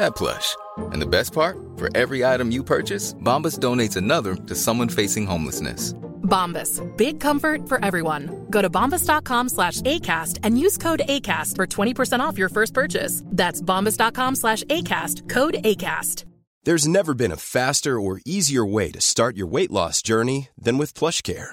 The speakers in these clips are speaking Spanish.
that plush. And the best part, for every item you purchase, Bombas donates another to someone facing homelessness. Bombas. Big comfort for everyone. Go to bombas.com slash ACAST and use code ACAST for 20% off your first purchase. That's bombas.com slash ACAST. Code ACAST. There's never been a faster or easier way to start your weight loss journey than with PlushCare.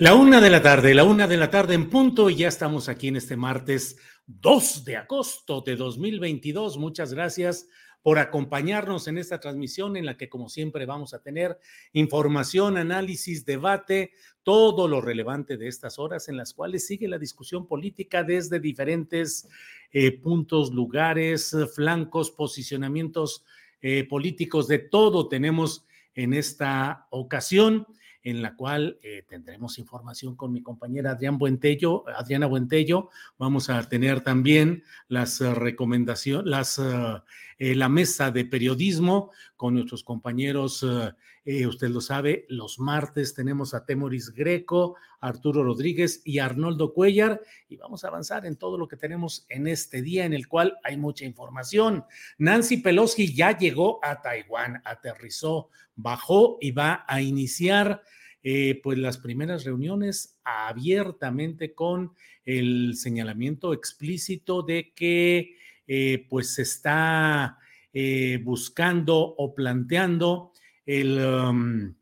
La una de la tarde, la una de la tarde en punto y ya estamos aquí en este martes 2 de agosto de 2022. Muchas gracias por acompañarnos en esta transmisión en la que como siempre vamos a tener información, análisis, debate, todo lo relevante de estas horas en las cuales sigue la discusión política desde diferentes eh, puntos, lugares, flancos, posicionamientos eh, políticos, de todo tenemos en esta ocasión en la cual eh, tendremos información con mi compañera Adrián Buentello, Adriana Buentello. Vamos a tener también las uh, recomendaciones, las, uh, eh, la mesa de periodismo con nuestros compañeros, uh, eh, usted lo sabe, los martes tenemos a Temoris Greco, Arturo Rodríguez y Arnoldo Cuellar y vamos a avanzar en todo lo que tenemos en este día en el cual hay mucha información. Nancy Pelosi ya llegó a Taiwán, aterrizó, bajó y va a iniciar eh, pues las primeras reuniones abiertamente con el señalamiento explícito de que eh, pues está eh, buscando o planteando el um,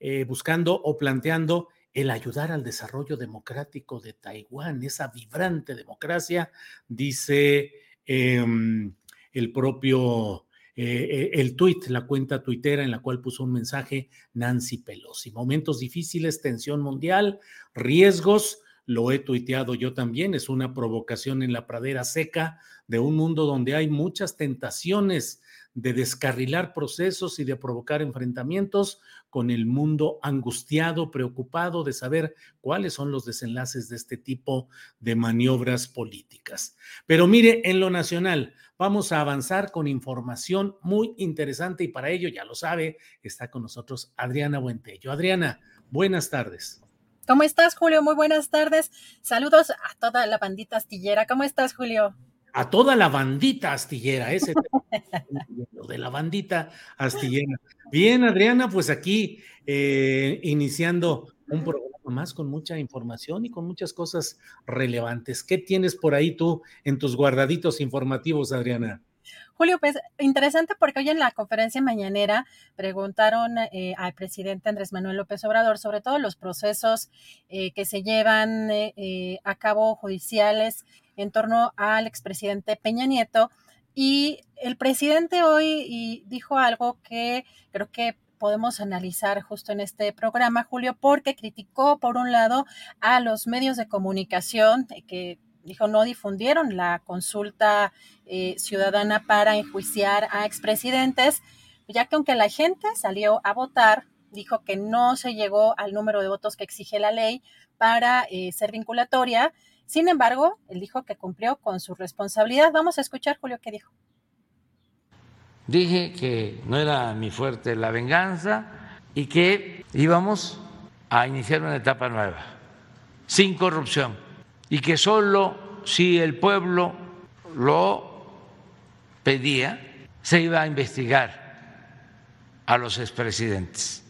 eh, buscando o planteando el ayudar al desarrollo democrático de Taiwán, esa vibrante democracia, dice em, el propio el tuit, la cuenta tuitera en la cual puso un mensaje Nancy Pelosi. Momentos difíciles, tensión mundial, riesgos, lo he tuiteado yo también, es una provocación en la pradera seca de un mundo donde hay muchas tentaciones de descarrilar procesos y de provocar enfrentamientos con el mundo angustiado, preocupado de saber cuáles son los desenlaces de este tipo de maniobras políticas. Pero mire, en lo nacional, vamos a avanzar con información muy interesante y para ello, ya lo sabe, está con nosotros Adriana Buentello. Adriana, buenas tardes. ¿Cómo estás, Julio? Muy buenas tardes. Saludos a toda la bandita astillera. ¿Cómo estás, Julio? a toda la bandita astillera, ese de la bandita astillera. Bien, Adriana, pues aquí eh, iniciando un programa más con mucha información y con muchas cosas relevantes. ¿Qué tienes por ahí tú en tus guardaditos informativos, Adriana? Julio, pues interesante porque hoy en la conferencia mañanera preguntaron eh, al presidente Andrés Manuel López Obrador sobre todo los procesos eh, que se llevan eh, a cabo judiciales en torno al expresidente Peña Nieto. Y el presidente hoy dijo algo que creo que podemos analizar justo en este programa, Julio, porque criticó, por un lado, a los medios de comunicación que dijo, no difundieron la consulta eh, ciudadana para enjuiciar a expresidentes, ya que aunque la gente salió a votar, dijo que no se llegó al número de votos que exige la ley para eh, ser vinculatoria. Sin embargo, él dijo que cumplió con su responsabilidad. Vamos a escuchar, Julio, qué dijo. Dije que no era mi fuerte la venganza y que íbamos a iniciar una etapa nueva, sin corrupción y que solo si el pueblo lo pedía, se iba a investigar a los expresidentes.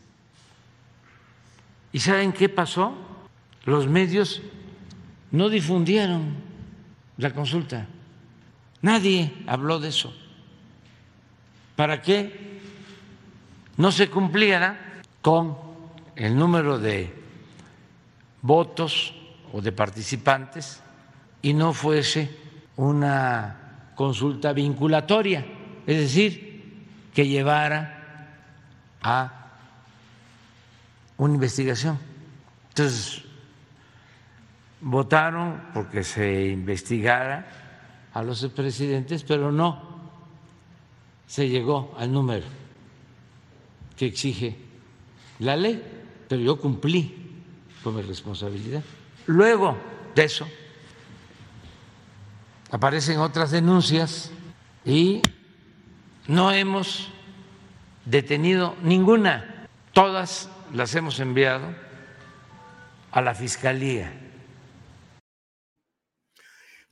¿Y saben qué pasó? Los medios no difundieron la consulta. Nadie habló de eso. ¿Para qué no se cumpliera con el número de votos o de participantes y no fuese una consulta vinculatoria, es decir, que llevara a una investigación. Entonces, votaron porque se investigara a los presidentes, pero no se llegó al número que exige la ley, pero yo cumplí con mi responsabilidad. Luego de eso, aparecen otras denuncias y no hemos detenido ninguna. Todas las hemos enviado a la Fiscalía.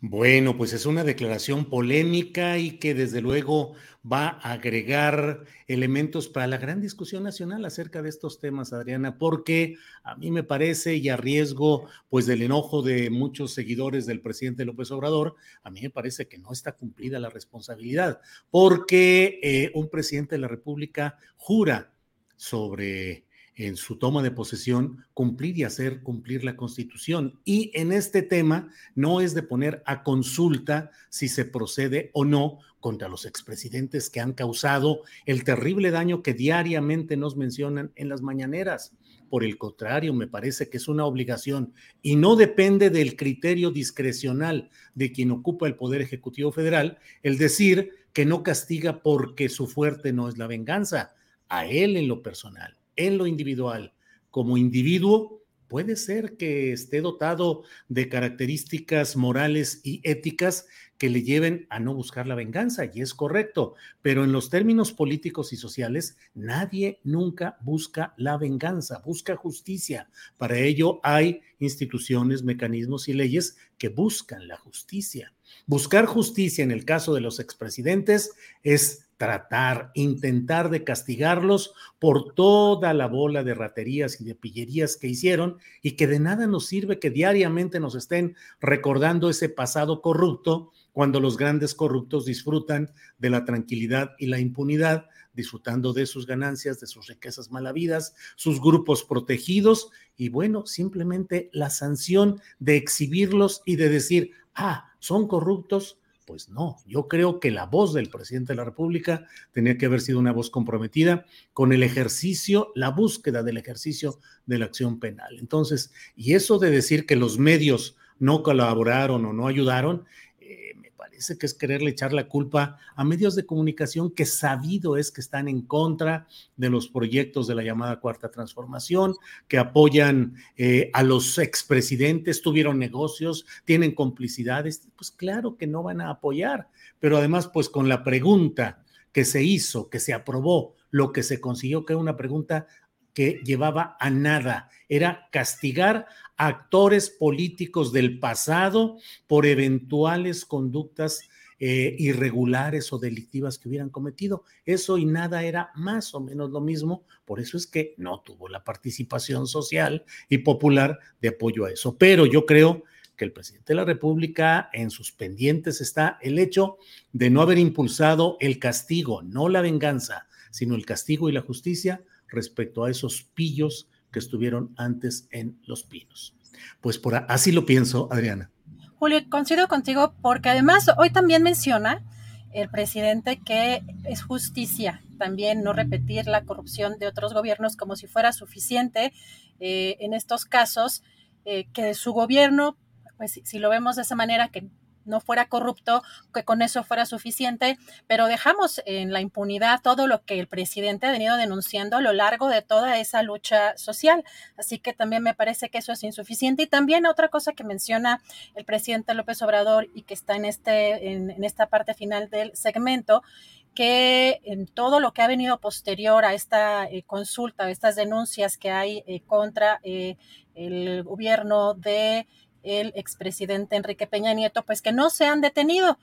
Bueno, pues es una declaración polémica y que desde luego va a agregar elementos para la gran discusión nacional acerca de estos temas, Adriana, porque a mí me parece y a riesgo pues del enojo de muchos seguidores del presidente López Obrador, a mí me parece que no está cumplida la responsabilidad, porque eh, un presidente de la República jura sobre en su toma de posesión cumplir y hacer cumplir la Constitución. Y en este tema no es de poner a consulta si se procede o no contra los expresidentes que han causado el terrible daño que diariamente nos mencionan en las mañaneras. Por el contrario, me parece que es una obligación y no depende del criterio discrecional de quien ocupa el Poder Ejecutivo Federal el decir que no castiga porque su fuerte no es la venganza, a él en lo personal en lo individual, como individuo, puede ser que esté dotado de características morales y éticas que le lleven a no buscar la venganza, y es correcto, pero en los términos políticos y sociales, nadie nunca busca la venganza, busca justicia. Para ello hay instituciones, mecanismos y leyes que buscan la justicia. Buscar justicia en el caso de los expresidentes es tratar, intentar de castigarlos por toda la bola de raterías y de pillerías que hicieron y que de nada nos sirve que diariamente nos estén recordando ese pasado corrupto cuando los grandes corruptos disfrutan de la tranquilidad y la impunidad, disfrutando de sus ganancias, de sus riquezas malavidas, sus grupos protegidos y bueno, simplemente la sanción de exhibirlos y de decir, ah, son corruptos, pues no, yo creo que la voz del presidente de la República tenía que haber sido una voz comprometida con el ejercicio, la búsqueda del ejercicio de la acción penal. Entonces, y eso de decir que los medios no colaboraron o no ayudaron, Dice que es quererle echar la culpa a medios de comunicación que sabido es que están en contra de los proyectos de la llamada Cuarta Transformación, que apoyan eh, a los expresidentes, tuvieron negocios, tienen complicidades. Pues claro que no van a apoyar, pero además, pues con la pregunta que se hizo, que se aprobó, lo que se consiguió, que era una pregunta que llevaba a nada, era castigar actores políticos del pasado por eventuales conductas eh, irregulares o delictivas que hubieran cometido. Eso y nada era más o menos lo mismo. Por eso es que no tuvo la participación social y popular de apoyo a eso. Pero yo creo que el presidente de la República en sus pendientes está el hecho de no haber impulsado el castigo, no la venganza, sino el castigo y la justicia respecto a esos pillos que estuvieron antes en Los Pinos. Pues por así lo pienso, Adriana. Julio, coincido contigo porque además hoy también menciona el presidente que es justicia también no repetir la corrupción de otros gobiernos como si fuera suficiente eh, en estos casos, eh, que su gobierno, pues si lo vemos de esa manera, que no fuera corrupto, que con eso fuera suficiente, pero dejamos en la impunidad todo lo que el presidente ha venido denunciando a lo largo de toda esa lucha social. Así que también me parece que eso es insuficiente. Y también otra cosa que menciona el presidente López Obrador y que está en, este, en, esta parte final del segmento, que en todo lo que ha venido posterior a esta eh, consulta, a estas denuncias que hay eh, contra eh, el gobierno de el expresidente Enrique Peña Nieto, pues que no se han detenido,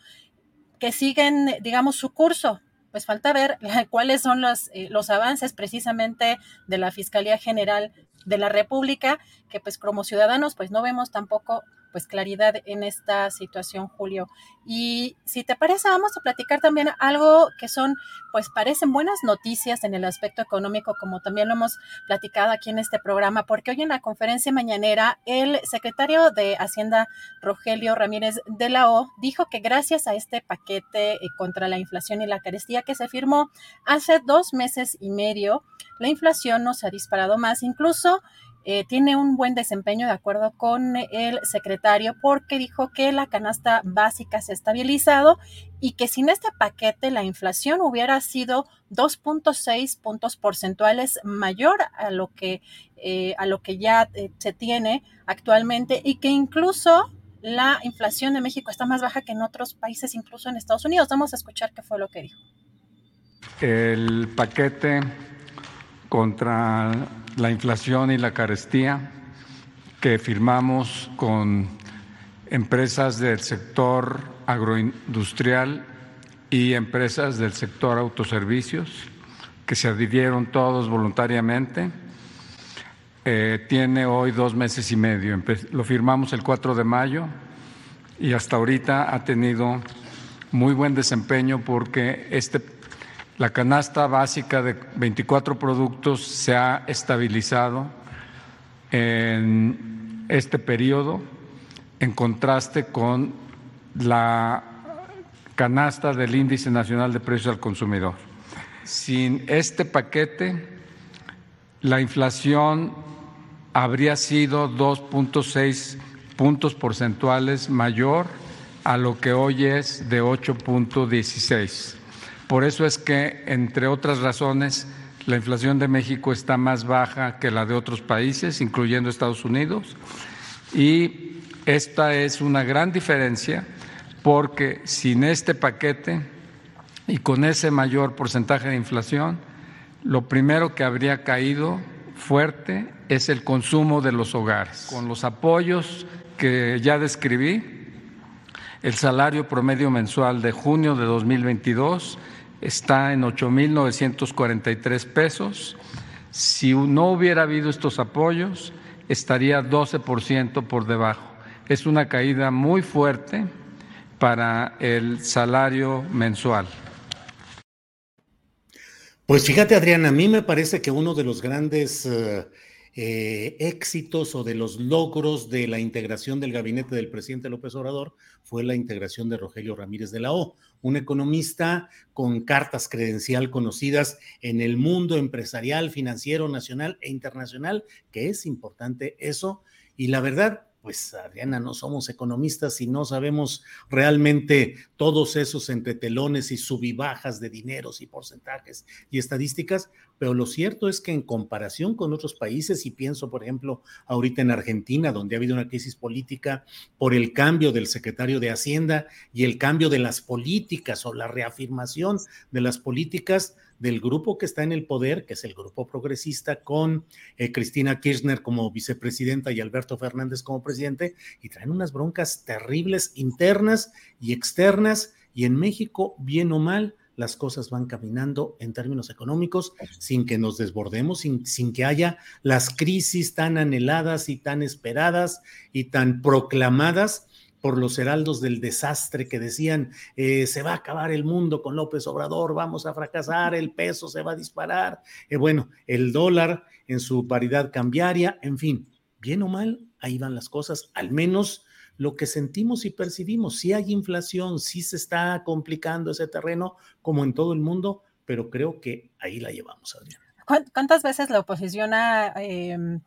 que siguen, digamos, su curso. Pues falta ver cuáles son los, eh, los avances precisamente de la Fiscalía General de la República, que pues como ciudadanos pues no vemos tampoco pues claridad en esta situación, Julio. Y si te parece, vamos a platicar también algo que son, pues parecen buenas noticias en el aspecto económico, como también lo hemos platicado aquí en este programa, porque hoy en la conferencia mañanera el secretario de Hacienda, Rogelio Ramírez de la O, dijo que gracias a este paquete eh, contra la inflación y la carestía que se firmó hace dos meses y medio, la inflación no se ha disparado más, incluso eh, tiene un buen desempeño de acuerdo con el secretario porque dijo que la canasta básica se ha estabilizado y que sin este paquete la inflación hubiera sido 2.6 puntos porcentuales mayor a lo que, eh, a lo que ya eh, se tiene actualmente y que incluso la inflación de México está más baja que en otros países, incluso en Estados Unidos. Vamos a escuchar qué fue lo que dijo. El paquete contra la inflación y la carestía que firmamos con empresas del sector agroindustrial y empresas del sector autoservicios que se adhirieron todos voluntariamente. Eh, tiene hoy dos meses y medio. Lo firmamos el 4 de mayo y hasta ahorita ha tenido muy buen desempeño porque este la canasta básica de 24 productos se ha estabilizado en este periodo en contraste con la canasta del Índice Nacional de Precios al Consumidor. Sin este paquete, la inflación habría sido 2.6 puntos porcentuales mayor a lo que hoy es de 8.16. Por eso es que, entre otras razones, la inflación de México está más baja que la de otros países, incluyendo Estados Unidos, y esta es una gran diferencia porque sin este paquete y con ese mayor porcentaje de inflación, lo primero que habría caído fuerte es el consumo de los hogares. Con los apoyos que ya describí, el salario promedio mensual de junio de 2022 está en 8.943 pesos. Si no hubiera habido estos apoyos, estaría 12% por debajo. Es una caída muy fuerte para el salario mensual. Pues fíjate, Adriana, a mí me parece que uno de los grandes eh, eh, éxitos o de los logros de la integración del gabinete del presidente López Obrador fue la integración de Rogelio Ramírez de la O, un economista con cartas credencial conocidas en el mundo empresarial, financiero, nacional e internacional, que es importante eso. Y la verdad, pues Adriana, no somos economistas y no sabemos realmente todos esos entretelones y subibajas de dineros y porcentajes y estadísticas, pero lo cierto es que en comparación con otros países, y pienso por ejemplo ahorita en Argentina, donde ha habido una crisis política por el cambio del secretario de Hacienda y el cambio de las políticas o la reafirmación de las políticas, del grupo que está en el poder, que es el grupo progresista, con eh, Cristina Kirchner como vicepresidenta y Alberto Fernández como presidente, y traen unas broncas terribles internas y externas, y en México, bien o mal, las cosas van caminando en términos económicos sin que nos desbordemos, sin, sin, que haya las crisis tan anheladas y tan esperadas y tan proclamadas por los heraldos del desastre que decían, eh, se va a acabar el mundo con López Obrador, vamos a fracasar, el peso se va a disparar, eh, bueno, el dólar en su paridad cambiaria, en fin, bien o mal, ahí van las cosas, al menos lo que sentimos y percibimos, si hay inflación, sí se está complicando ese terreno como en todo el mundo, pero creo que ahí la llevamos, Adriana. ¿Cuántas veces la oposición ha... Em,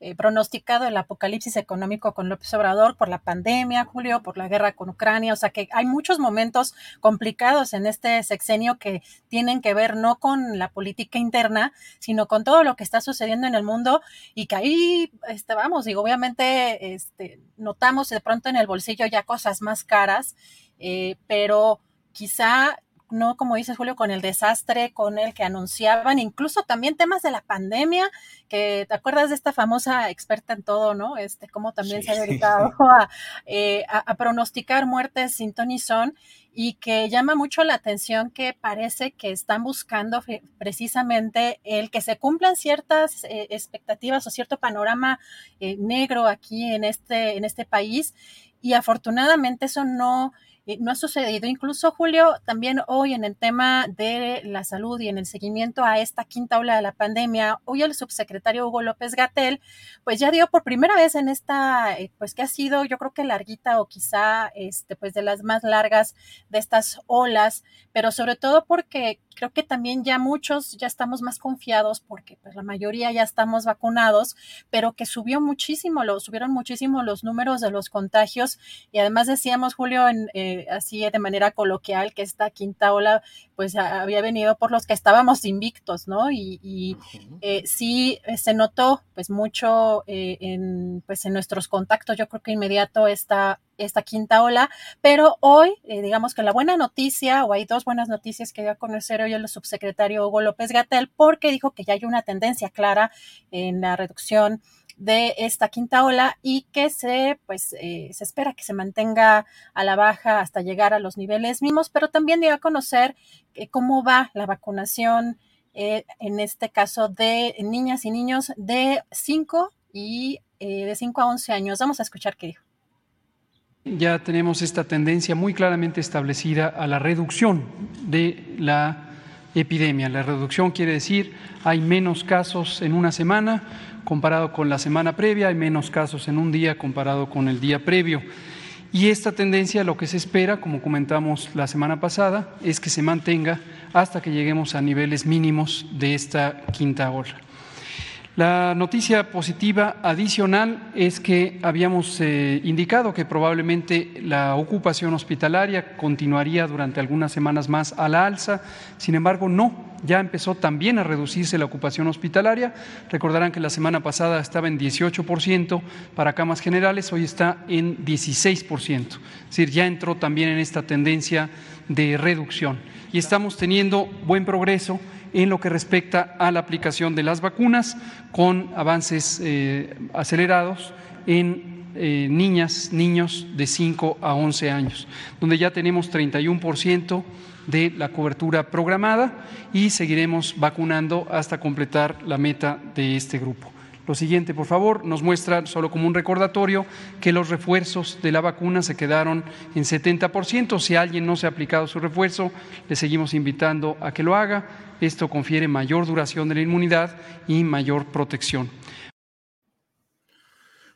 eh, pronosticado el apocalipsis económico con López Obrador por la pandemia, Julio, por la guerra con Ucrania. O sea que hay muchos momentos complicados en este sexenio que tienen que ver no con la política interna, sino con todo lo que está sucediendo en el mundo y que ahí, este, vamos, digo, obviamente este, notamos de pronto en el bolsillo ya cosas más caras, eh, pero quizá no como dices Julio, con el desastre, con el que anunciaban, incluso también temas de la pandemia, que te acuerdas de esta famosa experta en todo, ¿no? Este, cómo también se ha dedicado eh, a, a, pronosticar muertes sin ton son y que llama mucho la atención que parece que están buscando precisamente el que se cumplan ciertas eh, expectativas o cierto panorama eh, negro aquí en este, en este país y afortunadamente eso no, no ha sucedido. Incluso, Julio, también hoy en el tema de la salud y en el seguimiento a esta quinta ola de la pandemia, hoy el subsecretario Hugo López Gatel, pues ya dio por primera vez en esta, eh, pues que ha sido yo creo que larguita o quizá, este, pues de las más largas de estas olas, pero sobre todo porque creo que también ya muchos ya estamos más confiados porque pues la mayoría ya estamos vacunados, pero que subió muchísimo, lo, subieron muchísimo los números de los contagios y además decíamos, Julio, en, eh, así de manera coloquial, que esta quinta ola pues había venido por los que estábamos invictos, ¿no? Y, eh, sí eh, se notó pues mucho en, pues en nuestros contactos, yo creo que inmediato esta esta quinta ola, pero hoy, eh, digamos que la buena noticia, o hay dos buenas noticias que dio a conocer hoy el subsecretario Hugo López Gatel, porque dijo que ya hay una tendencia clara en la reducción de esta quinta ola y que se, pues, eh, se espera que se mantenga a la baja hasta llegar a los niveles mínimos, pero también dio a conocer eh, cómo va la vacunación, en este caso de niñas y niños de 5 y de 5 a 11 años. Vamos a escuchar qué dijo ya tenemos esta tendencia muy claramente establecida a la reducción de la epidemia. La reducción quiere decir hay menos casos en una semana comparado con la semana previa, hay menos casos en un día comparado con el día previo. Y esta tendencia, lo que se espera, como comentamos la semana pasada, es que se mantenga hasta que lleguemos a niveles mínimos de esta quinta ola. La noticia positiva adicional es que habíamos eh, indicado que probablemente la ocupación hospitalaria continuaría durante algunas semanas más a la alza, sin embargo no, ya empezó también a reducirse la ocupación hospitalaria. Recordarán que la semana pasada estaba en 18% para camas generales, hoy está en 16%, es decir, ya entró también en esta tendencia de reducción y estamos teniendo buen progreso en lo que respecta a la aplicación de las vacunas, con avances eh, acelerados en eh, niñas, niños de 5 a 11 años, donde ya tenemos 31% de la cobertura programada y seguiremos vacunando hasta completar la meta de este grupo. Lo siguiente, por favor, nos muestra, solo como un recordatorio, que los refuerzos de la vacuna se quedaron en 70%. Si alguien no se ha aplicado su refuerzo, le seguimos invitando a que lo haga. Esto confiere mayor duración de la inmunidad y mayor protección.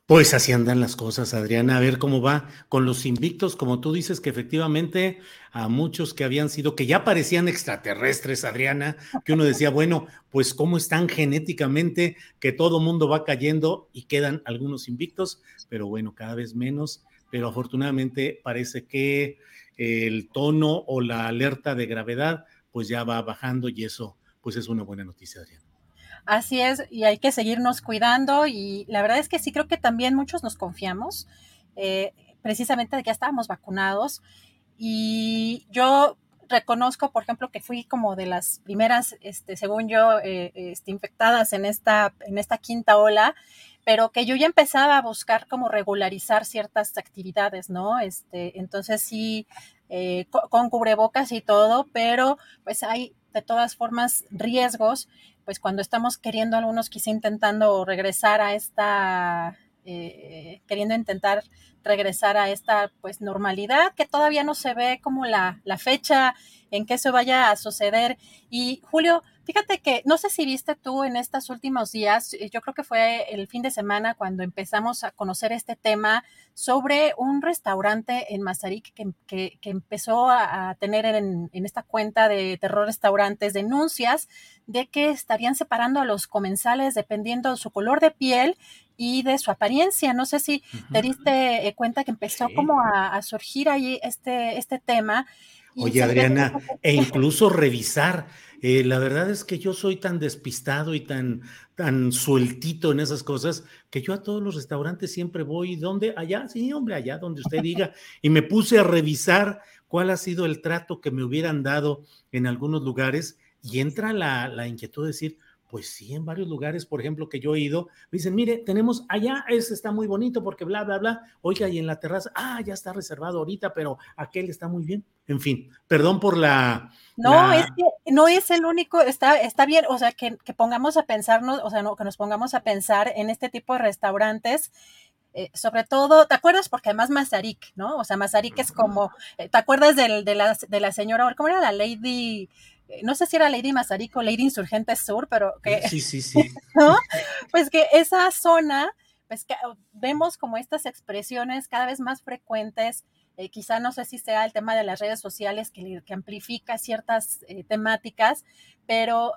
Pues así andan las cosas, Adriana. A ver cómo va con los invictos, como tú dices, que efectivamente a muchos que habían sido, que ya parecían extraterrestres, Adriana, que uno decía, bueno, pues cómo están genéticamente, que todo mundo va cayendo y quedan algunos invictos, pero bueno, cada vez menos. Pero afortunadamente parece que el tono o la alerta de gravedad pues ya va bajando y eso pues es una buena noticia, Adriana. Así es, y hay que seguirnos cuidando y la verdad es que sí creo que también muchos nos confiamos, eh, precisamente de que ya estábamos vacunados y yo reconozco, por ejemplo, que fui como de las primeras, este, según yo, eh, este, infectadas en esta, en esta quinta ola, pero que yo ya empezaba a buscar como regularizar ciertas actividades, ¿no? Este, entonces sí, eh, con cubrebocas y todo, pero pues hay de todas formas riesgos pues cuando estamos queriendo algunos quizá intentando regresar a esta, eh, queriendo intentar regresar a esta pues normalidad que todavía no se ve como la, la fecha en que eso vaya a suceder. Y Julio, Fíjate que no sé si viste tú en estos últimos días, eh, yo creo que fue el fin de semana cuando empezamos a conocer este tema sobre un restaurante en Mazarik que, empezó a, tener en, esta cuenta de terror restaurantes denuncias de que estarían separando a los comensales dependiendo de su color de piel y de su apariencia. No sé si te diste cuenta que empezó como a, surgir ahí este, este tema. Oye, Adriana, e incluso revisar eh, la verdad es que yo soy tan despistado y tan, tan sueltito en esas cosas que yo a todos los restaurantes siempre voy, ¿dónde? Allá, sí, hombre, allá donde usted diga. Y me puse a revisar cuál ha sido el trato que me hubieran dado en algunos lugares y entra la, la inquietud de decir, pues sí, en varios lugares, por ejemplo, que yo he ido, me dicen, mire, tenemos allá, ese está muy bonito porque bla, bla, bla. Oiga, y en la terraza, ah, ya está reservado ahorita, pero aquel está muy bien. En fin, perdón por la. No, es que no es el único, está, está bien, o sea, que, pongamos a pensarnos, o sea, no, que nos pongamos a pensar en este tipo de restaurantes. Eh, sobre todo, ¿te acuerdas? Porque además Mazarik, ¿no? O sea, Mazarik es como, eh, ¿te acuerdas del, de, la, de la señora, ¿cómo era la Lady? No sé si era Lady Mazarico o Lady Insurgente Sur, pero que... Sí, sí, sí. ¿no? Pues que esa zona, pues que oh, vemos como estas expresiones cada vez más frecuentes, eh, quizá no sé si sea el tema de las redes sociales que, que amplifica ciertas eh, temáticas, pero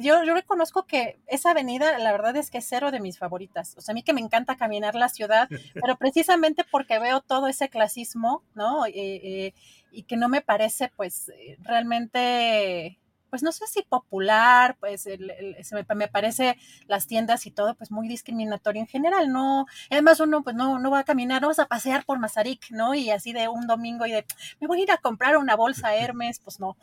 yo, yo reconozco que esa avenida, la verdad es que es cero de mis favoritas. O sea, a mí que me encanta caminar la ciudad, pero precisamente porque veo todo ese clasismo, ¿no? y que no me parece, pues, realmente pues no sé si popular, pues me, parece las tiendas y todo, pues muy discriminatorio en general, ¿no? Además uno pues no, no va a caminar, no vas a pasear por Mazarik, ¿no? Y así de un domingo y de, me voy a ir a comprar una bolsa Hermes, pues no.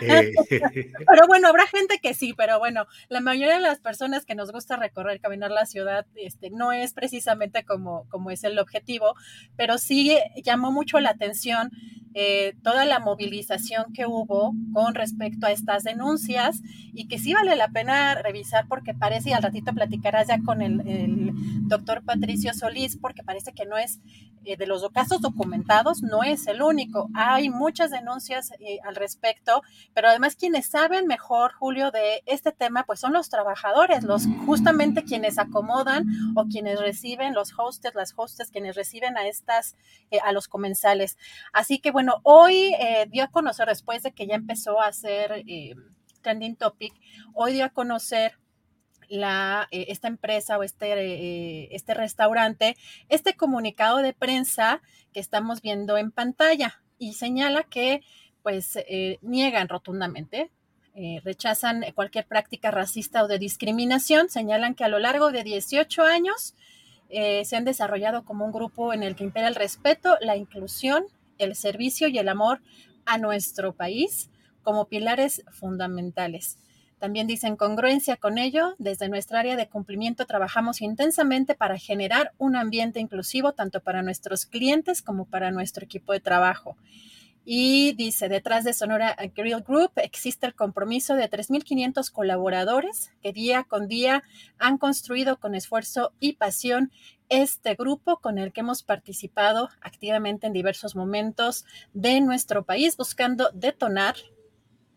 Eh. pero bueno, habrá gente que sí, pero bueno, la mayoría de las personas que nos gusta recorrer, caminar la ciudad, este, no es precisamente como, como es el objetivo, pero sí llamó mucho la atención eh, toda la movilización que hubo con respecto a estas denuncias y que sí vale la pena revisar porque parece, y al ratito platicarás ya con el, doctor Patricio Solís, porque parece que no es eh, de los casos documentados, no es el único. Hay muchas denuncias eh, al respecto, pero además quienes saben mejor, Julio, de este tema, pues son los trabajadores, los justamente quienes acomodan o quienes reciben, los hostes, las hostes, quienes reciben a estas, a los comensales. Así que bueno, hoy eh, dio a conocer, después de que ya empezó a eh, trending topic, hoy dio a conocer la, eh, esta empresa o este, este restaurante, este comunicado de prensa que estamos viendo en pantalla y señala que pues niegan rotundamente, rechazan cualquier práctica racista o de discriminación, señalan que a lo largo de 18 años se han desarrollado como un grupo en el que impera el respeto, la inclusión, el servicio y el amor a nuestro país como pilares fundamentales. También dicen congruencia con ello, desde nuestra área de cumplimiento trabajamos intensamente para generar un ambiente inclusivo tanto para nuestros clientes como para nuestro equipo de trabajo. Y dice, detrás de Sonora Grill Group existe el compromiso de 3.500 colaboradores que día con día han construido con esfuerzo y pasión este grupo con el que hemos participado activamente en diversos momentos de nuestro país, buscando detonar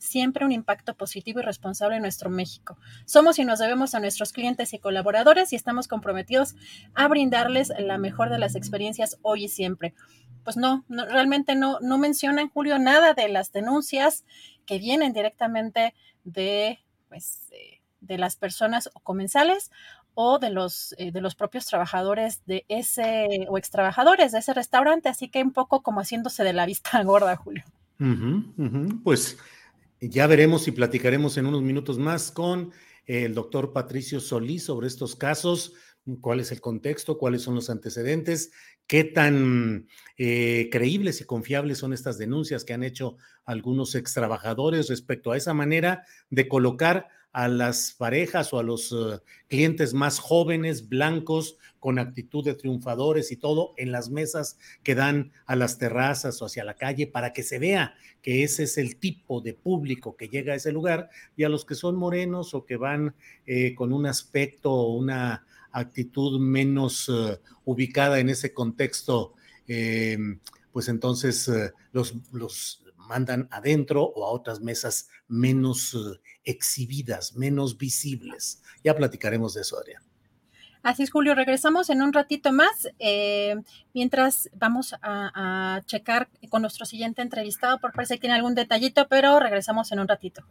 siempre un impacto positivo y responsable en nuestro México. Somos y nos debemos a nuestros clientes y colaboradores y estamos comprometidos a brindarles la mejor de las experiencias hoy y siempre pues no, realmente no, no mencionan, Julio, nada de las denuncias que vienen directamente de, pues, de las personas o comensales o de los, eh, de los propios trabajadores de ese, o ex trabajadores de ese restaurante, así que un poco como haciéndose de la vista gorda, Julio. Pues ya veremos y platicaremos en unos minutos más con el doctor Patricio Solís sobre estos casos cuál es el contexto, cuáles son los antecedentes, qué tan eh, creíbles y confiables son estas denuncias que han hecho algunos ex trabajadores respecto a esa manera de colocar a las parejas o a los eh, clientes más jóvenes, blancos, con actitud de triunfadores y todo, en las mesas que dan a las terrazas o hacia la calle para que se vea que ese es el tipo de público que llega a ese lugar y a los que son morenos o que van eh, con un aspecto o una actitud menos eh, ubicada en ese contexto, eh, pues entonces eh, los, los, mandan adentro o a otras mesas menos exhibidas, menos visibles. Ya platicaremos de eso, Adrián. Así es, Julio. Regresamos en un ratito más, mientras vamos a, checar con nuestro siguiente entrevistado, por parece que tiene algún detallito, pero regresamos en un ratito.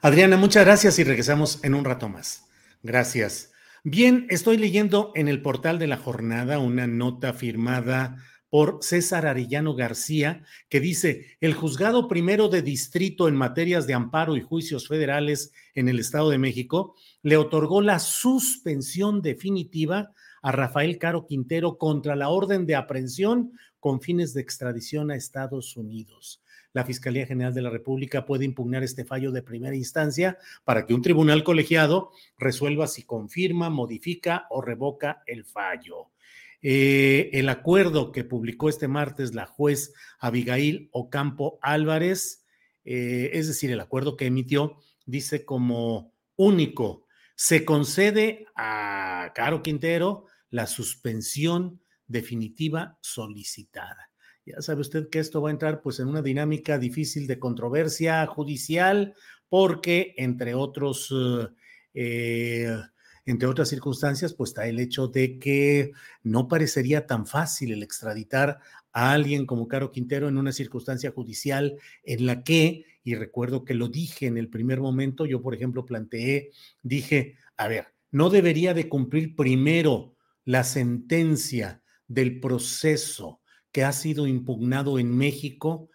Adriana, muchas gracias y regresamos en un rato más. Gracias. Bien, estoy leyendo en el portal de la jornada una nota firmada por César Arellano García, que dice, el juzgado primero de distrito en materias de amparo y juicios federales en el Estado de México le otorgó la suspensión definitiva a Rafael Caro Quintero contra la orden de aprehensión con fines de extradición a Estados Unidos. La Fiscalía General de la República puede impugnar este fallo de primera instancia para que un tribunal colegiado resuelva si confirma, modifica o revoca el fallo. Eh, el acuerdo que publicó este martes la juez Abigail Ocampo Álvarez, eh, es decir, el acuerdo que emitió, dice como único, se concede a Caro Quintero la suspensión definitiva solicitada. Ya sabe usted que esto va a entrar pues en una dinámica difícil de controversia judicial porque entre otros eh, entre otras circunstancias, pues está el hecho de que no parecería tan fácil el extraditar a alguien como Caro Quintero en una circunstancia judicial en la que, y recuerdo que lo dije en el primer momento, yo por ejemplo planteé, dije, a ver, no debería de cumplir primero la sentencia del proceso que ha sido impugnado en México,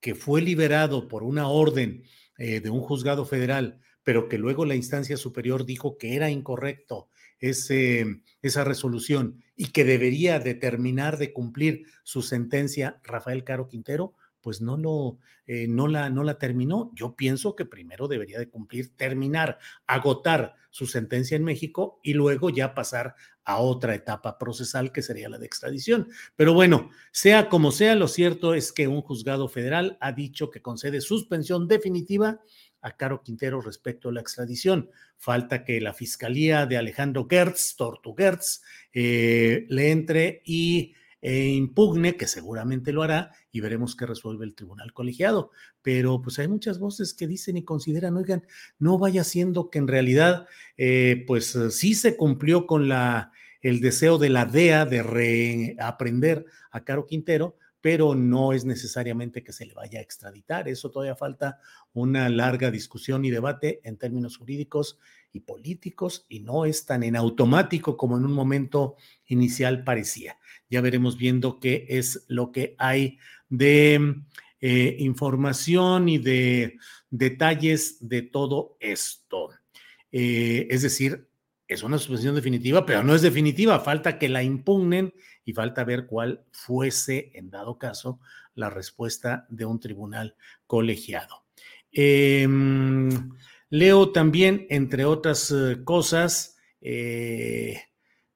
que fue liberado por una orden eh, de un juzgado federal pero que luego la instancia superior dijo que era incorrecto ese, esa resolución y que debería determinar de cumplir su sentencia Rafael Caro Quintero, pues no, lo, eh, no, la, no la terminó. Yo pienso que primero debería de cumplir, terminar, agotar su sentencia en México y luego ya pasar a otra etapa procesal que sería la de extradición. Pero bueno, sea como sea, lo cierto es que un juzgado federal ha dicho que concede suspensión definitiva a Caro Quintero respecto a la extradición. Falta que la fiscalía de Alejandro Gertz, Tortu Gertz, eh, le entre y e impugne, que seguramente lo hará, y veremos qué resuelve el tribunal colegiado. Pero pues hay muchas voces que dicen y consideran, oigan, no vaya siendo que en realidad, eh, pues sí se cumplió con la, el deseo de la DEA de reaprender a Caro Quintero, pero no es necesariamente que se le vaya a extraditar. Eso todavía falta una larga discusión y debate en términos jurídicos y políticos y no es tan en automático como en un momento inicial parecía. Ya veremos viendo qué es lo que hay de eh, información y de detalles de todo esto. Eh, es decir, es una suspensión definitiva, pero no es definitiva, falta que la impugnen y falta ver cuál fuese, en dado caso, la respuesta de un tribunal colegiado. Em, leo también, entre otras eh, cosas, eh,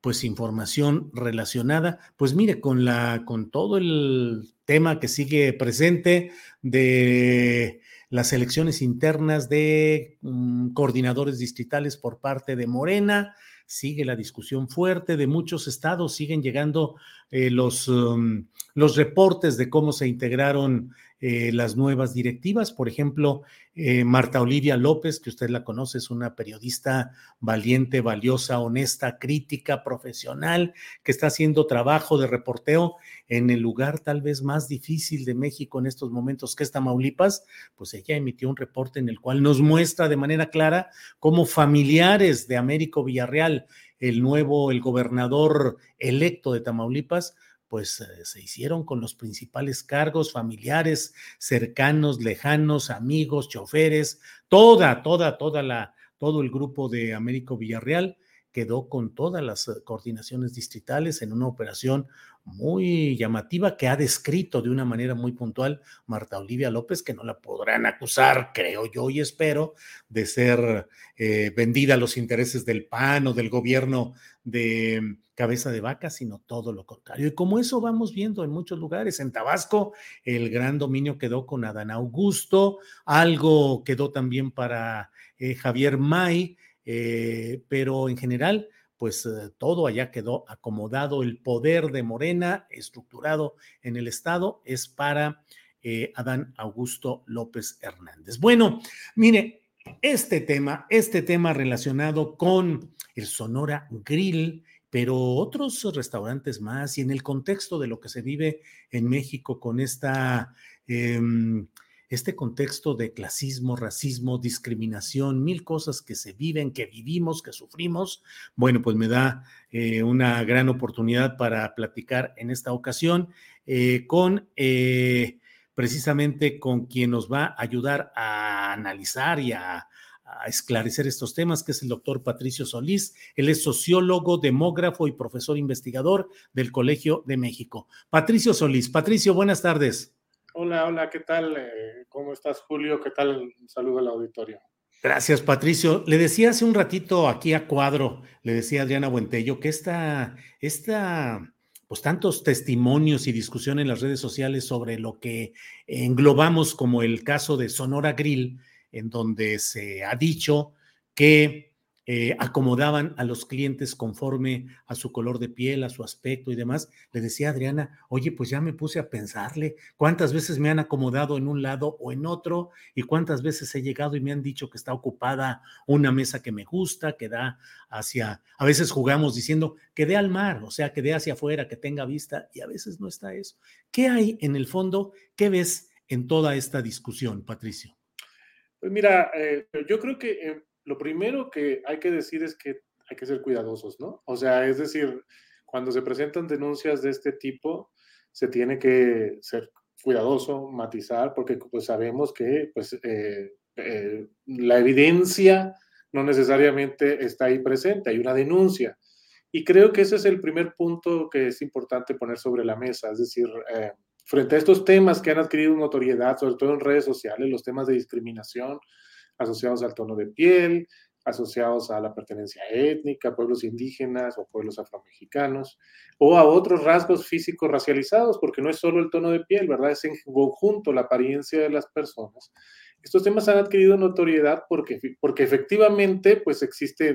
pues información relacionada, pues mire, con la, con todo el tema que sigue presente de las elecciones internas de mm, coordinadores distritales por parte de Morena, sigue la discusión fuerte de muchos estados, siguen llegando eh, los, um, los reportes de cómo se integraron eh, las nuevas directivas. Por ejemplo, eh, Marta Olivia López, que usted la conoce, es una periodista valiente, valiosa, honesta, crítica, profesional, que está haciendo trabajo de reporteo en el lugar tal vez más difícil de México en estos momentos, que es Tamaulipas, pues ella emitió un reporte en el cual nos muestra de manera clara cómo familiares de Américo Villarreal, el nuevo, el gobernador electo de Tamaulipas, pues eh, se hicieron con los principales cargos familiares, cercanos, lejanos, amigos, choferes, toda, toda, toda la, todo el grupo de Américo Villarreal quedó con todas las eh, coordinaciones distritales en una operación muy llamativa que ha descrito de una manera muy puntual Marta Olivia López, que no la podrán acusar, creo yo y espero, de ser eh, vendida a los intereses del PAN o del gobierno de cabeza de vaca, sino todo lo contrario. Y como eso vamos viendo en muchos lugares, en Tabasco el gran dominio quedó con Adán Augusto, algo quedó también para eh, Javier May, eh, pero en general pues eh, todo allá quedó acomodado. El poder de Morena, estructurado en el Estado, es para eh, Adán Augusto López Hernández. Bueno, mire, este tema, este tema relacionado con el Sonora Grill, pero otros restaurantes más y en el contexto de lo que se vive en México con esta... Em, este contexto de clasismo, racismo, discriminación, mil cosas que se viven, que vivimos, que sufrimos, bueno, pues me da eh, una gran oportunidad para platicar en esta ocasión eh, con eh, precisamente con quien nos va a ayudar a analizar y a, a esclarecer estos temas, que es el doctor Patricio Solís. Él es sociólogo, demógrafo y profesor investigador del Colegio de México. Patricio Solís. Patricio, buenas tardes. Hola, hola, ¿qué tal? Eh, ¿Cómo estás, Julio? ¿Qué tal? Un saludo al auditorio. Gracias, Patricio. Le decía hace un ratito aquí a cuadro, le decía Adriana Buentello, que esta, esta, pues tantos testimonios y discusión en las redes sociales sobre lo que englobamos como el caso de Sonora Grill, en donde se ha dicho que eh, acomodaban a los clientes conforme a su color de piel, a su aspecto y demás. Le decía Adriana, oye, pues ya me puse a pensarle cuántas veces me han acomodado en un lado o en otro y cuántas veces he llegado y me han dicho que está ocupada una mesa que me gusta, que da hacia, a veces jugamos diciendo que dé al mar, o sea, que dé hacia afuera, que tenga vista y a veces no está eso. ¿Qué hay en el fondo? ¿Qué ves en toda esta discusión, Patricio? Pues mira, eh, yo creo que eh, lo primero que hay que decir es que hay que ser cuidadosos, ¿no? O sea, es decir, cuando se presentan denuncias de este tipo, se tiene que ser cuidadoso, matizar, porque pues sabemos que pues, eh, eh, la evidencia no necesariamente está ahí presente, hay una denuncia. Y creo que ese es el primer punto que es importante poner sobre la mesa, es decir, eh, frente a estos temas que han adquirido notoriedad, sobre todo en redes sociales, los temas de discriminación, asociados al tono de piel, asociados a la pertenencia étnica, pueblos indígenas o pueblos afromexicanos, o a otros rasgos físicos racializados, porque no es solo el tono de piel, ¿verdad? Es en conjunto la apariencia de las personas. Estos temas han adquirido notoriedad porque, porque efectivamente pues existe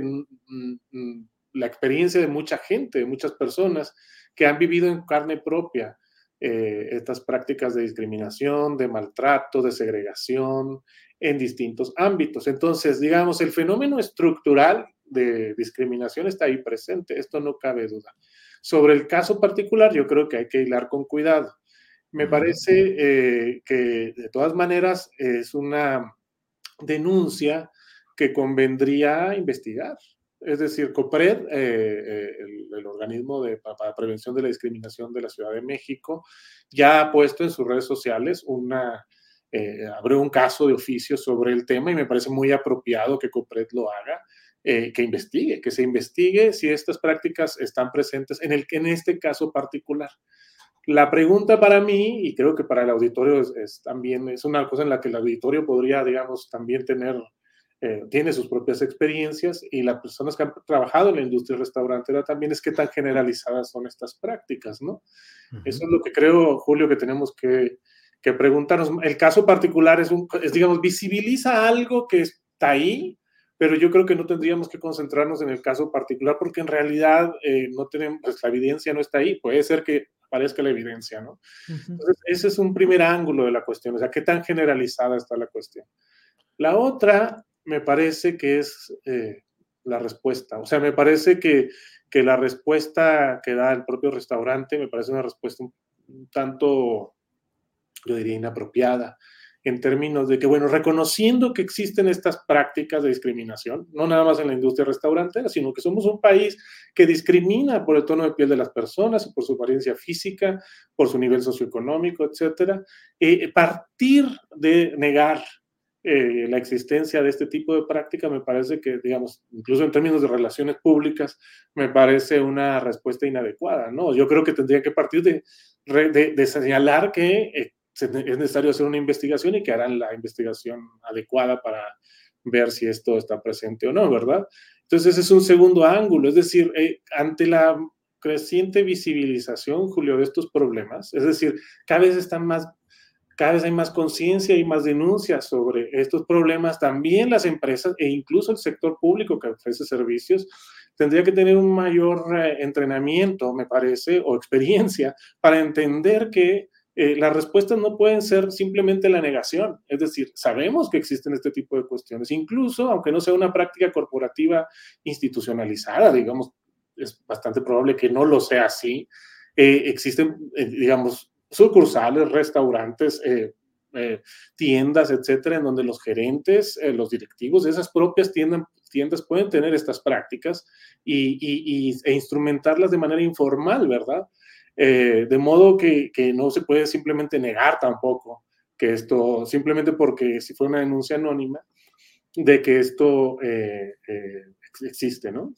la experiencia de mucha gente, de muchas personas que han vivido en carne propia eh, estas prácticas de discriminación, de maltrato, de segregación, en distintos ámbitos. Entonces, digamos, el fenómeno estructural de discriminación está ahí presente, esto no cabe duda. Sobre el caso particular, yo creo que hay que hilar con cuidado. Me parece eh, que de todas maneras es una denuncia que convendría investigar. Es decir, COPRED, eh, eh, el, organismo de, para prevención de la discriminación de la Ciudad de México, ya ha puesto en sus redes sociales una, eh, abrió un caso de oficio sobre el tema y me parece muy apropiado que COPRED lo haga, eh, que investigue, que se investigue si estas prácticas están presentes en, el, en este caso particular. La pregunta para mí, y creo que para el auditorio es, también, es una cosa en la que el auditorio podría, digamos, también tener, eh, tiene sus propias experiencias y las personas que han trabajado en la industria restaurantera también es qué tan generalizadas son estas prácticas, ¿no? Eso es lo que creo, Julio, que tenemos que, que preguntarnos. El caso particular es, un, digamos, visibiliza algo que está ahí, pero yo creo que no tendríamos que concentrarnos en el caso particular porque en realidad eh, no tenemos, pues la evidencia no está ahí. Puede ser que aparezca la evidencia, ¿no? Entonces, ese es un primer ángulo de la cuestión, o sea, qué tan generalizada está la cuestión. La otra, me parece que es eh, la respuesta, o sea, me parece que, que la respuesta que da el propio restaurante me parece una respuesta un tanto yo diría inapropiada, en términos de que, bueno, reconociendo que existen estas prácticas de discriminación, no nada más en la industria restaurantera, sino que somos un país que discrimina por el tono de piel de las personas, por su apariencia física, por su nivel socioeconómico, etcétera, eh, partir de negar eh, la existencia de este tipo de práctica me parece que, digamos, incluso en términos de relaciones públicas, me parece una respuesta inadecuada, ¿no? Yo creo que tendría que partir de, de, señalar que eh, es necesario hacer una investigación y que harán la investigación adecuada para ver si esto está presente o no, ¿verdad? Entonces es un segundo ángulo, es decir, eh, ante la creciente visibilización, Julio, de estos problemas, es decir, cada vez están más, cada vez hay más conciencia y más denuncias sobre estos problemas, también las empresas e incluso el sector público que ofrece servicios tendría que tener un mayor eh, entrenamiento, me parece, o experiencia para entender que eh, las respuestas no pueden ser simplemente la negación. Es decir, sabemos que existen este tipo de cuestiones, incluso aunque no sea una práctica corporativa institucionalizada, digamos, es bastante probable que no lo sea así. Eh, existen, eh, digamos, sucursales, restaurantes, tiendas, etcétera, en donde los gerentes, los directivos de esas propias tiendas, tiendas pueden tener estas prácticas y, e instrumentarlas de manera informal, ¿verdad? Eh, de modo que, no se puede simplemente negar tampoco que esto, simplemente porque si fue una denuncia anónima, de que esto eh, eh, existe, ¿no?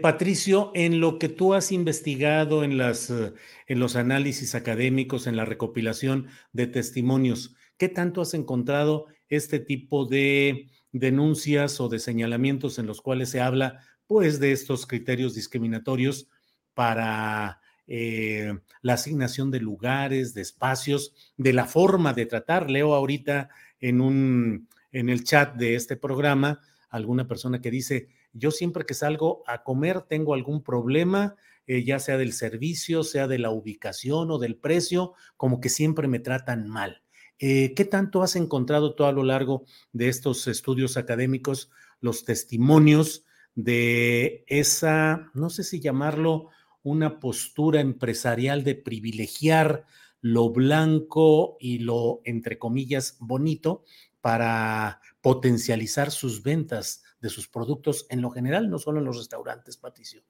Patricio, en lo que tú has investigado en, las, en los análisis académicos, en la recopilación de testimonios, ¿qué tanto has encontrado este tipo de denuncias o de señalamientos en los cuales se habla, pues, de estos criterios discriminatorios para la asignación de lugares, de espacios, de la forma de tratar? Leo ahorita en un en el chat de este programa alguna persona que dice, yo siempre que salgo a comer tengo algún problema, eh, ya sea del servicio, sea de la ubicación o del precio, como que siempre me tratan mal. Eh, ¿Qué tanto has encontrado tú a lo largo de estos estudios académicos los testimonios de esa, no sé si llamarlo una postura empresarial de privilegiar lo blanco y lo, entre comillas, bonito, para potencializar sus ventas de sus productos en lo general, no solo en los restaurantes, Patricio?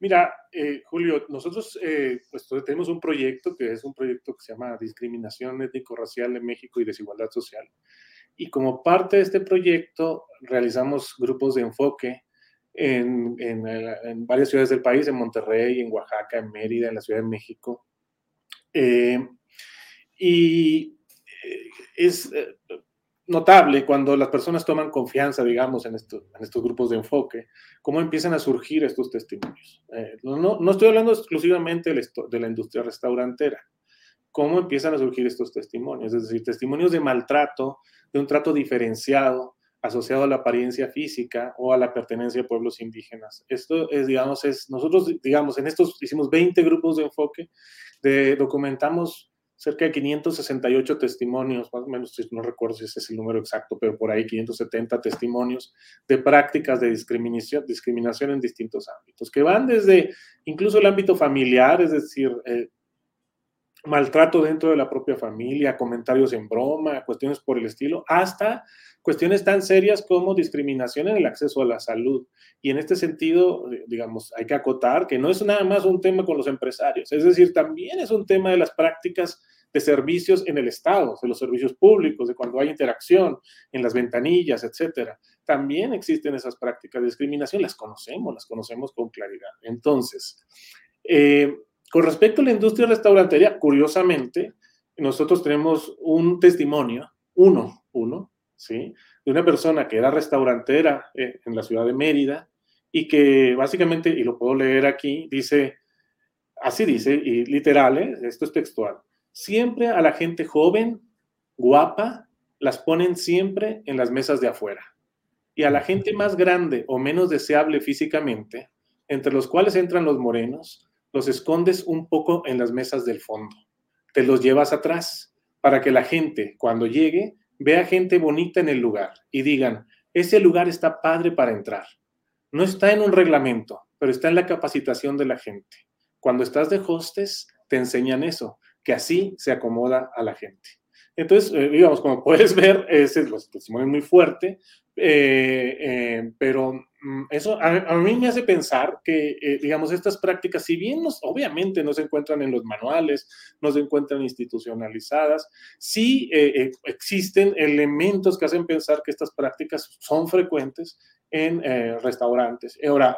Mira, eh, Julio, nosotros eh, pues, tenemos un proyecto que es un proyecto que se llama Discriminación Étnico-Racial en México y Desigualdad Social. Y como parte de este proyecto realizamos grupos de enfoque en, en, varias ciudades del país, en Monterrey, en Oaxaca, en Mérida, en la Ciudad de México. Eh, y es, notable cuando las personas toman confianza, digamos, en, en estos grupos de enfoque, cómo empiezan a surgir estos testimonios. Eh, no, no, estoy hablando exclusivamente de la industria restaurantera, cómo empiezan a surgir estos testimonios, es decir, testimonios de maltrato, de un trato diferenciado asociado a la apariencia física o a la pertenencia a pueblos indígenas. Esto es, digamos, es, nosotros, digamos, en estos hicimos 20 grupos de enfoque, documentamos cerca de 568 testimonios, más o menos, no recuerdo si ese es el número exacto, pero por ahí 570 testimonios de prácticas de discriminación, discriminación en distintos ámbitos, que van desde incluso el ámbito familiar, es decir, eh, maltrato dentro de la propia familia, comentarios en broma, cuestiones por el estilo, hasta cuestiones tan serias como discriminación en el acceso a la salud. Y en este sentido, digamos, hay que acotar que no es nada más un tema con los empresarios, es decir, también es un tema de las prácticas de servicios en el Estado, de los servicios públicos, de cuando hay interacción en las ventanillas, etcétera. También existen esas prácticas de discriminación, las conocemos, las conocemos con claridad. Entonces, eh, con respecto a la industria restaurantería, curiosamente, nosotros tenemos un testimonio, uno, uno, ¿sí? De una persona que era restaurantera eh, en la ciudad de Mérida y que básicamente, y lo puedo leer aquí, dice, así dice, y literal, ¿eh? esto es textual, siempre a la gente joven, guapa, las ponen siempre en las mesas de afuera. Y a la gente más grande o menos deseable físicamente, entre los cuales entran los morenos, los escondes un poco en las mesas del fondo. Te los llevas atrás para que la gente, cuando llegue, vea gente bonita en el lugar y digan, ese lugar está padre para entrar. No está en un reglamento, pero está en la capacitación de la gente. Cuando estás de hostes, te enseñan eso que así se acomoda a la gente. Entonces, eh, digamos, como puedes ver, ese es testimonio muy fuerte, eh, eh, pero eso a, mí me hace pensar que, digamos, estas prácticas, si bien nos, obviamente no se encuentran en los manuales, no se encuentran institucionalizadas, sí existen elementos que hacen pensar que estas prácticas son frecuentes en restaurantes. Ahora,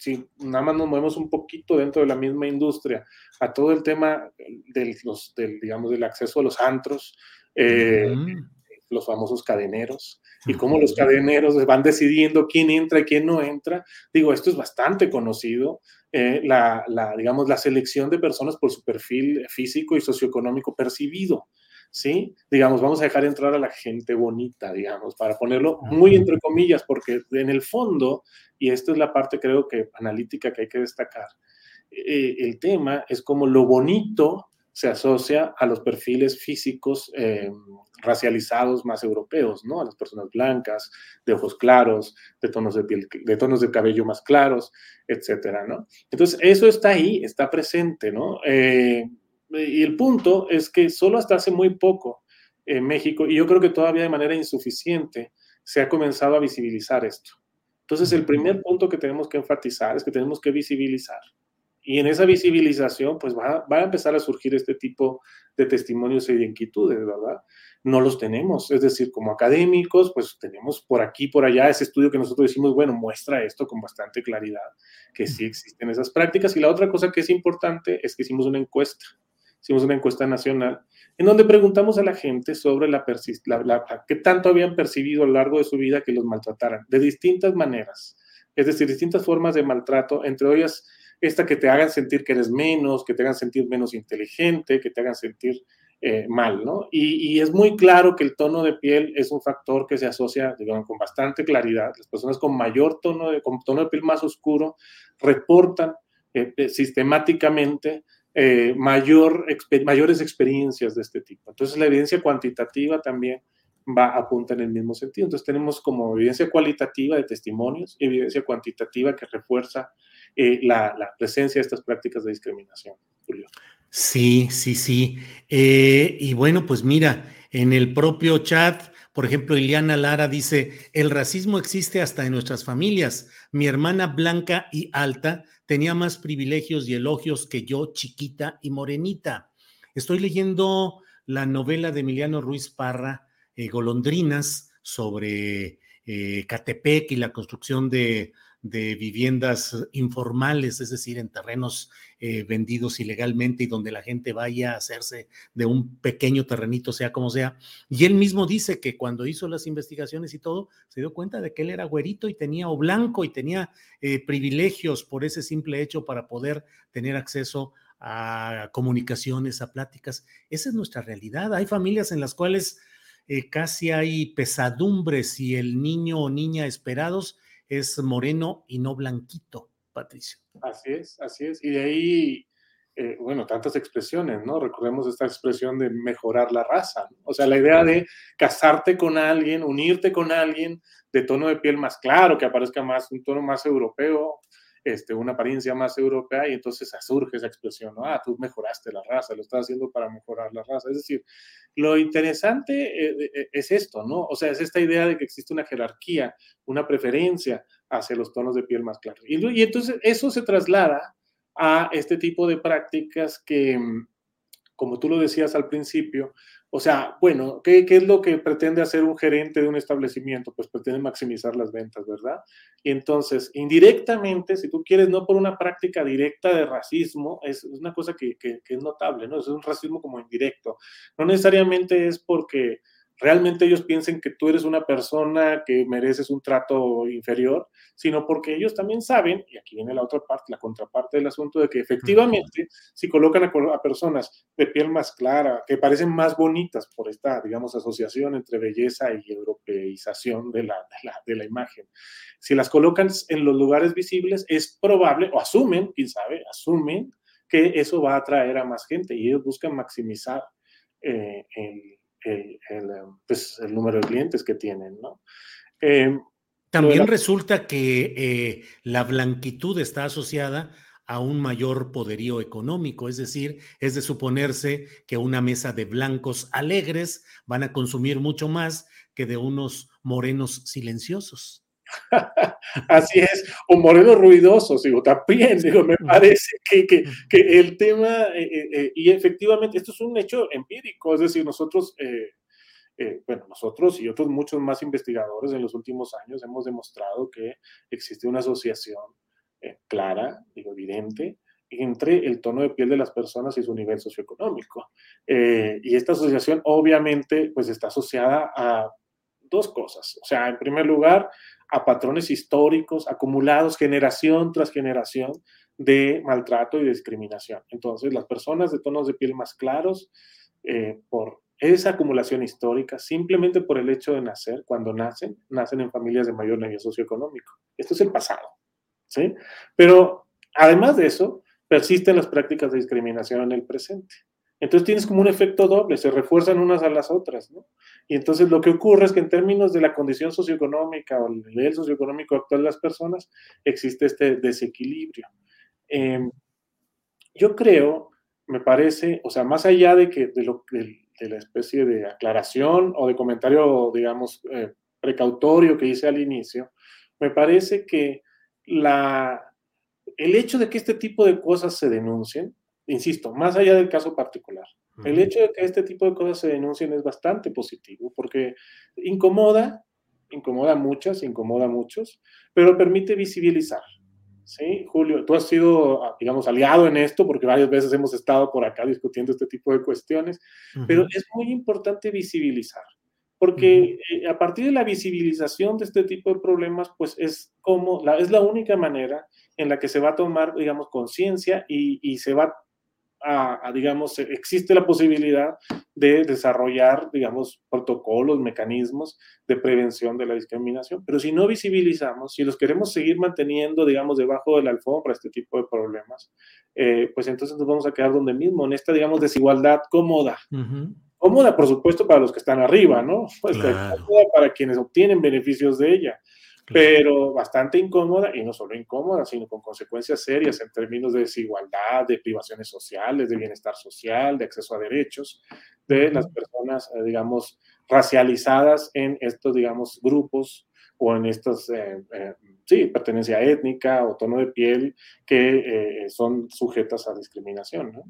si nada más nos movemos un poquito dentro de la misma industria a todo el tema del, los, del digamos, del acceso a los antros, eh, los famosos cadeneros, y cómo los cadeneros van decidiendo quién entra y quién no entra. Digo, esto es bastante conocido, eh, la, la, digamos, la selección de personas por su perfil físico y socioeconómico percibido. ¿sí? Digamos, vamos a dejar entrar a la gente bonita, digamos, para ponerlo muy entre comillas, porque en el fondo, y esta es la parte creo que analítica que hay que destacar, eh, el tema es como lo bonito se asocia a los perfiles físicos eh, racializados más europeos, ¿no? A las personas blancas, de ojos claros, de tonos de piel, de tonos de cabello más claros, etcétera, ¿no? Entonces, eso está ahí, está presente, ¿no? Eh, y el punto es que solo hasta hace muy poco en México, y yo creo que todavía de manera insuficiente, se ha comenzado a visibilizar esto. Entonces, el primer punto que tenemos que enfatizar es que tenemos que visibilizar Y en esa visibilización, pues va, va, a empezar a surgir este tipo de testimonios y de inquietudes, ¿verdad? No los tenemos, es decir, como académicos, pues tenemos por aquí, por allá, ese estudio que nosotros decimos, bueno, muestra esto con bastante claridad, que sí existen esas prácticas. Y la otra cosa que es importante es que hicimos una encuesta, hicimos una encuesta nacional, en donde preguntamos a la gente sobre la, la, la qué tanto habían percibido a lo largo de su vida que los maltrataran, de distintas maneras, es decir, distintas formas de maltrato, entre ellas esta que te hagan sentir que eres menos, que te hagan sentir menos inteligente, que te hagan sentir eh, mal, ¿no? Y, es muy claro que el tono de piel es un factor que se asocia, con bastante claridad. Las personas con mayor tono de, con tono de piel más oscuro reportan eh, eh sistemáticamente mayor, mayores experiencias de este tipo. Entonces, la evidencia cuantitativa también va apunta en el mismo sentido. Entonces, tenemos como evidencia cualitativa de testimonios, evidencia cuantitativa que refuerza eh, la, presencia de estas prácticas de discriminación, Julio. Sí, sí, sí. Eh, y bueno, pues mira, en el propio chat, por ejemplo, Iliana Lara dice, el racismo existe hasta en nuestras familias. Mi hermana blanca y alta tenía más privilegios y elogios que yo, chiquita y morenita. Estoy leyendo la novela de Emiliano Ruiz Parra, eh, Golondrinas, sobre eh, Catepec y la construcción de viviendas informales, es decir, en terrenos eh, vendidos ilegalmente y donde la gente vaya a hacerse de un pequeño terrenito, sea como sea. Y él mismo dice que cuando hizo las investigaciones y todo, se dio cuenta de que él era güerito y tenía o blanco y tenía privilegios por ese simple hecho para poder tener acceso a comunicaciones, a pláticas. Esa es nuestra realidad. Hay familias en las cuales eh, casi hay pesadumbres y el niño o niña esperados es moreno y no blanquito, Patricio. Así es, así es. Y de ahí, eh, bueno, tantas expresiones, ¿no? Recordemos esta expresión de mejorar la raza. O sea, la idea de casarte con alguien, unirte con alguien de tono de piel más claro, que aparezca más, un tono más europeo, este, una apariencia más europea y entonces surge esa expresión, ¿no? Ah, tú mejoraste la raza, lo estás haciendo para mejorar la raza. Es decir, lo interesante eh, eh, es esto, ¿no? O sea, es esta idea de que existe una jerarquía, una preferencia hacia los tonos de piel más claros. Y, y entonces eso se traslada a este tipo de prácticas que, mm, como tú lo decías al principio, o sea, bueno, ¿qué, ¿qué, es lo que pretende hacer un gerente de un establecimiento? Pues pretende maximizar las ventas, ¿verdad? Y entonces, indirectamente, si tú quieres, no por una práctica directa de racismo, es, una cosa que es notable, ¿no? Es un racismo como indirecto. No necesariamente es porque realmente ellos piensen que tú eres una persona que mereces un trato inferior, sino porque ellos también saben, y aquí viene la otra parte, la contraparte del asunto, de que efectivamente si colocan a, personas de piel más clara, que parecen más bonitas por esta, digamos, asociación entre belleza y europeización de la, de la, de la imagen, si las colocan en los lugares visibles, es probable, o asumen, quién sabe, asumen que eso va a atraer a más gente y ellos buscan maximizar eh, el el, el, em, pues, el número de clientes que tienen, ¿no? Eh, También la... resulta que eh, la blanquitud está asociada a un mayor poderío económico, es decir, es de suponerse que una mesa de blancos alegres van a consumir mucho más que de unos morenos silenciosos. Así es, o morenos ruidosos, digo, también, digo, me parece que, que, que el tema, eh, eh, eh, y efectivamente, esto es un hecho empírico, es decir, nosotros, eh, eh, bueno, nosotros y otros muchos más investigadores en los últimos años hemos demostrado que existe una asociación eh, clara, digo, evidente, entre el tono de piel de las personas y su nivel socioeconómico. y esta asociación obviamente pues está asociada a dos cosas. O sea, en primer lugar, a patrones históricos acumulados generación tras generación de maltrato y discriminación. Entonces, las personas de tonos de piel más claros, eh, por esa acumulación histórica, simplemente por el hecho de nacer, cuando nacen, nacen en familias de mayor nivel socioeconómico. Esto es el pasado, ¿sí? Pero además de eso, persisten las prácticas de discriminación en el presente. Entonces tienes como un efecto doble, se refuerzan unas a las otras, ¿no? Y entonces lo que ocurre es que en términos de la condición socioeconómica o el nivel socioeconómico actual de las personas, existe este desequilibrio. Eh, yo creo, me parece, o sea, más allá de que de, lo, de, de la especie de aclaración o de comentario, digamos, eh, precautorio que hice al inicio, me parece que la el hecho de que este tipo de cosas se denuncien, insisto, más allá del caso particular, el hecho de que este tipo de cosas se denuncien es bastante positivo porque incomoda, incomoda a muchas, incomoda a muchos, pero permite visibilizar. ¿sí? Julio, tú has sido, digamos, aliado en esto porque varias veces hemos estado por acá discutiendo este tipo de cuestiones, pero es muy importante visibilizar porque eh, a partir de la visibilización de este tipo de problemas, pues es como, la, es la única manera en la que se va a tomar, digamos, conciencia y, y, se va a, digamos, existe la posibilidad de desarrollar, digamos, protocolos, mecanismos de prevención de la discriminación. Pero si no visibilizamos, si los queremos seguir manteniendo, digamos, debajo de la alfombra este tipo de problemas, eh, pues entonces nos vamos a quedar donde mismo, en esta, digamos, desigualdad cómoda. Cómoda, por supuesto, para los que están arriba, ¿no? Pues cómoda para quienes obtienen beneficios de ella, pero bastante incómoda, y no solo incómoda, sino con consecuencias serias en términos de desigualdad, de privaciones sociales, de bienestar social, de acceso a derechos de las personas, eh, digamos, racializadas en estos, digamos, grupos o en estos, eh, eh, sí, pertenencia étnica o tono de piel que son sujetas a discriminación, ¿no?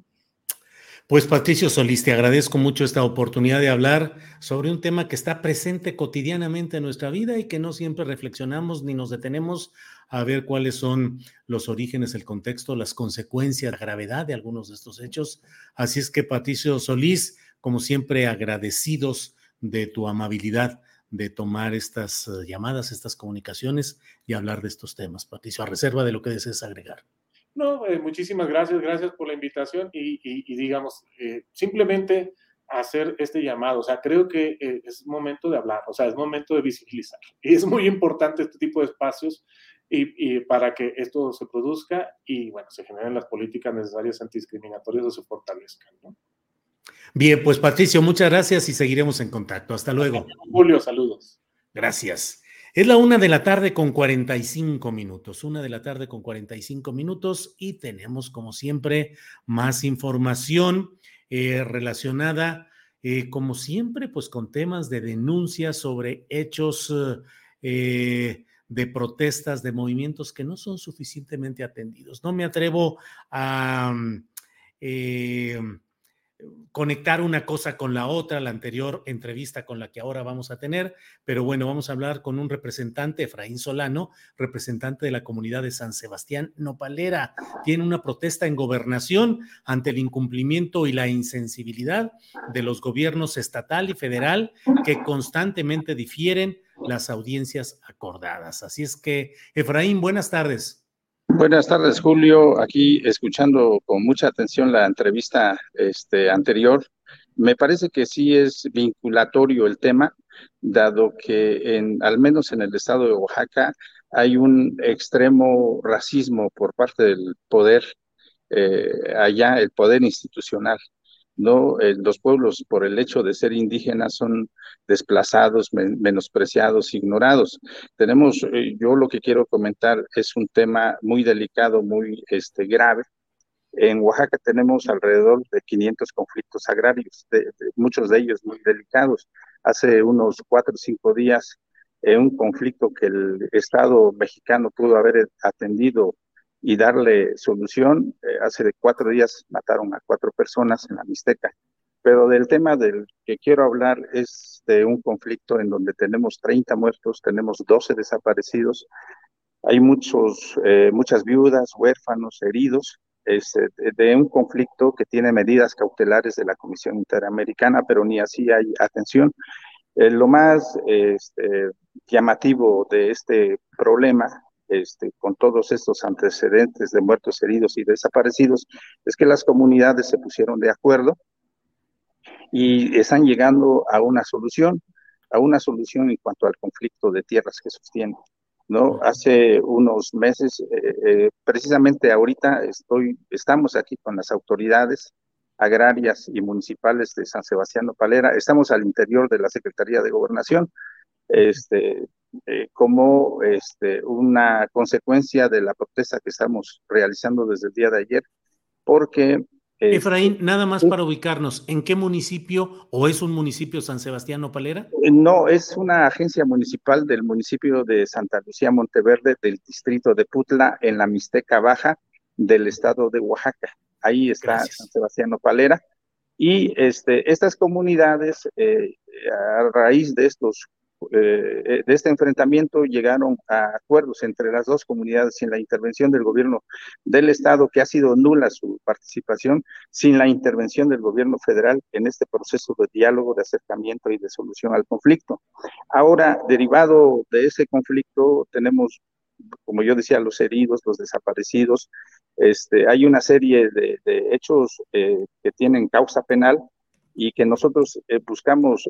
Pues Patricio Solís, te agradezco mucho esta oportunidad de hablar sobre un tema que está presente cotidianamente en nuestra vida y que no siempre reflexionamos ni nos detenemos a ver cuáles son los orígenes, el contexto, las consecuencias, la gravedad de algunos de estos hechos. Así es que Patricio Solís, como siempre, agradecidos de tu amabilidad de tomar estas eh, llamadas, estas comunicaciones y hablar de estos temas. Patricio, a reserva de lo que desees agregar. No, eh, muchísimas gracias, gracias por la invitación y, digamos, eh, simplemente hacer este llamado. O sea, creo que eh, es momento de hablar, o sea, es momento de visibilizar. Y es muy importante este tipo de espacios y, para que esto se produzca y, bueno, se generen las políticas necesarias antidiscriminatorias o se fortalezcan, ¿no? Bien, pues Patricio, muchas gracias y seguiremos en contacto. Hasta luego. Julio, saludos. Gracias. Es la una de la tarde con 45 minutos, una de la tarde con 45 minutos y tenemos como siempre más información eh, relacionada, eh, como siempre, pues con temas de denuncia sobre hechos eh, de protestas, de movimientos que no son suficientemente atendidos. No me atrevo a conectar una cosa con la otra, la anterior entrevista con la que ahora vamos a tener, pero bueno, vamos a hablar con un representante, Efraín Solano, representante de la comunidad de San Sebastián Nopalera. Tiene una protesta en gobernación ante el incumplimiento y la insensibilidad de los gobiernos estatal y federal que constantemente difieren las audiencias acordadas. Así es que, Efraín, buenas tardes. Buenas tardes, Julio. Aquí escuchando con mucha atención la entrevista este, anterior. Me parece que sí es vinculatorio el tema, dado que en, al menos en el estado de Oaxaca hay un extremo racismo por parte del poder eh, allá, el poder institucional. ¿No? Eh, los pueblos, por el hecho de ser indígenas, son desplazados, menospreciados, ignorados. Tenemos, eh, yo lo que quiero comentar es un tema muy delicado, muy este, grave. En Oaxaca tenemos alrededor de 500 conflictos agrarios, muchos de ellos muy delicados. Hace unos cuatro o cinco días, eh, un conflicto que el Estado mexicano pudo haber atendido y darle solución. Eh, hace cuatro días mataron a cuatro personas en la Mixteca. Pero del tema del que quiero hablar es de un conflicto en donde tenemos 30 muertos, tenemos 12 desaparecidos, hay muchos, eh, muchas viudas, huérfanos, heridos, es, este, de un conflicto que tiene medidas cautelares de la Comisión Interamericana, pero ni así hay atención. Eh, lo más este, llamativo de este problema este, con todos estos antecedentes de muertos, heridos y desaparecidos, es que las comunidades se pusieron de acuerdo y están llegando a una solución, a una solución en cuanto al conflicto de tierras que sostienen. ¿no? Hace unos meses, eh, eh, precisamente ahorita estoy, estamos aquí con las autoridades agrarias y municipales de San Sebastián Palera, estamos al interior de la Secretaría de Gobernación, este, eh, como este, una consecuencia de la protesta que estamos realizando desde el día de ayer, porque Efraín, nada más para ubicarnos, ¿en qué municipio o es un municipio San Sebastián Palera? Eh, no, es una agencia municipal del municipio de Santa Lucía Monteverde, del distrito de Putla, en la Mixteca Baja del estado de Oaxaca. Ahí está San Sebastián Palera. Y este, estas comunidades, eh, a raíz de estos eh, eh, de este enfrentamiento llegaron a acuerdos entre las dos comunidades sin la intervención del gobierno del Estado, que ha sido nula su participación, sin la intervención del gobierno federal en este proceso de diálogo, de acercamiento y de solución al conflicto. Ahora, derivado de ese conflicto, tenemos, como yo decía, los heridos, los desaparecidos. Este, hay una serie de, hechos eh, que tienen causa penal y que nosotros buscamos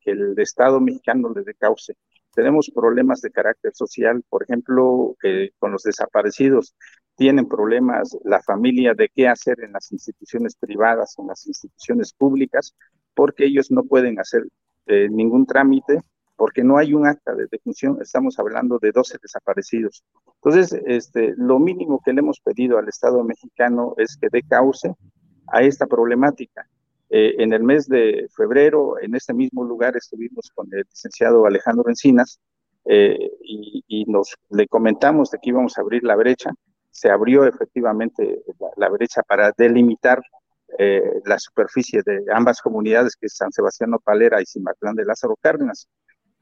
que el Estado mexicano le dé cauce. Tenemos problemas de carácter social, por ejemplo, con los desaparecidos. Tienen problemas la familia de qué hacer en las instituciones privadas, en las instituciones públicas, porque ellos no pueden hacer eh, ningún trámite, porque no hay un acta de defunción. Estamos hablando de 12 desaparecidos. Entonces, este, lo mínimo que le hemos pedido al Estado mexicano es que dé cauce a esta problemática. Eh, en el mes de febrero, en este mismo lugar, estuvimos con el licenciado Alejandro Encinas eh, y, nos le comentamos de que íbamos a abrir la brecha. Se abrió efectivamente la, brecha para delimitar eh, la superficie de ambas comunidades, que es San Sebastián Palera y Cimatlán de Lázaro Cárdenas.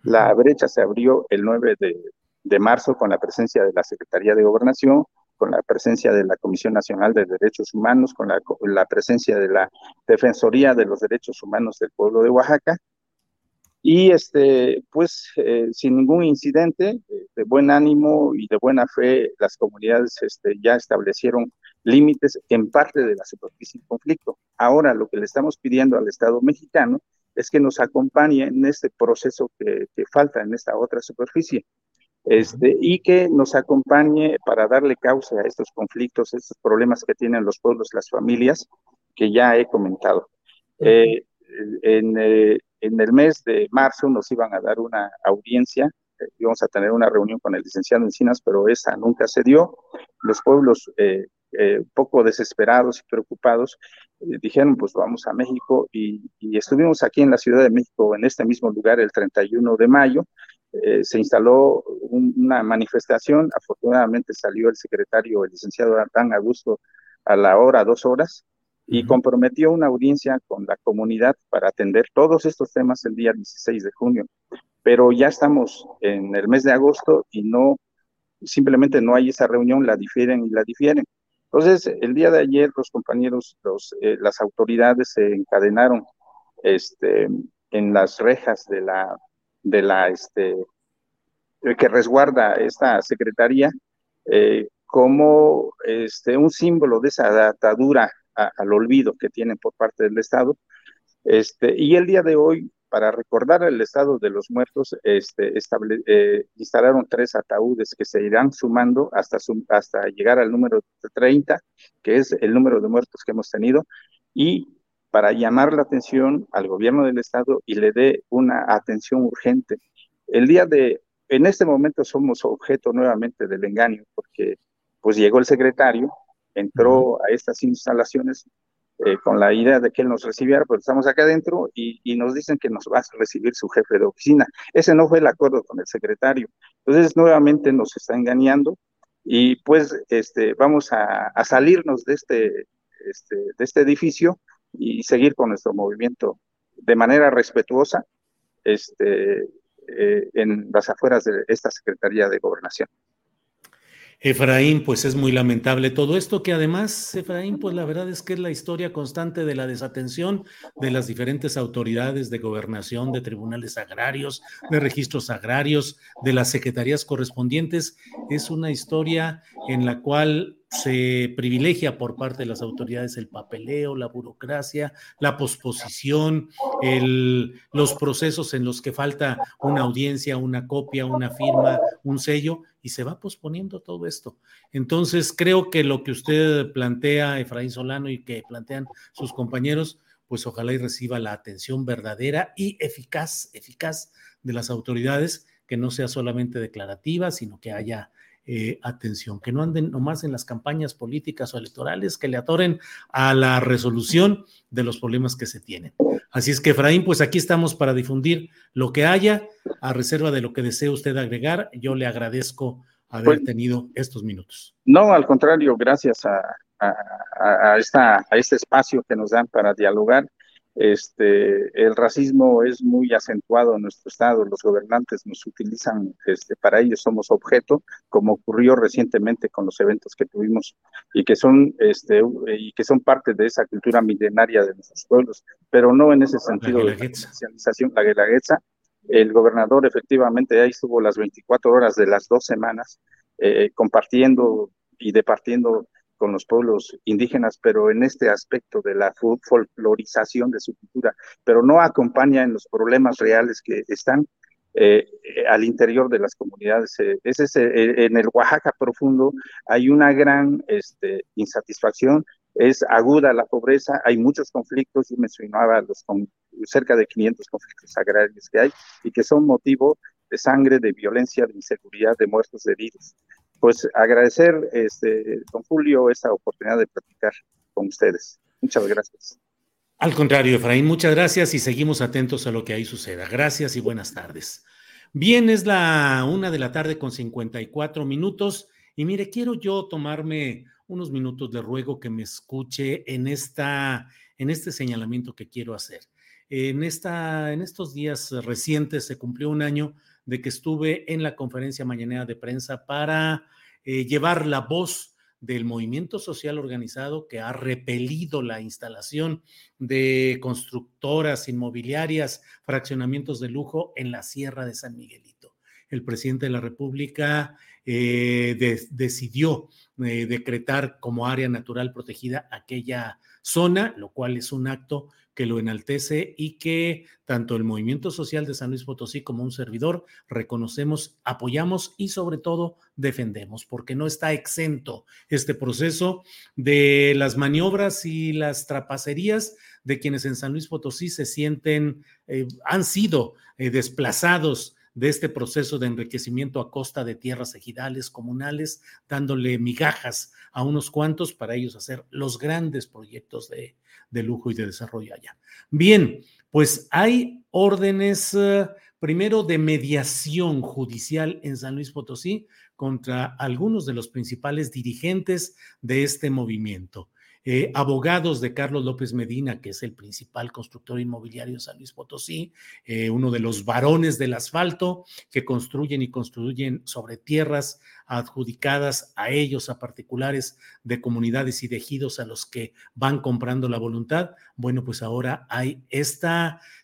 La brecha se abrió el 9 de, de marzo con la presencia de la Secretaría de Gobernación, con la presencia de la Comisión Nacional de Derechos Humanos, con la, presencia de la Defensoría de los Derechos Humanos del pueblo de Oaxaca. Y este, pues eh, sin ningún incidente, de, buen ánimo y de buena fe, las comunidades este, ya establecieron límites en parte de la superficie en conflicto. Ahora lo que le estamos pidiendo al Estado mexicano es que nos acompañe en este proceso que falta en esta otra superficie este, y que nos acompañe para darle causa a estos conflictos, estos problemas que tienen los pueblos, las familias, que ya he comentado. Eh, en, eh, en, el mes de marzo nos iban a dar una audiencia, eh, íbamos a tener una reunión con el licenciado Encinas, pero esa nunca se dio. Los pueblos, un poco desesperados y preocupados, dijeron, pues vamos a México y, y estuvimos aquí en la Ciudad de México, en este mismo lugar, el 31 de mayo, eh, se instaló una manifestación, afortunadamente salió el secretario, el licenciado Artán Augusto, a la hora, dos horas, y comprometió una audiencia con la comunidad para atender todos estos temas el día 16 de junio. Pero ya estamos en el mes de agosto y no, simplemente no hay esa reunión, la difieren y la difieren. Entonces, el día de ayer los compañeros, los, eh, las autoridades se encadenaron este, en las rejas de la de la este, que resguarda esta secretaría eh, como este, un símbolo de esa atadura al olvido que tienen por parte del Estado. Este, y el día de hoy, para recordar el estado de los muertos, este, eh, instalaron tres ataúdes que se irán sumando hasta, hasta llegar al número 30, que es el número de muertos que hemos tenido, y para llamar la atención al gobierno del estado y le dé una atención urgente. El día de, en este momento somos objeto nuevamente del engaño, porque pues llegó el secretario, entró a estas instalaciones eh, con la idea de que él nos recibiera, pero estamos acá adentro y, y, nos dicen que nos va a recibir su jefe de oficina. Ese no fue el acuerdo con el secretario. Entonces, nuevamente nos está engañando y pues este, vamos a, a salirnos de este, este, de este edificio y seguir con nuestro movimiento de manera respetuosa este, eh, en las afueras de esta Secretaría de Gobernación. Efraín, pues es muy lamentable todo esto, que además, Efraín, pues la verdad es que es la historia constante de la desatención de las diferentes autoridades de gobernación, de tribunales agrarios, de registros agrarios, de las secretarías correspondientes. Es una historia en la cual se privilegia por parte de las autoridades el papeleo, la burocracia, la posposición, los procesos en los que falta una audiencia, una copia, una firma, un sello, y se va posponiendo todo esto. Entonces, creo que lo que usted plantea, Efraín Solano, y que plantean sus compañeros, pues ojalá y reciba la atención verdadera y eficaz, eficaz de las autoridades, que no sea solamente declarativa, sino que haya eh, atención, que no anden nomás en las campañas políticas o electorales, que le atoren a la resolución de los problemas que se tienen. Así es que, Efraín, pues aquí estamos para difundir lo que haya, a reserva de lo que desee usted agregar. Yo le agradezco haber pues tenido estos minutos. No, al contrario, gracias a, a, esta, a este espacio que nos dan para dialogar este, el racismo es muy acentuado en nuestro estado, los gobernantes nos utilizan, este, para ellos somos objeto, como ocurrió recientemente con los eventos que tuvimos y que son, este, y que son parte de esa cultura milenaria de nuestros pueblos, pero no en ese sentido de la especialización, la guelaguetza. El gobernador efectivamente ahí estuvo las 24 horas de las dos semanas eh, compartiendo y departiendo con los pueblos indígenas, pero en este aspecto de la folclorización de su cultura, pero no acompaña en los problemas reales que están eh, al interior de las comunidades. Eh, eh, en el Oaxaca profundo hay una gran este, insatisfacción, es aguda la pobreza, hay muchos conflictos, yo mencionaba los con, cerca de 500 conflictos agrarios que hay y que son motivo de sangre, de violencia, de inseguridad, de muertos, de virus pues agradecer, este, don Julio, esta oportunidad de platicar con ustedes. Muchas gracias. Al contrario, Efraín, muchas gracias y seguimos atentos a lo que ahí suceda. Gracias y buenas tardes. Bien, es la una de la tarde con 54 minutos y mire, quiero yo tomarme unos minutos de ruego que me escuche en, esta, en este señalamiento que quiero hacer. En, esta, en estos días recientes se cumplió un año de que estuve en la conferencia mañanera de prensa para eh, llevar la voz del movimiento social organizado que ha repelido la instalación de constructoras inmobiliarias, fraccionamientos de lujo en la Sierra de San Miguelito. El presidente de la República eh, decidió eh, decretar como área natural protegida aquella zona, lo cual es un acto que lo enaltece y que tanto el movimiento social de San Luis Potosí como un servidor reconocemos, apoyamos y sobre todo defendemos, porque no está exento este proceso de las maniobras y las trapacerías de quienes en San Luis Potosí se sienten, eh, han sido eh, desplazados de este proceso de enriquecimiento a costa de tierras ejidales, comunales, dándole migajas a unos cuantos para ellos hacer los grandes proyectos de, de lujo y de desarrollo allá. Bien, pues hay órdenes eh, primero de mediación judicial en San Luis Potosí contra algunos de los principales dirigentes de este movimiento. Eh, abogados de Carlos López Medina, que es el principal constructor inmobiliario de San Luis Potosí, eh, uno de los varones del asfalto que construyen y construyen sobre tierras adjudicadas a ellos, a particulares de comunidades y de ejidos a los que van comprando la voluntad. Bueno, pues ahora hay este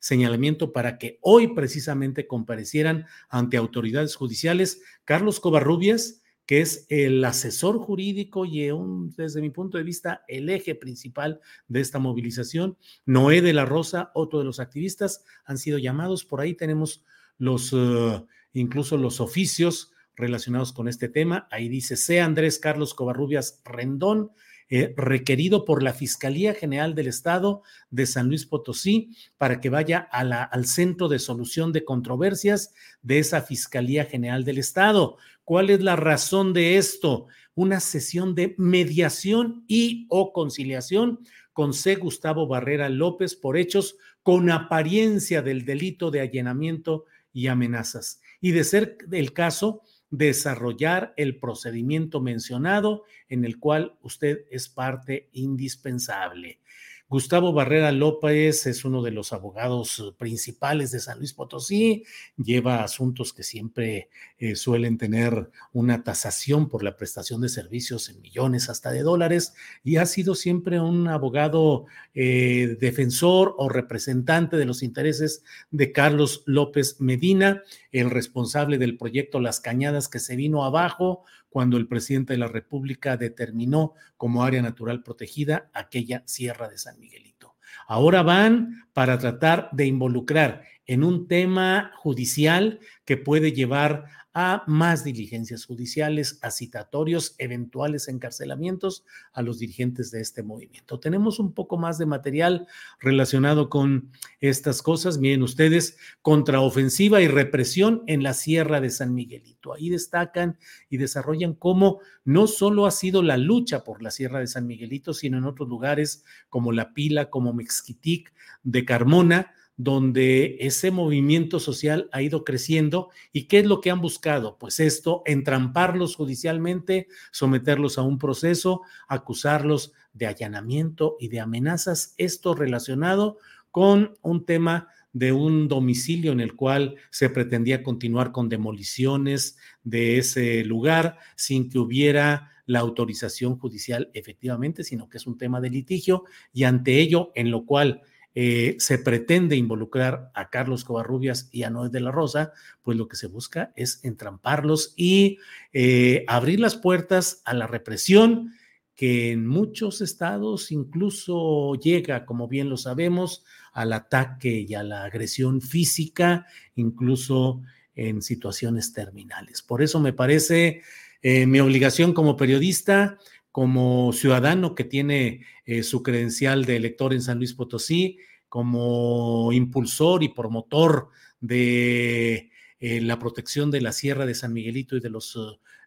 señalamiento para que hoy precisamente comparecieran ante autoridades judiciales Carlos Covarrubias, que es el asesor jurídico y desde mi punto de vista el eje principal de esta movilización. Noé de la Rosa, otro de los activistas, han sido llamados. Por ahí tenemos los, eh, incluso los oficios relacionados con este tema. Ahí dice C. Andrés Carlos Covarrubias Rendón, eh, requerido por la Fiscalía General del Estado de San Luis Potosí para que vaya al Centro de Solución de Controversias de esa Fiscalía General del Estado. ¿Cuál es la razón de esto? Una sesión de mediación y o conciliación con C. Gustavo Barrera López por hechos con apariencia del delito de allanamiento y amenazas. Y de ser el caso, desarrollar el procedimiento mencionado en el cual usted es parte indispensable. Gustavo Barrera López es uno de los abogados principales de San Luis Potosí, lleva asuntos que siempre eh, suelen tener una tasación por la prestación de servicios en millones hasta de dólares y ha sido siempre un abogado eh, defensor o representante de los intereses de Carlos López Medina, el responsable del proyecto Las Cañadas que se vino abajo cuando el presidente de la República determinó como área natural protegida aquella Sierra de San Miguelito. Ahora van para tratar de involucrar en un tema judicial que puede llevar a más diligencias judiciales, a citatorios, eventuales encarcelamientos a los dirigentes de este movimiento. Tenemos un poco más de material relacionado con estas cosas. Miren ustedes, contraofensiva y represión en la Sierra de San Miguelito. Ahí destacan y desarrollan cómo no solo ha sido la lucha por la Sierra de San Miguelito, sino en otros lugares como La Pila, como Mexquitic, de Carmona, donde ese movimiento social ha ido creciendo. ¿Y qué es lo que han buscado? Pues esto, entramparlos judicialmente, someterlos a un proceso, acusarlos de allanamiento y de amenazas. Esto relacionado con un tema de un domicilio en el cual se pretendía continuar con demoliciones de ese lugar sin que hubiera la autorización judicial efectivamente, sino que es un tema de litigio y ante ello, en lo cual eh, se pretende involucrar a Carlos Covarrubias y a Noé de la Rosa, pues lo que se busca es entramparlos y eh, abrir las puertas a la represión que en muchos estados incluso llega, como bien lo sabemos, al ataque y a la agresión física, incluso en situaciones terminales. Por eso me parece eh, mi obligación como periodista como ciudadano que tiene eh, su credencial de elector en San Luis Potosí, como impulsor y promotor de eh, la protección de la Sierra de San Miguelito y de los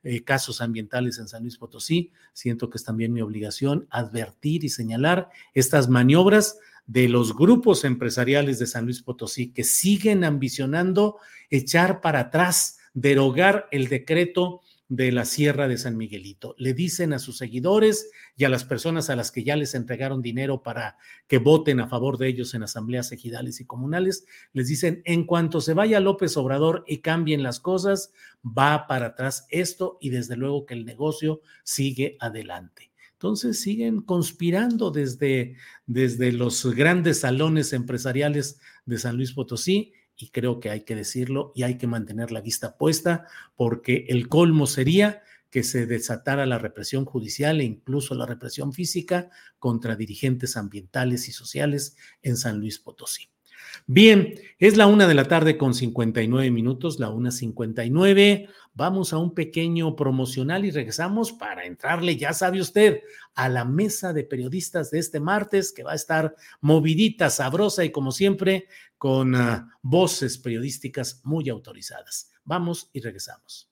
eh, casos ambientales en San Luis Potosí, siento que es también mi obligación advertir y señalar estas maniobras de los grupos empresariales de San Luis Potosí que siguen ambicionando echar para atrás, derogar el decreto de la Sierra de San Miguelito. Le dicen a sus seguidores y a las personas a las que ya les entregaron dinero para que voten a favor de ellos en asambleas ejidales y comunales, les dicen, en cuanto se vaya López Obrador y cambien las cosas, va para atrás esto y desde luego que el negocio sigue adelante. Entonces siguen conspirando desde, desde los grandes salones empresariales de San Luis Potosí y creo que hay que decirlo y hay que mantener la vista puesta porque el colmo sería que se desatara la represión judicial e incluso la represión física contra dirigentes ambientales y sociales en San Luis Potosí. Bien, es la una de la tarde con 59 minutos, la una 59. Vamos a un pequeño promocional y regresamos para entrarle, ya sabe usted, a la mesa de periodistas de este martes que va a estar movidita, sabrosa y como siempre con uh, voces periodísticas muy autorizadas. Vamos y regresamos.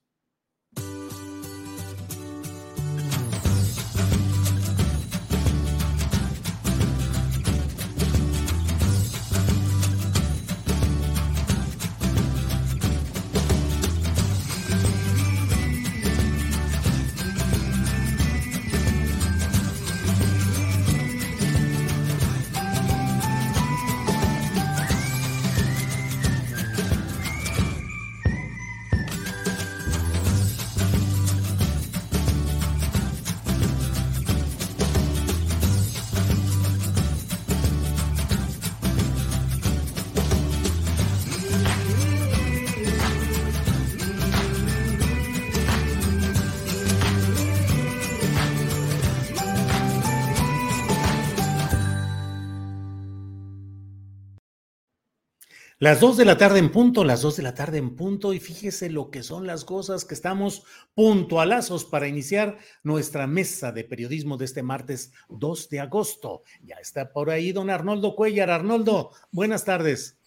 Las dos de la tarde en punto, las dos de la tarde en punto, y fíjese lo que son las cosas que estamos puntualazos para iniciar nuestra mesa de periodismo de este martes 2 de agosto. Ya está por ahí don Arnoldo Cuellar. Arnoldo, buenas tardes.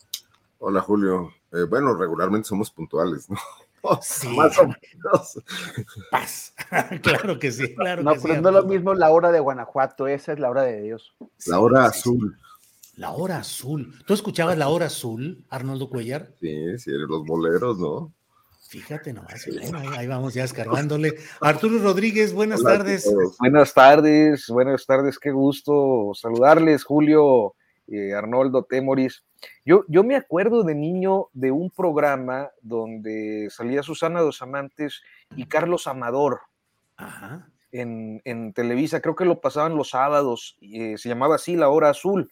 Hola Julio. Eh, bueno, regularmente somos puntuales, ¿no? Sí. Más o menos. Paz. claro que sí, claro no, que pero sí. no es lo mismo la hora de Guanajuato, esa es la hora de Dios. La hora azul. La hora azul. ¿Tú escuchabas la hora azul, Arnoldo Cuellar? Sí, sí, los boleros, ¿no? Fíjate nomás, ahí, ahí vamos ya escarbándole. Arturo Rodríguez, buenas Hola tardes. Buenas tardes, buenas tardes, qué gusto saludarles, Julio, eh, Arnoldo, Temoris. Yo, yo me acuerdo de niño de un programa donde salía Susana Dos Amantes y Carlos Amador Ajá. en, en Televisa, creo que lo pasaban los sábados, eh, se llamaba así La Hora Azul.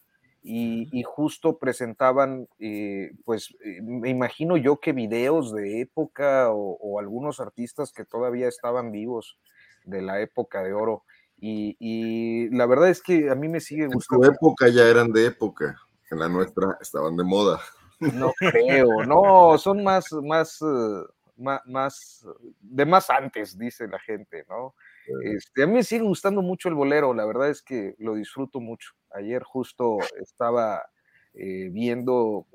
Y, y justo presentaban, eh, pues eh, me imagino yo que videos de época o, o algunos artistas que todavía estaban vivos de la época de oro. Y, y la verdad es que a mí me sigue En su gustando. época ya eran de época, en la nuestra estaban de moda. No creo, no, son más, más, más, más, de más antes, dice la gente, ¿no? Este, a mí me sigue gustando mucho el bolero, la verdad es que lo disfruto mucho. Ayer justo estaba eh, viendo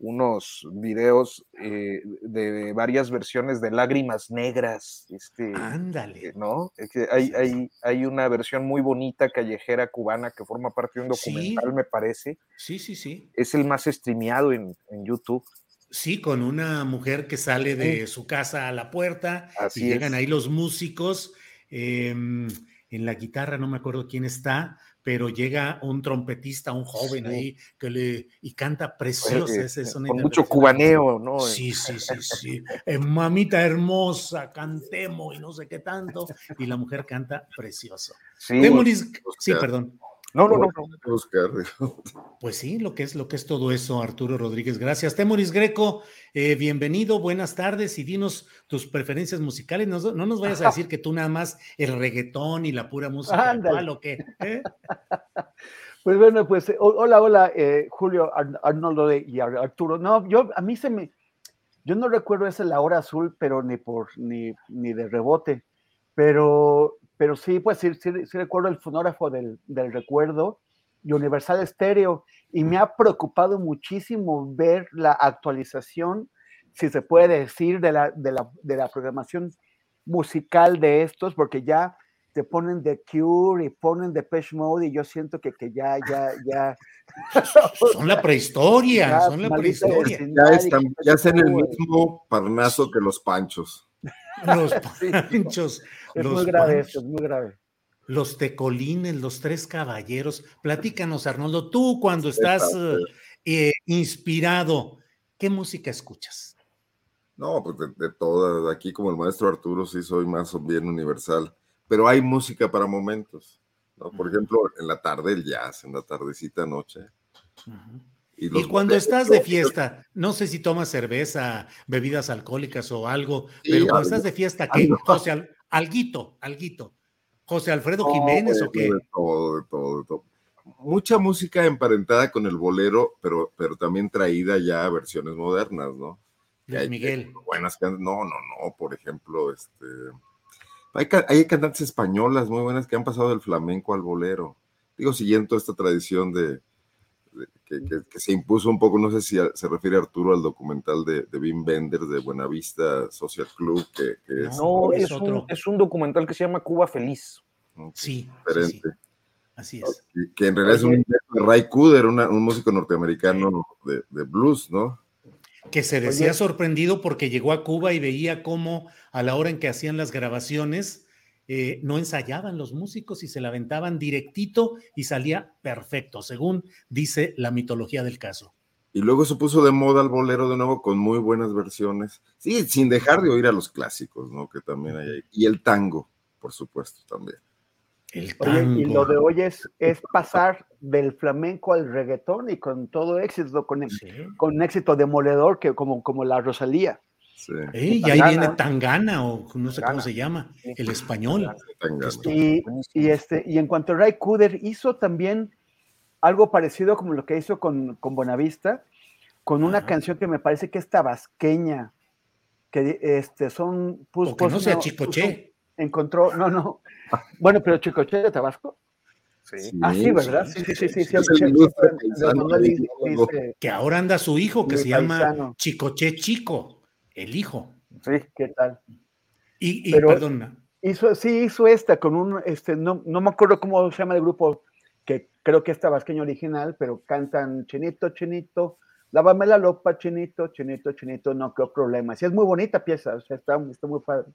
unos videos eh, de, varias versiones de Lágrimas Negras. Este, Ándale. ¿No? hay, hay, hay, una versión muy bonita callejera cubana que forma parte de un documental, me parece. Sí, sí, sí. Es el más streameado en, en YouTube. Sí, con una mujer que sale de su casa a la puerta y llegan ahí los músicos. Em, en la guitarra, no me acuerdo quién está, pero llega un trompetista, un joven ahí, que le, y canta precioso. es con mucho cubaneo, ¿no? Sí, sí, sí, sí. Eh, mamita hermosa, cantemos y no sé qué tanto. Y la mujer canta precioso. Sí, sí perdón. No, no, no. Pues sí, lo que es lo que es todo eso, Arturo Rodríguez. Gracias. Temoris Greco, eh, bienvenido, buenas tardes y dinos tus preferencias musicales. No, nos vayas a decir que tú nada más el reggaetón y la pura música actual o qué. ¿eh? Pues bueno, pues hola, hola, eh, Julio, Arnoldo y Arturo. No, yo a mí se me, yo no recuerdo esa la hora azul, pero ni por ni, ni de rebote. Pero pero sí, pues sí, sí, recuerdo el fonógrafo del, del, recuerdo y Universal Stereo, y me ha preocupado muchísimo ver la actualización, si se puede decir, de la, de la, de la programación musical de estos, porque ya te ponen The Cure y ponen The Pesh Mode y yo siento que, que ya, ya, ya. Son la prehistoria, son la prehistoria. Ya, están, ya hacen el mismo parnazo que los panchos. Los panchos. Es muy grave es muy grave. Los tecolines, los tres caballeros. Platícanos, Arnoldo, tú cuando estás eh, inspirado, ¿qué música escuchas? No, pues de, de todas. Aquí, como el maestro Arturo, sí soy más bien universal. Pero hay música para momentos. ¿no? Por ejemplo, en la tarde el jazz, en la tardecita noche. Y, cuando estás de fiesta, no sé si tomas cerveza, bebidas alcohólicas o algo, pero cuando estás de fiesta, ¿qué? José, alguito, alguito. José Alfredo Jiménez o qué? De todo, de todo, de todo. Mucha música emparentada con el bolero, pero, pero también traída ya a versiones modernas, ¿no? Luis Miguel. buenas no, no, no, por ejemplo, este. Hay, hay cantantes españolas muy buenas que han pasado del flamenco al bolero. Digo, siguiendo esta tradición de, que, se impuso un poco, no sé si se refiere Arturo al documental de, de Wim Wenders de Buenavista Social Club, que, es... No, es, un, es, un, documental que se llama Cuba Feliz. Sí, diferente. Así es. Que, en realidad es un de Ray Cooder, un músico norteamericano de, de, blues, ¿no? Que se decía sorprendido porque llegó a Cuba y veía cómo a la hora en que hacían las grabaciones, eh, no ensayaban los músicos y se la aventaban directito y salía perfecto, según dice la mitología del caso. Y luego se puso de moda el bolero de nuevo con muy buenas versiones. Sí, sin dejar de oír a los clásicos, ¿no? Que también hay ahí. Y el tango, por supuesto, también. El tango. y lo de hoy es, es, pasar del flamenco al reggaetón y con todo éxito, con, con éxito demoledor, que como, como la Rosalía. Y ahí viene Tangana, o no sé cómo se llama, el español. Y, y, este, y en cuanto a Ray Cooder, hizo también algo parecido como lo que hizo con, con Bonavista, con una canción que me parece que es tabasqueña, que este, son... Pues, pues, no sea Chicoche. encontró, no, no. Bueno, pero Chicoche de Tabasco. Sí. Ah, sí, ¿verdad? Sí, sí, sí, sí. sí, que ahora anda su hijo que se llama Chicoche Chico el hijo. Sí, ¿qué tal? Y, y perdona. Hizo, sí, hizo esta con un, este, no, no me acuerdo cómo se llama el grupo, que creo que es tabasqueño original, pero cantan Chinito, Chinito, lávame la lopa, Chinito, Chinito, Chinito, no, qué problema. Sí, es muy bonita pieza, o sea, está, está muy padre.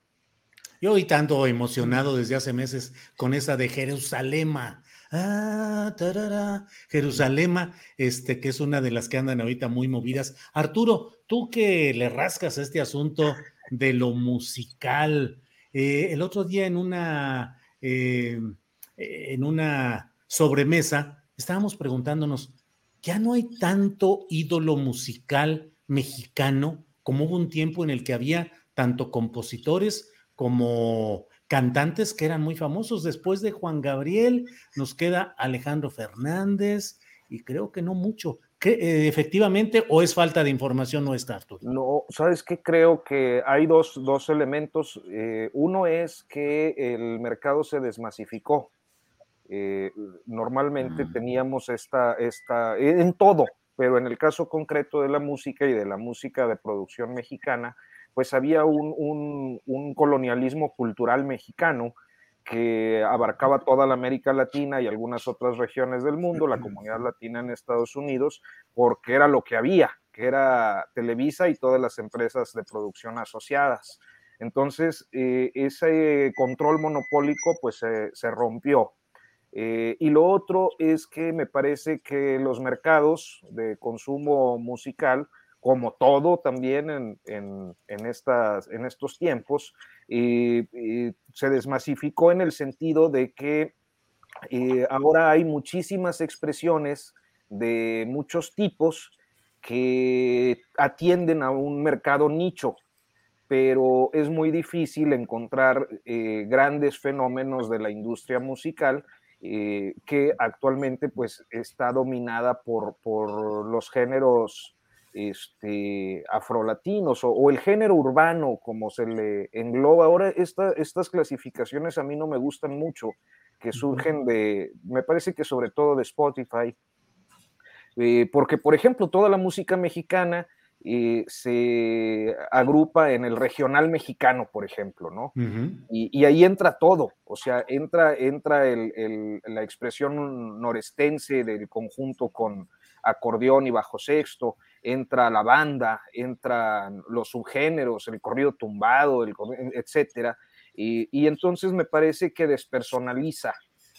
Yo hoy tanto emocionado desde hace meses con esa de Jerusalema. Ah, tarara, Jerusalema, este, que es una de las que andan ahorita muy movidas. Arturo, tú que le rascas este asunto de lo musical, eh, el otro día en una, eh, en una sobremesa estábamos preguntándonos, ¿ya no hay tanto ídolo musical mexicano como hubo un tiempo en el que había tanto compositores como cantantes que eran muy famosos. Después de Juan Gabriel nos queda Alejandro Fernández y creo que no mucho. Eh, efectivamente o es falta de información nuestra, Arturo? No, sabes que creo que hay dos, dos elementos. Eh, uno es que el mercado se desmasificó. Eh, normalmente Mm. teníamos esta, esta, en todo, pero en el caso concreto de la música y de la música de producción mexicana, pues había un, un, un colonialismo cultural mexicano que abarcaba toda la América Latina y algunas otras regiones del mundo, la comunidad latina en Estados Unidos, porque era lo que había, que era Televisa y todas las empresas de producción asociadas. Entonces, eh, ese control monopólico pues se, se rompió. Eh, y lo otro es que me parece que los mercados de consumo musical, como todo también en, en, estas, en estos tiempos, se desmasificó en el sentido de que eh, ahora hay muchísimas expresiones de muchos tipos que atienden a un mercado nicho, pero es muy difícil encontrar eh, grandes fenómenos de la industria musical eh, que actualmente pues está dominada por, por los géneros este, afrolatinos o, o, el género urbano, como se le engloba. Ahora esta, estas clasificaciones a mí no me gustan mucho, que surgen de, me parece que sobre todo de Spotify, eh, porque por ejemplo toda la música mexicana eh, se agrupa en el regional mexicano, por ejemplo, ¿no? Uh -huh. y, y, ahí entra todo, o sea, entra, entra el, el, la expresión norestense del conjunto con acordeón y bajo sexto, entra la banda, entran los subgéneros, el corrido tumbado, el, etcétera, y, y, entonces me parece que despersonaliza,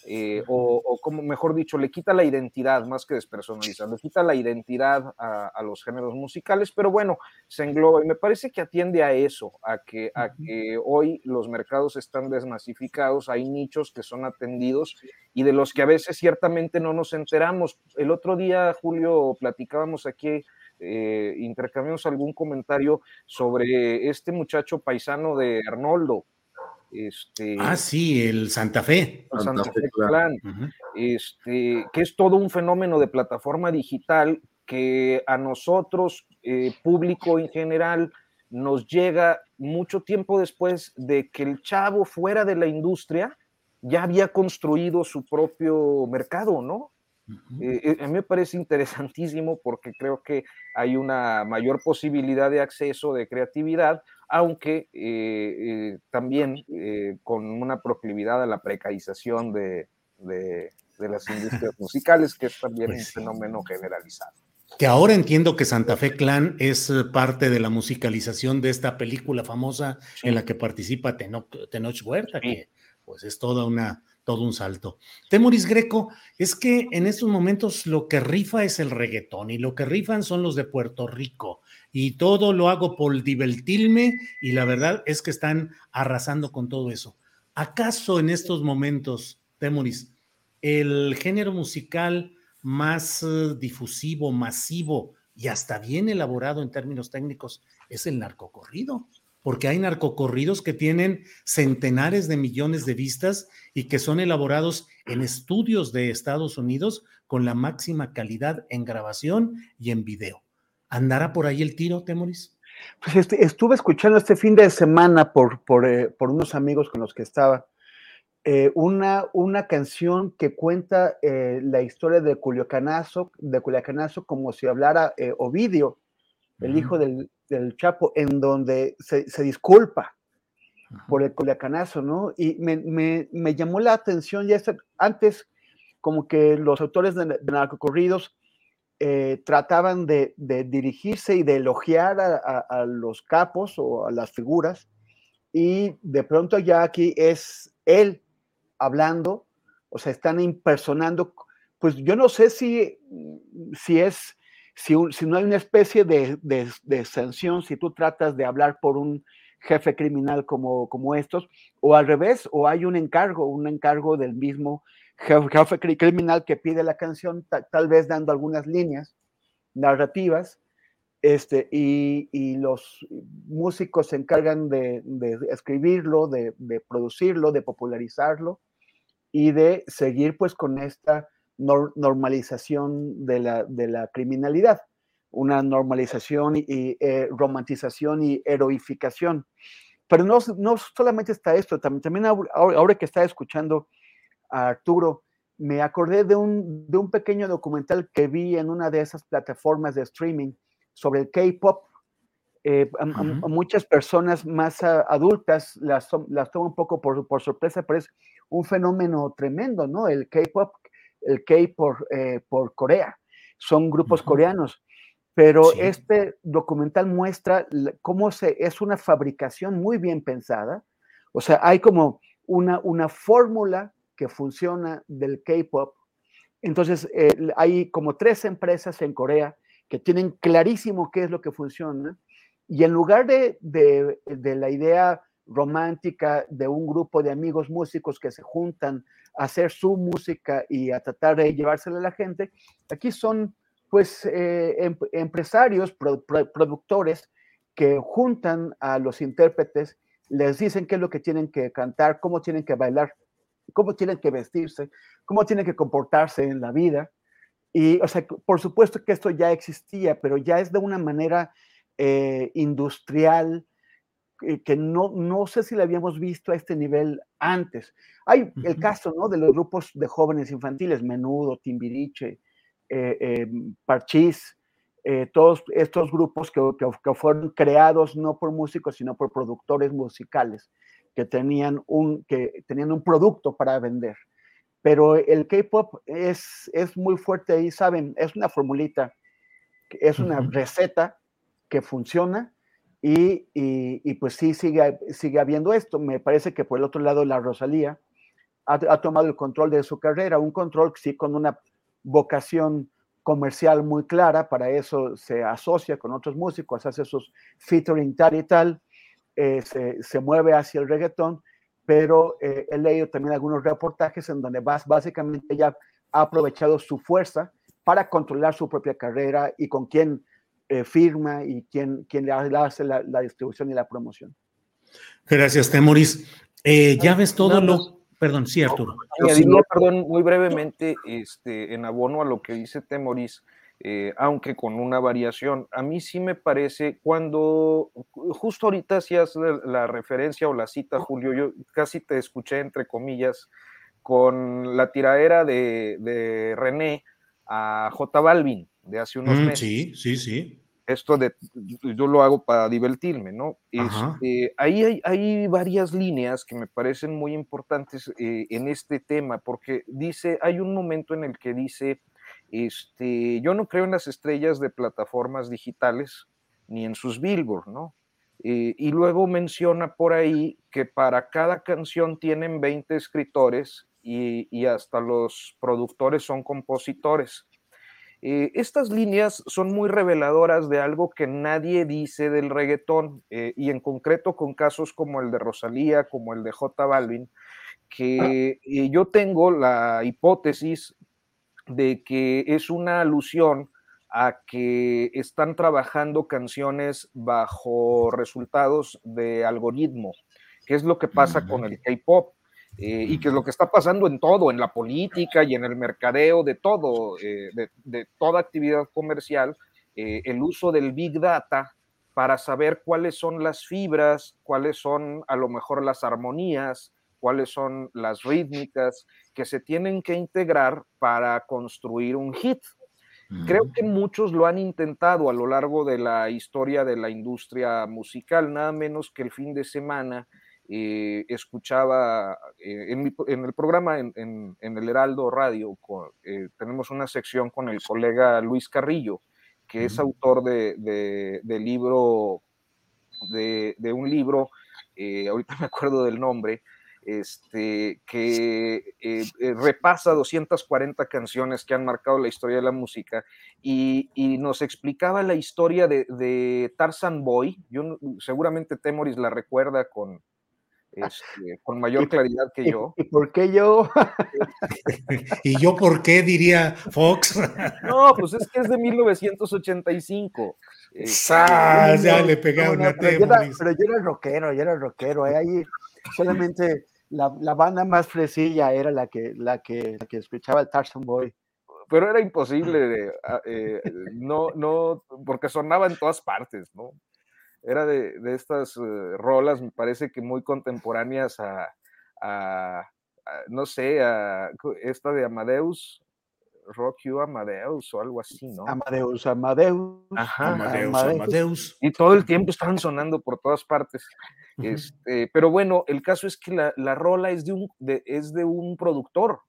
eh, o, o, como mejor dicho, le quita la identidad más que despersonaliza, le quita la identidad a, a, los géneros musicales, pero bueno, se engloba y me parece que atiende a eso, a que, a que hoy los mercados están desmasificados, hay nichos que son atendidos y de los que a veces ciertamente no nos enteramos. El otro día, Julio, platicábamos aquí eh, intercambiamos algún comentario sobre este muchacho paisano de Arnoldo. Este, ah, sí, el Santa Fe. El Santa, Fe Clan, uh -huh. este, que es todo un fenómeno de plataforma digital que a nosotros, eh, público en general, nos llega mucho tiempo después de que el chavo fuera de la industria ya había construido su propio mercado, ¿no? Eh, a mí me parece interesantísimo porque creo que hay una mayor posibilidad de acceso, de creatividad, aunque eh, eh, también eh, con una proclividad a la precarización de, de, de las industrias musicales, que es también pues un fenómeno generalizado. Que ahora entiendo que Santa Fe Clan es parte de la musicalización de esta película famosa sí. en la que participa Tenoch, Tenoch Huerta, sí. que pues es toda una, todo un salto. Temoris Greco, es que en estos momentos lo que rifa es el reggaetón y lo que rifan son los de Puerto Rico y todo lo hago por divertirme y la verdad es que están arrasando con todo eso. ¿Acaso en estos momentos, Temoris, el género musical más uh, difusivo, masivo y hasta bien elaborado en términos técnicos es el narcocorrido? Porque hay narcocorridos que tienen centenares de millones de vistas y que son elaborados en estudios de Estados Unidos con la máxima calidad en grabación y en video. ¿Andará por ahí el tiro, Temoris? Pues este, estuve escuchando este fin de semana por, por, eh, por unos amigos con los que estaba eh, una, una canción que cuenta eh, la historia de Culiacanazo, de Culiacanazo como si hablara Ovidio, el uh -huh. hijo del, del, Chapo, en donde se, se disculpa por el Culiacanazo, ¿no? Y me, me, me llamó la atención ya antes como que los autores de, de narcocorridos eh, trataban de, de, dirigirse y de elogiar a, a, a, los capos o a las figuras, y de pronto ya aquí es él hablando, o sea, están impersonando, pues yo no sé si, si es, si, un, si no hay una especie de, de, de, sanción, si tú tratas de hablar por un jefe criminal como, como estos, o al revés, o hay un encargo, un encargo del mismo jefe, criminal que pide la canción, tal vez dando algunas líneas narrativas, este, y, y, los músicos se encargan de, de escribirlo, de, de, producirlo, de popularizarlo y de seguir pues con esta normalización de la, de la criminalidad, una normalización y eh, romantización y heroificación. Pero no, no solamente está esto, también, también ahora, que está escuchando a Arturo, me acordé de un, de un pequeño documental que vi en una de esas plataformas de streaming sobre el K-pop. Eh, muchas personas más adultas las, las toman un poco por, por, sorpresa, pero es un fenómeno tremendo, ¿no? El K-pop, el K por, eh, por Corea, son grupos coreanos. Pero este documental muestra cómo se, es una fabricación muy bien pensada. O sea, hay como una, una fórmula que funciona del K-pop. Entonces, eh, hay como tres empresas en Corea que tienen clarísimo qué es lo que funciona. Y en lugar de, de, de la idea romántica de un grupo de amigos músicos que se juntan a hacer su música y a tratar de llevársela a la gente, aquí son pues eh, em, empresarios, productores que juntan a los intérpretes, les dicen qué es lo que tienen que cantar, cómo tienen que bailar, cómo tienen que vestirse, cómo tienen que comportarse en la vida. Y, o sea, por supuesto que esto ya existía, pero ya es de una manera eh, industrial, que no, no sé si lo habíamos visto a este nivel antes. Hay el caso ¿no? de los grupos de jóvenes infantiles, Menudo, Timbiriche, eh, eh, Parchís, eh, todos estos grupos que, fueron creados no por músicos, sino por productores musicales que tenían un, que tenían un producto para vender. Pero el K-pop es, es muy fuerte y saben, es una formulita, es una receta que funciona y, pues sí sigue, sigue habiendo esto. Me parece que por el otro lado la Rosalía ha, ha tomado el control de su carrera, un control sí con una vocación comercial muy clara, para eso se asocia con otros músicos, hace sus featuring tal y tal, eh, se, mueve hacia el reggaetón, pero eh, he leído también algunos reportajes en donde básicamente ella ha aprovechado su fuerza para controlar su propia carrera y con quién eh, firma y quién, quién le hace la, distribución y la promoción. Gracias, Temoris. ya ves todo lo Perdón, sí, Arturo. perdón, muy brevemente, este, en abono a lo que dice Temoris, eh, aunque con una variación. A mí sí me parece, cuando justo ahorita hacías la, la, referencia o la cita, Julio, yo casi te escuché entre comillas con la tiradera de, de René a J Balvin de hace unos mm, meses. Sí, sí, sí esto de yo lo hago para divertirme, ¿no? Este, ahí hay, varias líneas que me parecen muy importantes eh, en este tema, porque dice, hay un momento en el que dice, este, yo no creo en las estrellas de plataformas digitales ni en sus billboards, ¿no? Eh, y luego menciona por ahí que para cada canción tienen 20 escritores y, y hasta los productores son compositores. Eh, estas líneas son muy reveladoras de algo que nadie dice del reggaetón eh, y en concreto con casos como el de Rosalía, como el de J Balvin, que eh, yo tengo la hipótesis de que es una alusión a que están trabajando canciones bajo resultados de algoritmo, que es lo que pasa con el K-pop. Eh, y que es lo que está pasando en todo, en la política y en el mercadeo de todo, eh, de, toda actividad comercial, eh, el uso del Big Data para saber cuáles son las fibras, cuáles son a lo mejor las armonías, cuáles son las rítmicas que se tienen que integrar para construir un hit. Creo que muchos lo han intentado a lo largo de la historia de la industria musical, nada menos que el fin de semana eh, escuchaba eh, en, el programa en, el Heraldo Radio, eh, tenemos una sección con el colega Luis Carrillo, que es autor de, libro, de, un libro, ahorita me acuerdo del nombre, este, que repasa 240 canciones que han marcado la historia de la música y, nos explicaba la historia de, Tarzan Boy. Yo, seguramente Temoris la recuerda con, este, con mayor claridad que yo. ¿Y por qué yo? ¿Y yo por qué diría Fox? no, pues es que es de 1985. Este, ya le pegaron a pero, yo era, pero yo era rockero, yo era rockero. ¿eh? Ahí solamente la, la, banda más fresilla era la que, la que, la que escuchaba el Tarzan Boy. pero era imposible, ah, eh, no, no, porque sonaba en todas partes, ¿no? Era de, de estas eh, rolas, me parece que muy contemporáneas a, a, no sé, a esta de Amadeus, Rock You Amadeus o algo así, ¿no? Amadeus, Amadeus. Ajá, Amadeus, Amadeus. Y todo el tiempo estaban sonando por todas partes. este, pero bueno, el caso es que la, la rola es de un, de, es de un productor.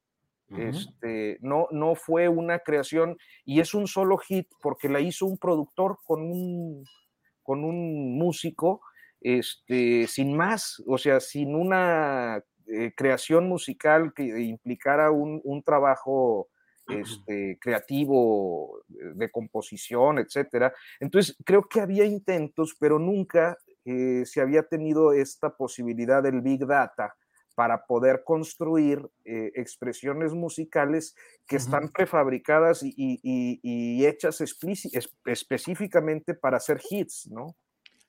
Este, no, no fue una creación y es un solo hit porque la hizo un productor con un, con un músico, este, sin más, o sea, sin una eh, creación musical que implicara un, un trabajo este, creativo, de composición, etcétera. Entonces, creo que había intentos, pero nunca eh, se había tenido esta posibilidad del Big Data para poder construir eh, expresiones musicales que están prefabricadas y, y, y hechas específicamente para hacer hits, ¿no?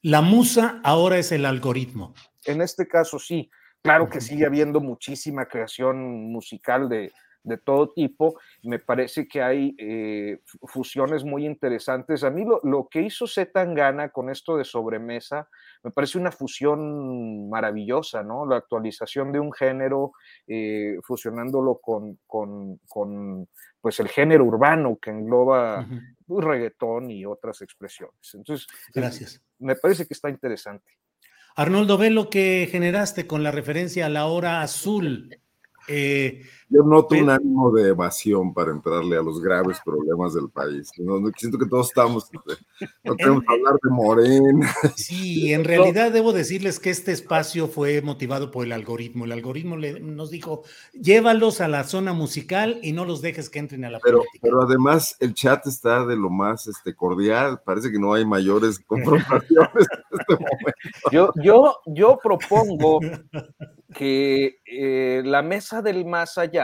La musa ahora es el algoritmo. En este caso sí, claro que sigue habiendo muchísima creación musical de, de todo tipo. Me parece que hay eh, fusiones muy interesantes. A mí lo, lo que hizo Zetangana con esto de sobremesa me parece una fusión maravillosa, ¿no? La actualización de un género, eh, fusionándolo con, con, con, pues el género urbano que engloba uh reggaetón y otras expresiones. Entonces, gracias. me parece que está interesante. Arnoldo, ve lo que generaste con la referencia a la hora azul. Eh, Yo noto un ánimo de evasión para entrarle a los graves problemas del país. No, siento que todos estamos, no tenemos que hablar de Morena. Sí, en realidad debo decirles que este espacio fue motivado por el algoritmo. El algoritmo le, nos dijo, llévalos a la zona musical y no los dejes que entren a la pero, política. Pero además el chat está de lo más este, cordial. Parece que no hay mayores confrontaciones en este momento. Yo, yo, yo propongo que eh, la mesa del más allá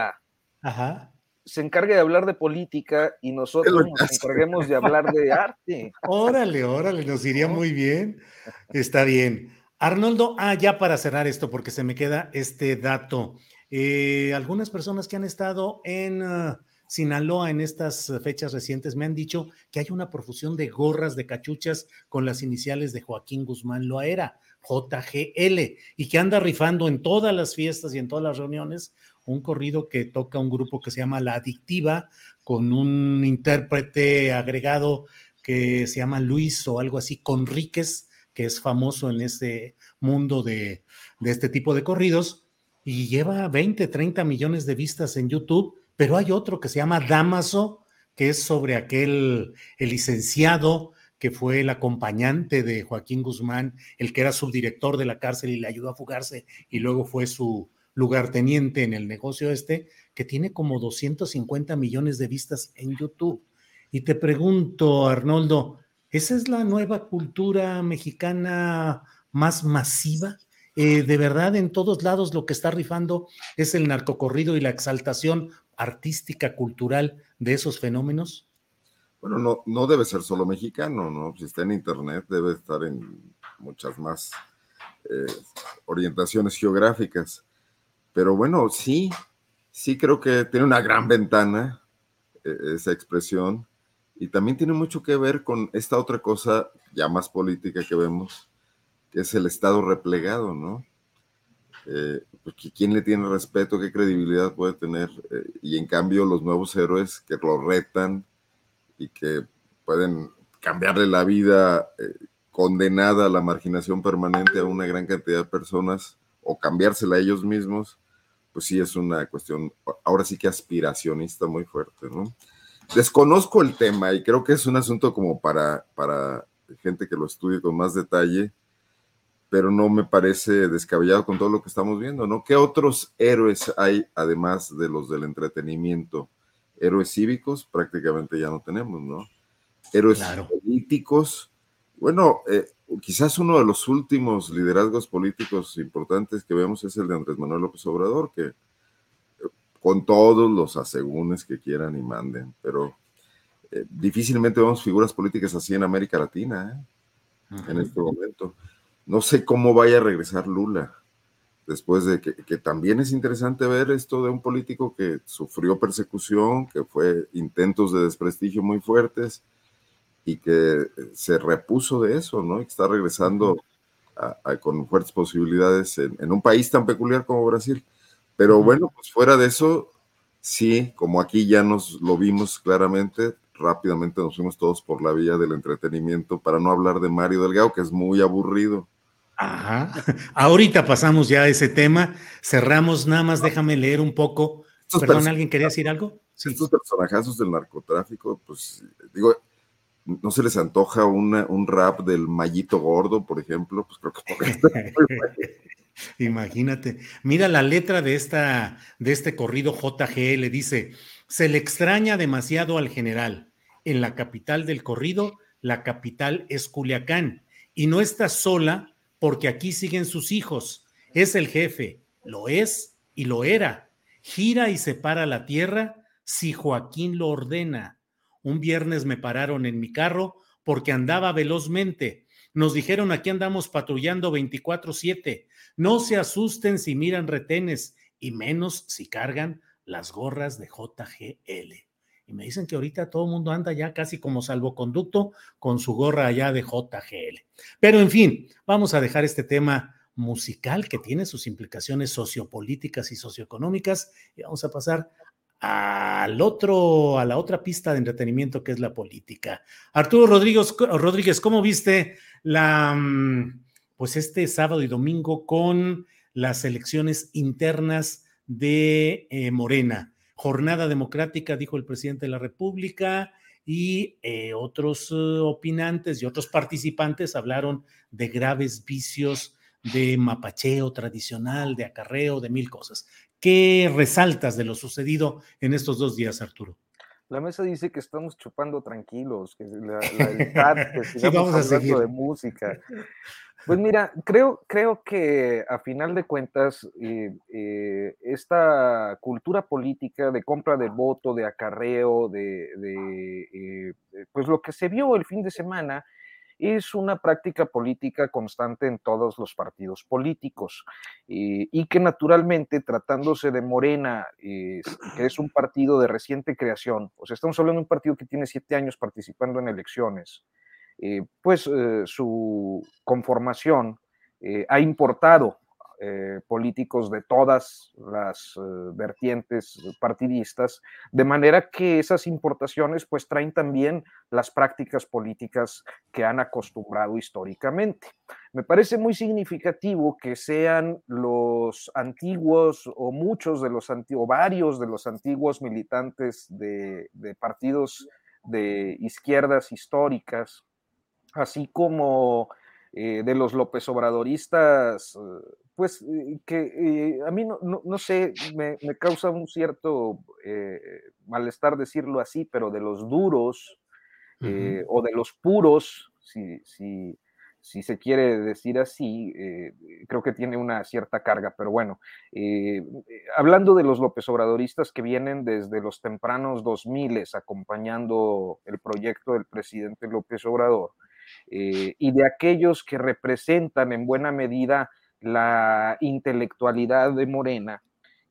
Ajá. se encargue de hablar de política y nosotros nos encarguemos de hablar de arte. Órale, órale, nos iría muy bien. Está bien. Arnoldo, ah, ya para cerrar esto, porque se me queda este dato. Eh, algunas personas que han estado en uh, Sinaloa en estas fechas recientes me han dicho que hay una profusión de gorras, de cachuchas con las iniciales de Joaquín Guzmán Loaera. JGL y que anda rifando en todas las fiestas y en todas las reuniones un corrido que toca un grupo que se llama La Adictiva con un intérprete agregado que se llama Luis o algo así, Conríquez, que es famoso en este mundo de, de este tipo de corridos y lleva 20, 30 millones de vistas en YouTube, pero hay otro que se llama Damaso, que es sobre aquel, el licenciado que fue el acompañante de Joaquín Guzmán, el que era subdirector de la cárcel y le ayudó a fugarse y luego fue su lugarteniente en el negocio este, que tiene como 250 millones de vistas en YouTube. Y te pregunto, Arnoldo, ¿esa es la nueva cultura mexicana más masiva? Eh, de verdad, en todos lados lo que está rifando es el narcocorrido y la exaltación artística, cultural de esos fenómenos. Bueno, no, no debe ser solo mexicano, ¿no? Si está en Internet, debe estar en muchas más eh, orientaciones geográficas. Pero bueno, sí, sí creo que tiene una gran ventana eh, esa expresión y también tiene mucho que ver con esta otra cosa ya más política que vemos, que es el Estado replegado, ¿no? Eh, porque ¿Quién le tiene respeto? ¿Qué credibilidad puede tener? Eh, y en cambio los nuevos héroes que lo retan, y que pueden cambiarle la vida eh, condenada a la marginación permanente a una gran cantidad de personas o cambiársela a ellos mismos, pues sí es una cuestión, ahora sí que aspiracionista muy fuerte, ¿no? Desconozco el tema y creo que es un asunto como para, para gente que lo estudie con más detalle, pero no me parece descabellado con todo lo que estamos viendo, ¿no? ¿Qué otros héroes hay además de los del entretenimiento? héroes cívicos prácticamente ya no tenemos, ¿no? Héroes políticos. Bueno, eh, quizás uno de los últimos liderazgos políticos importantes que vemos es el de Andrés Manuel López Obrador, que eh, con todos los asegúnes que quieran y manden, pero eh, difícilmente vemos figuras políticas así en América Latina, en este momento. No sé cómo vaya a regresar Lula. después de que, que, también es interesante ver esto de un político que sufrió persecución, que fue intentos de desprestigio muy fuertes y que se repuso de eso, ¿no? Y que está regresando con fuertes posibilidades en, un país tan peculiar como Brasil. Pero bueno, pues fuera de eso, sí, como aquí ya nos lo vimos claramente, rápidamente nos fuimos todos por la vía del entretenimiento para no hablar de Mario Delgado, que es muy aburrido. Ajá. Ahorita pasamos ya a ese tema. Cerramos, nada más déjame leer un poco. Perdón, ¿alguien quería decir algo? Sí. Estos personajazos del narcotráfico, pues digo, no se les antoja un rap del Mallito Gordo, por ejemplo, pues creo que Imagínate. Mira la letra de, esta, de este corrido JGL, dice, se le extraña demasiado al general. En la capital del corrido, la capital es Culiacán. Y no está sola porque aquí siguen sus hijos. Es el jefe, lo es y lo era. Gira y separa la tierra si Joaquín lo ordena. Un viernes me pararon en mi carro porque andaba velozmente. Nos dijeron aquí andamos patrullando 24/7. No se asusten si miran retenes y menos si cargan las gorras de JGL. Y me dicen que ahorita todo el mundo anda ya casi como salvoconducto con su gorra allá de JGL. Pero en fin, vamos a dejar este tema musical que tiene sus implicaciones sociopolíticas y socioeconómicas y vamos a pasar al otro, a la otra pista de entretenimiento que es la política. Arturo Rodríguez, Rodríguez, ¿cómo viste la, mm, pues este sábado y domingo con las elecciones internas de eh, Morena? Jornada democrática, dijo el presidente de la República, y eh, otros eh, opinantes y otros participantes hablaron de graves vicios de mapacheo tradicional, de acarreo, de mil cosas. ¿Qué resaltas de lo sucedido en estos dos días, Arturo? La mesa dice que estamos chupando tranquilos, que la, que sigamos hablando de música. Pues mira, creo, creo que a final de cuentas, eh, eh, esta cultura política de compra de voto, de acarreo, de, eh, pues lo que se vio el fin de semana, es una práctica política constante en todos los partidos políticos eh, y que naturalmente tratándose de Morena, que es un partido de reciente creación, o sea, estamos hablando de un partido que tiene siete años participando en elecciones, eh, pues eh, su conformación ha importado eh, políticos de todas las eh, vertientes partidistas, de manera que esas importaciones pues traen también las prácticas políticas que han acostumbrado históricamente. Me parece muy significativo que sean los antiguos o muchos de los antiguos, varios de los antiguos militantes de, partidos de izquierdas históricas, así como eh, de los López Obradoristas, pues que eh, a mí no, no, sé, me, me, causa un cierto malestar decirlo así, pero de los duros o de los puros, si, si, si, se quiere decir así, creo que tiene una cierta carga, pero bueno, hablando de los López Obradoristas que vienen desde los tempranos 2000 acompañando el proyecto del presidente López Obrador, eh, y de aquellos que representan en buena medida la intelectualidad de Morena,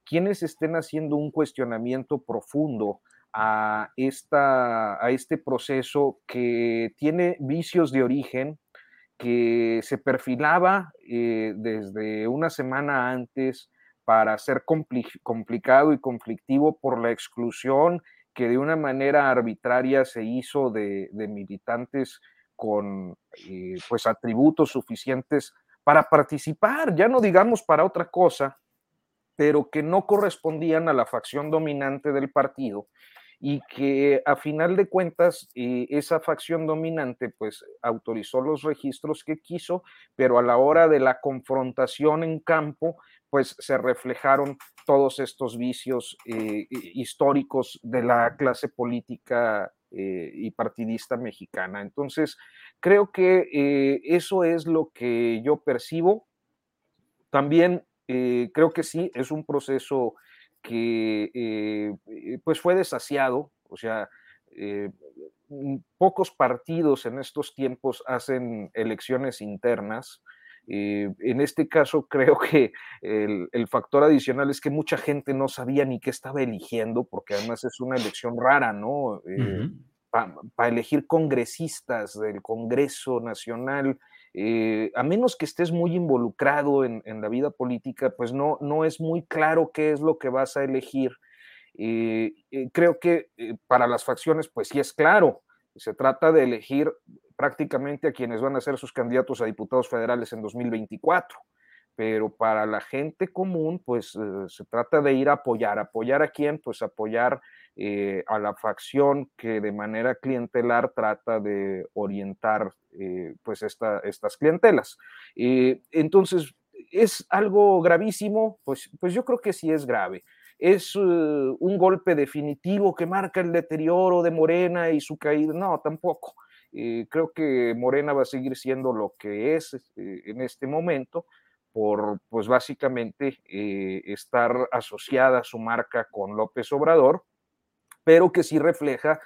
quienes estén haciendo un cuestionamiento profundo a, esta, a este proceso que tiene vicios de origen, que se perfilaba eh, desde una semana antes para ser complicado y conflictivo por la exclusión que de una manera arbitraria se hizo de, de militantes con eh, pues atributos suficientes para participar, ya no digamos para otra cosa, pero que no correspondían a la facción dominante del partido y que a final de cuentas eh, esa facción dominante pues autorizó los registros que quiso, pero a la hora de la confrontación en campo pues se reflejaron todos estos vicios eh, históricos de la clase política eh, y partidista mexicana. Entonces, creo que eh, eso es lo que yo percibo. También eh, creo que sí, es un proceso que pues fue desasiado, o sea, pocos partidos en estos tiempos hacen elecciones internas. Eh, en este caso, creo que el, factor adicional es que mucha gente no sabía ni qué estaba eligiendo, porque además es una elección rara, ¿no? Eh, Para elegir congresistas del Congreso Nacional, eh, a menos que estés muy involucrado en, la vida política, pues no, no es muy claro qué es lo que vas a elegir. creo que para las facciones, pues sí es claro, se trata de elegir prácticamente a quienes van a ser sus candidatos a diputados federales en 2024. Pero para la gente común, pues eh, se trata de ir a apoyar. ¿Apoyar a quién? Pues apoyar eh, a la facción que de manera clientelar trata de orientar eh, pues estas clientelas. entonces, ¿es algo gravísimo? Pues, pues yo creo que sí es grave es un golpe definitivo que marca el deterioro de Morena y su caída. No, tampoco. Eh, creo que Morena va a seguir siendo lo que es eh, en este momento por, pues básicamente, eh, estar asociada su marca con López Obrador, pero que sí refleja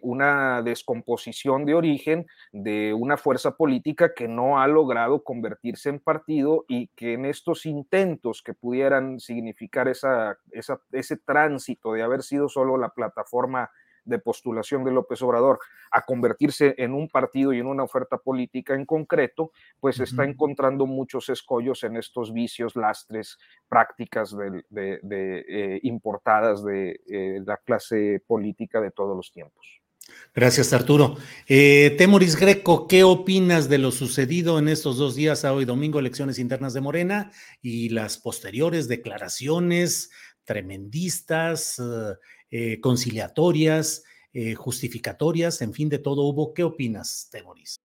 una descomposición de origen de una fuerza política que no ha logrado convertirse en partido y que en estos intentos que pudieran significar esa, ese tránsito de haber sido solo la plataforma de postulación de López Obrador a convertirse en un partido y en una oferta política en concreto, pues está encontrando muchos escollos en estos vicios, lastres, prácticas de, eh, importadas de eh, la clase política de todos los tiempos. Gracias, Arturo. Eh, Temoris Greco, ¿qué opinas de lo sucedido en estos dos días, a hoy domingo, elecciones internas de Morena y las posteriores declaraciones tremendistas, eh, conciliatorias, eh, justificatorias, en fin, de todo hubo. ¿Qué opinas, Temoris?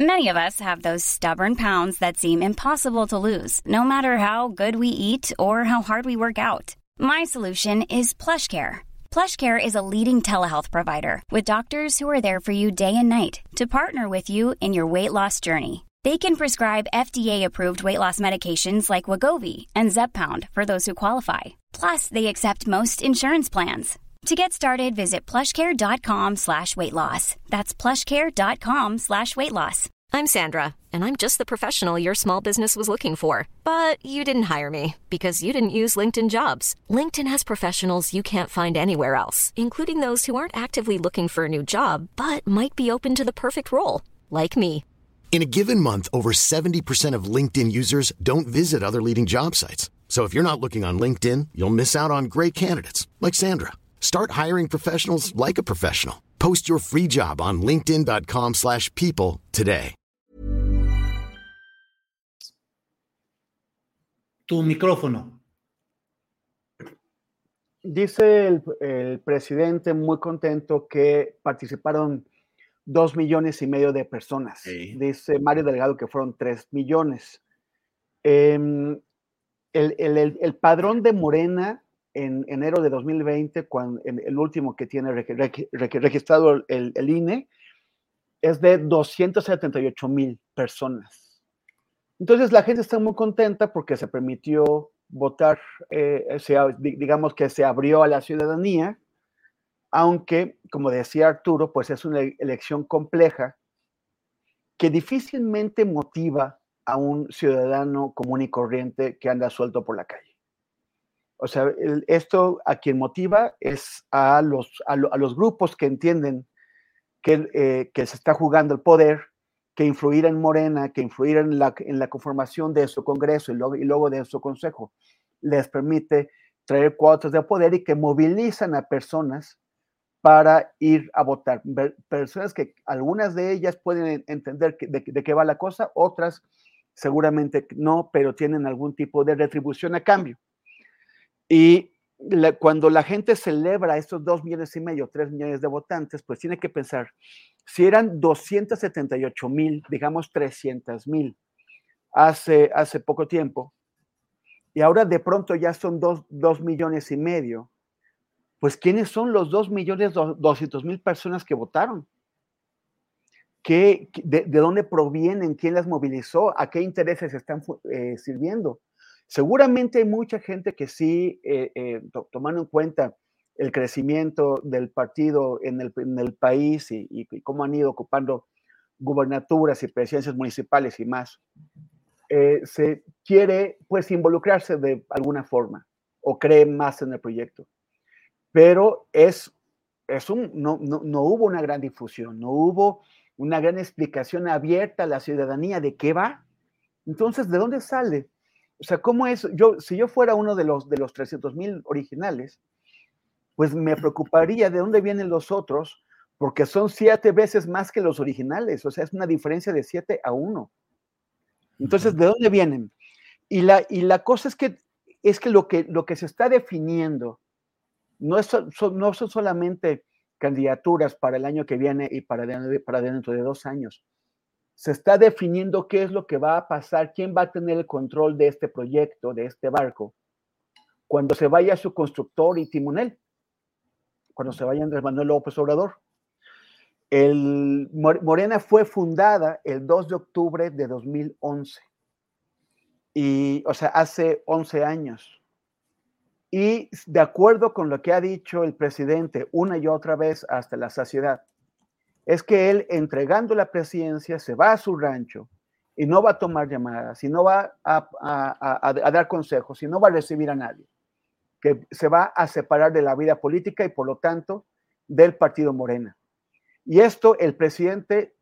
Many of us have those stubborn pounds that seem impossible to lose, no matter how good we eat or how hard we work out. My solution is PlushCare. PlushCare is a leading telehealth provider with doctors who are there for you day and night to partner with you in your weight loss journey. They can prescribe FDA-approved weight loss medications like Wagovi and Zepbound for those who qualify Plus, they accept most insurance plans. To get started, visit plushcare.com slash weight loss. That's plushcare.com slash weight loss. I'm Sandra, and I'm just the professional your small business was looking for. But you didn't hire me because you didn't use LinkedIn jobs. LinkedIn has professionals you can't find anywhere else, including those who aren't actively looking for a new job, but might be open to the perfect role, like me. In a given month, over 70% of LinkedIn users don't visit other leading job sites. So if you're not looking on LinkedIn, you'll miss out on great candidates like Sandra. Start hiring professionals like a professional. Post your free job on linkedin.com/people today. Tu micrófono. Dice el, el presidente muy contento que participaron dos millones y medio de personas. Sí. Dice Mario Delgado que fueron tres millones. Eh, el, padrón de Morena en enero de 2020, cuando, el último que tiene registrado el, INE, es de 278 mil personas. Entonces la gente está muy contenta porque se permitió votar, eh, digamos que se abrió a la ciudadanía, aunque, como decía Arturo, pues es una elección compleja que difícilmente motiva a un ciudadano común y corriente que anda suelto por la calle. O sea, esto a quien motiva es a los, a, los grupos que entienden que, eh, que, se está jugando el poder, que influir en Morena, que influir en la, en la conformación de su Congreso y luego, de su Consejo, les permite traer cuotas de poder y que movilizan a personas para ir a votar. Personas que algunas de ellas pueden entender de, de qué va la cosa, otras seguramente no, pero tienen algún tipo de retribución a cambio. Y cuando la gente celebra estos dos millones y medio, tres millones de votantes, pues tiene que pensar, si eran 278 mil, digamos 300 mil, hace, hace poco tiempo, y ahora de pronto ya son dos, dos millones y medio, pues ¿quiénes son los dos millones doscientos mil personas que votaron? De, dónde provienen? ¿Quién las movilizó? ¿A qué intereses están eh, sirviendo? Seguramente hay mucha gente que sí, eh, eh, tomando en cuenta el crecimiento del partido en el, país y, cómo han ido ocupando gubernaturas y presidencias municipales y más, eh, se quiere pues involucrarse de alguna forma o cree más en el proyecto. Pero es, es un, no, no, no hubo una gran difusión, no hubo una gran explicación abierta a la ciudadanía de qué va. Entonces, ¿de dónde sale? O sea, ¿cómo es? Yo, si yo fuera uno de los, de los 300 mil originales, pues me preocuparía de dónde vienen los otros, porque son siete veces más que los originales, o sea, es una diferencia de siete a uno. Entonces, ¿de dónde vienen? Y la, y la cosa es que, es que, lo, que lo que se está definiendo no, es, no son solamente candidaturas para el año que viene y para, dentro de dos años. Se está definiendo qué es lo que va a pasar, quién va a tener el control de este proyecto, de este barco, cuando se vaya su constructor y timonel, cuando se vaya Andrés Manuel López Obrador. El, Morena fue fundada el 2 de octubre de 2011. Y, o sea, hace 11 años. Y de acuerdo con lo que ha dicho el presidente una y otra vez hasta la saciedad, es que él entregando la presidencia se va a su rancho y no va a tomar llamadas, y no va a, dar consejos, y no va a recibir a nadie, que se va a separar de la vida política y por lo tanto del partido Morena. Y esto el presidente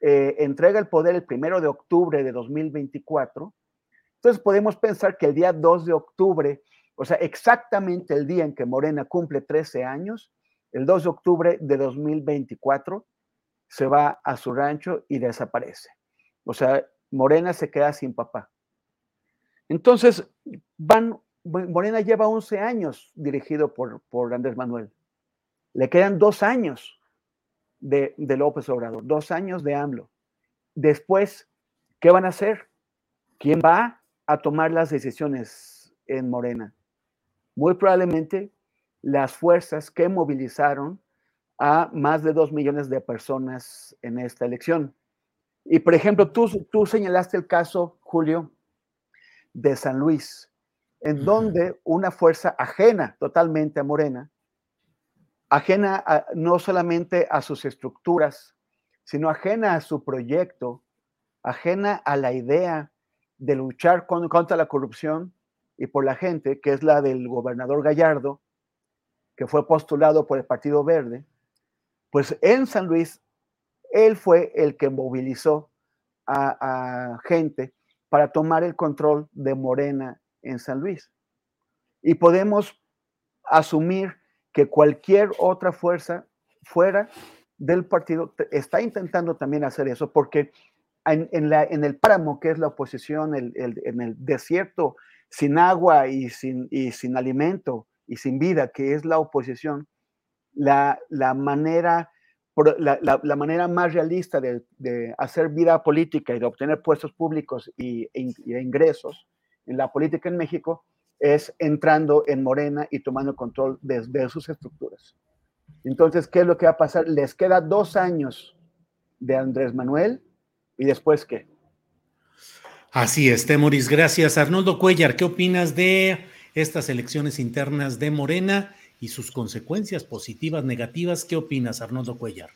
eh, entrega el poder el primero de octubre de 2024. Entonces podemos pensar que el día 2 de octubre o sea, exactamente el día en que Morena cumple 13 años, el 2 de octubre de 2024, se va a su rancho y desaparece. O sea, Morena se queda sin papá. Entonces, van, Morena lleva 11 años dirigido por, por Andrés Manuel. Le quedan dos años de, de López Obrador, dos años de AMLO. Después, ¿qué van a hacer? ¿Quién va a tomar las decisiones en Morena? Muy probablemente las fuerzas que movilizaron a más de dos millones de personas en esta elección. Y por ejemplo, tú, tú señalaste el caso, Julio, de San Luis, en donde una fuerza ajena totalmente a Morena, ajena no solamente a sus estructuras, sino ajena a su proyecto, ajena a la idea de luchar contra la corrupción, y por la gente, que es la del gobernador Gallardo, que fue postulado por el Partido Verde, pues en San Luis, él fue el que movilizó a, gente para tomar el control de Morena en San Luis. Y podemos asumir que cualquier otra fuerza fuera del partido está intentando también hacer eso, porque en, el páramo, que es la oposición, en el desierto sin agua y sin, y sin alimento y sin vida, que es la oposición, la, la manera, la, la, manera más realista de, de, hacer vida política y de obtener puestos públicos y, ingresos en la política en México es entrando en Morena y tomando control de, sus estructuras. Entonces, ¿qué es lo que va a pasar? Les queda dos años de Andrés Manuel y después qué? Así es, Temoris, gracias. Arnoldo Cuellar, ¿qué opinas de estas elecciones internas de Morena y sus consecuencias positivas, negativas? ¿Qué opinas, Arnoldo Cuellar?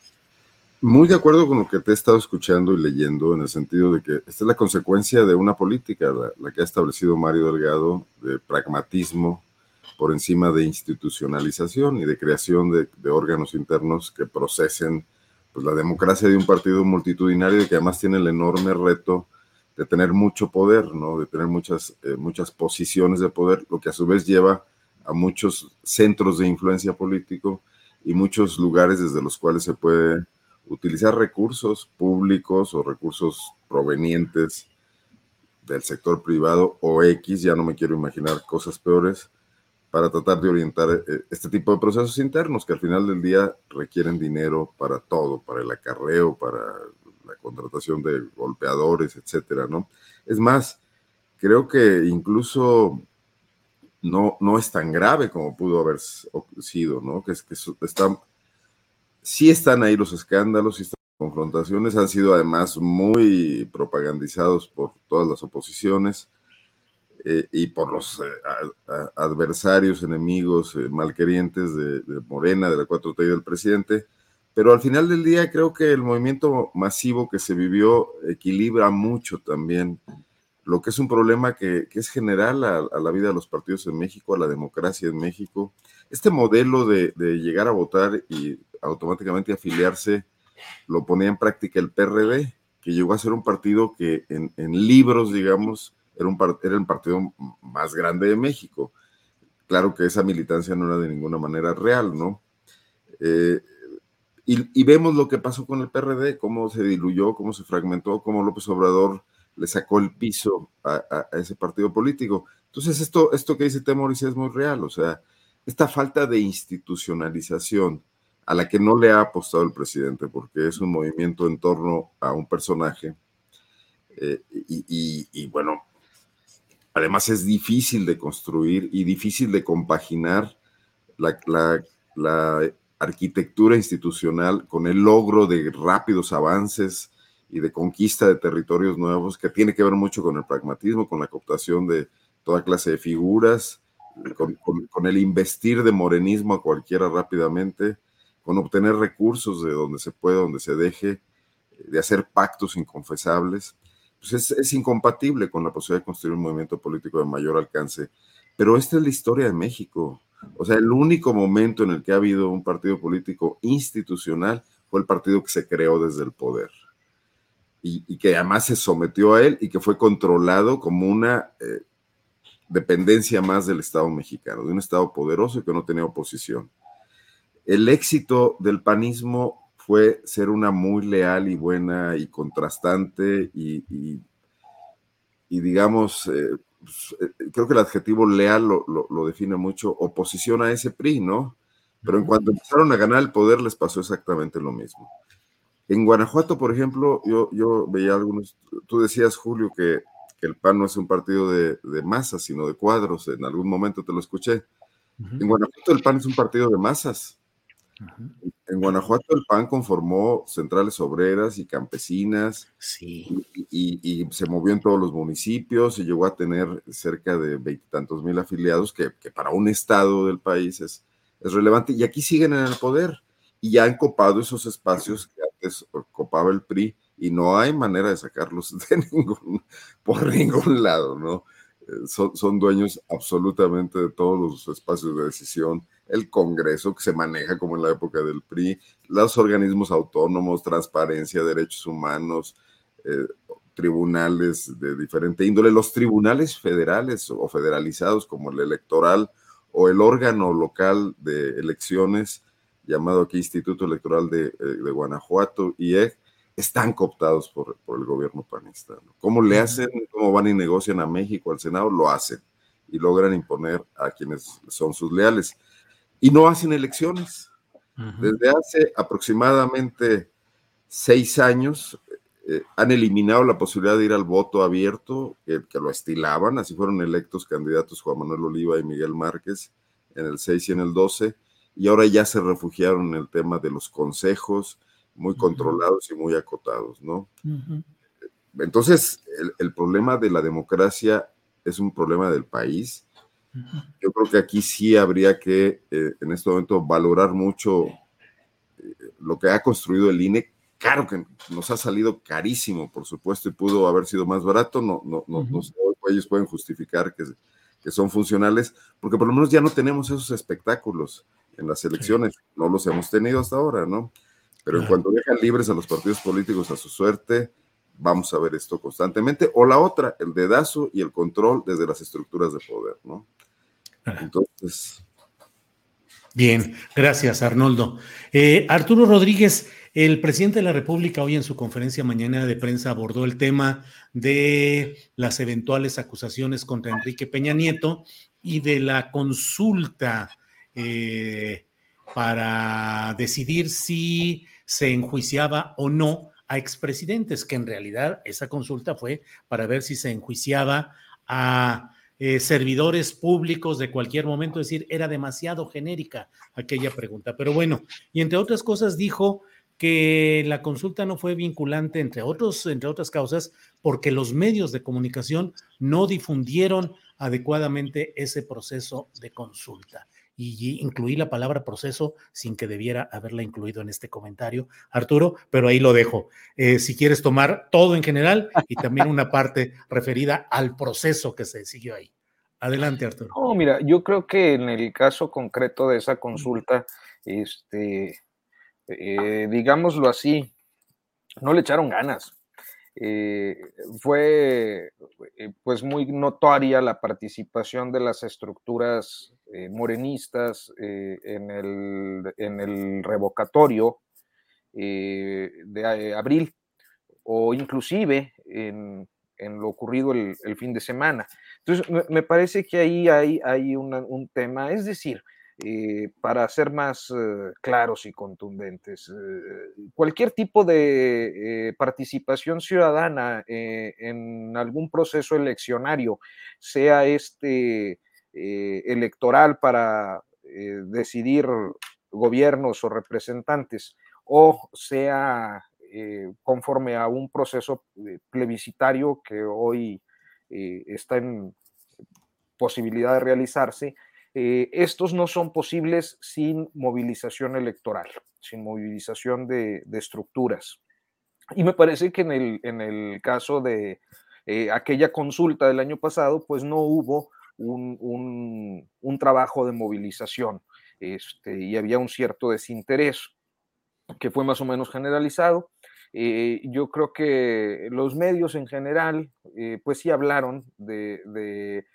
Muy de acuerdo con lo que te he estado escuchando y leyendo, en el sentido de que esta es la consecuencia de una política, la, que ha establecido Mario Delgado, de pragmatismo por encima de institucionalización y de creación de, de órganos internos que procesen pues, la democracia de un partido multitudinario y que además tiene el enorme reto de tener mucho poder, ¿no? De tener muchas, eh, muchas posiciones de poder, lo que a su vez lleva a muchos centros de influencia político y muchos lugares desde los cuales se puede utilizar recursos públicos o recursos provenientes del sector privado o X, ya no me quiero imaginar cosas peores, para tratar de orientar eh, este tipo de procesos internos que al final del día requieren dinero para todo, para el acarreo, para la contratación de golpeadores, etcétera, ¿no? Es más, creo que incluso no, no es tan grave como pudo haber sido, ¿no? Que, es, que están, sí están ahí los escándalos, y estas confrontaciones, han sido además muy propagandizados por todas las oposiciones eh, y por los eh, adversarios, enemigos, eh, malquerientes de, de, Morena, de la 4T y del presidente, Pero al final del día creo que el movimiento masivo que se vivió equilibra mucho también lo que es un problema que, es general a, la vida de los partidos en México, a la democracia en México. Este modelo de, llegar a votar y automáticamente afiliarse lo ponía en práctica el PRD, que llegó a ser un partido que en, libros, digamos, era, el partido más grande de México. Claro que esa militancia no era de ninguna manera real, ¿no? Eh, y, vemos lo que pasó con el PRD, cómo se diluyó, cómo se fragmentó, cómo López Obrador le sacó el piso a, ese partido político. Entonces, esto, esto que dice Temoris es muy real, o sea, esta falta de institucionalización a la que no le ha apostado el presidente, porque es un movimiento en torno a un personaje, eh, y, bueno, además es difícil de construir y difícil de compaginar la arquitectura institucional con el logro de rápidos avances y de conquista de territorios nuevos, que tiene que ver mucho con el pragmatismo, con la cooptación de toda clase de figuras, con, el investir de morenismo a cualquiera rápidamente, con obtener recursos de donde se puede, donde se deje, de hacer pactos inconfesables. Pues es, es incompatible con la posibilidad de construir un movimiento político de mayor alcance. Pero esta es la historia de México. O sea, el único momento en el que ha habido un partido político institucional fue el partido que se creó desde el poder y, que además se sometió a él y que fue controlado como una eh, dependencia más del Estado mexicano, de un Estado poderoso y que no tenía oposición. El éxito del panismo fue ser una muy leal y buena y contrastante y, digamos, eh, creo que el adjetivo leal lo, lo, define mucho, oposición a ese PRI, ¿no? Pero en cuanto empezaron a ganar el poder les pasó exactamente lo mismo. En Guanajuato, por ejemplo, yo, yo veía algunos, tú decías, Julio, que, el PAN no es un partido de, masas, sino de cuadros, en algún momento te lo escuché. En Guanajuato el PAN es un partido de masas. En Guanajuato el PAN conformó centrales obreras y campesinas y, se movió en todos los municipios y llegó a tener cerca de veintitantos mil afiliados, que, para un estado del país es, es relevante. Y aquí siguen en el poder y ya han copado esos espacios que antes copaba el PRI y no hay manera de sacarlos de ningún, por ningún lado, ¿no? Eh, son, son, dueños absolutamente de todos los espacios de decisión, el Congreso que se maneja como en la época del PRI, los organismos autónomos, transparencia, derechos humanos, eh, tribunales de diferente índole, los tribunales federales o federalizados como el electoral o el órgano local de elecciones llamado aquí Instituto Electoral de, eh, Guanajuato, IEG, están cooptados por, el gobierno panista. ¿Cómo le hacen? ¿Cómo van y negocian a México, al Senado? Lo hacen y logran imponer a quienes son sus leales. Y no hacen elecciones. Desde hace aproximadamente seis años eh, han eliminado la posibilidad de ir al voto abierto, que, que, lo estilaban, así fueron electos candidatos Juan Manuel Oliva y Miguel Márquez en el 6 y en el 12 y ahora ya se refugiaron en el tema de los consejos muy controlados y muy acotados, ¿no? Entonces, el, problema de la democracia es un problema del país. Yo creo que aquí sí habría que, eh, en este momento, valorar mucho eh, lo que ha construido el INE. Claro que nos ha salido carísimo, por supuesto, y pudo haber sido más barato. No, no, no, ellos pueden justificar que, que son funcionales, porque por lo menos ya no tenemos esos espectáculos en las elecciones. No los hemos tenido hasta ahora, ¿no? Pero en cuanto dejan libres a los partidos políticos a su suerte, vamos a ver esto constantemente. O la otra, el dedazo y el control desde las estructuras de poder, ¿no? Entonces. Bien, gracias, Arnoldo. Eh, Arturo Rodríguez, el presidente de la República hoy en su conferencia mañana de prensa abordó el tema de las eventuales acusaciones contra Enrique Peña Nieto y de la consulta eh, para decidir si se enjuiciaba o no a expresidentes, que en realidad esa consulta fue para ver si se enjuiciaba a eh, servidores públicos de cualquier momento, es decir, era demasiado genérica aquella pregunta. Pero bueno, y entre otras cosas dijo que la consulta no fue vinculante, entre, otros, entre otras causas, porque los medios de comunicación no difundieron adecuadamente ese proceso de consulta y incluí la palabra proceso sin que debiera haberla incluido en este comentario, Arturo, pero ahí lo dejo. Eh, si quieres tomar todo en general y también una parte referida al proceso que se siguió ahí. Adelante, Arturo. No, mira, yo creo que en el caso concreto de esa consulta, este, eh, digámoslo así, no le echaron ganas. Eh, fue eh, pues muy notoria la participación de las estructuras eh, morenistas en el, en, el, revocatorio de abril o inclusive en, lo ocurrido el, fin de semana. Entonces, me, parece que ahí hay, un tema, es decir, eh, para ser más eh, claros y contundentes. Eh, cualquier tipo de participación ciudadana en algún proceso eleccionario, sea este electoral para decidir gobiernos o representantes, o sea conforme a un proceso plebiscitario que hoy está en posibilidad de realizarse, eh, estos no son posibles sin movilización electoral, sin movilización de, estructuras. Y me parece que en el, en el caso de eh, aquella consulta del año pasado, pues no hubo un, trabajo de movilización este, y había un cierto desinterés que fue más o menos generalizado. Eh, yo creo que los medios en general, pues sí hablaron de, de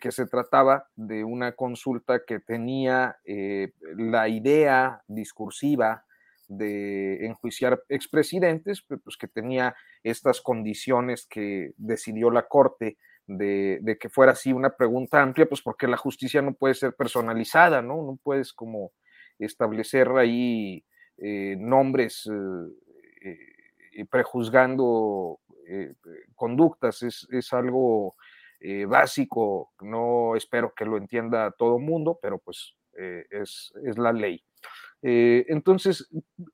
que se trataba de una consulta que tenía eh, la idea discursiva de enjuiciar expresidentes, pues que tenía estas condiciones que decidió la Corte de, que fuera así una pregunta amplia, pues porque la justicia no puede ser personalizada, ¿no? No puedes como establecer ahí eh, nombres eh, prejuzgando conductas, es, es algo eh, básico, no espero que lo entienda todo el mundo, pero pues eh, es, la ley. Eh, entonces,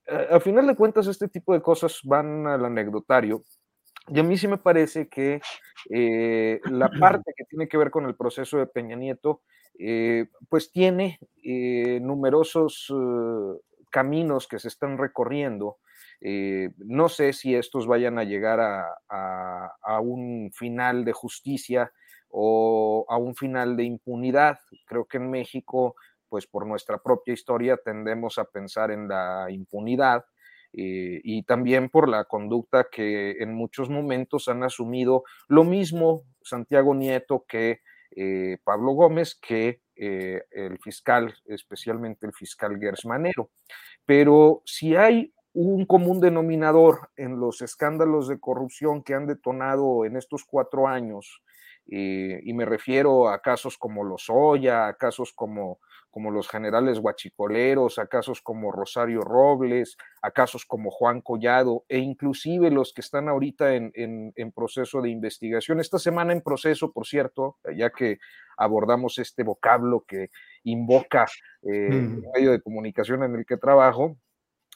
a, final de cuentas, este tipo de cosas van al anecdotario. Y a mí sí me parece que la parte que tiene que ver con el proceso de Peña Nieto, pues tiene numerosos caminos que se están recorriendo. No sé si estos vayan a llegar a, un final de justicia o a un final de impunidad. Creo que en México, pues por nuestra propia historia, tendemos a pensar en la impunidad eh, y también por la conducta que en muchos momentos han asumido lo mismo Santiago Nieto que eh, Pablo Gómez, que eh, el fiscal, especialmente el fiscal Gersmanero. Pero si hay un común denominador en los escándalos de corrupción que han detonado en estos cuatro años, eh, y me refiero a casos como los Oya, a casos como, como los generales guachicoleros, a casos como Rosario Robles, a casos como Juan Collado e inclusive los que están ahorita en, en, proceso de investigación. Esta semana en proceso, por cierto, ya que abordamos este vocablo que invoca eh, el medio de comunicación en el que trabajo,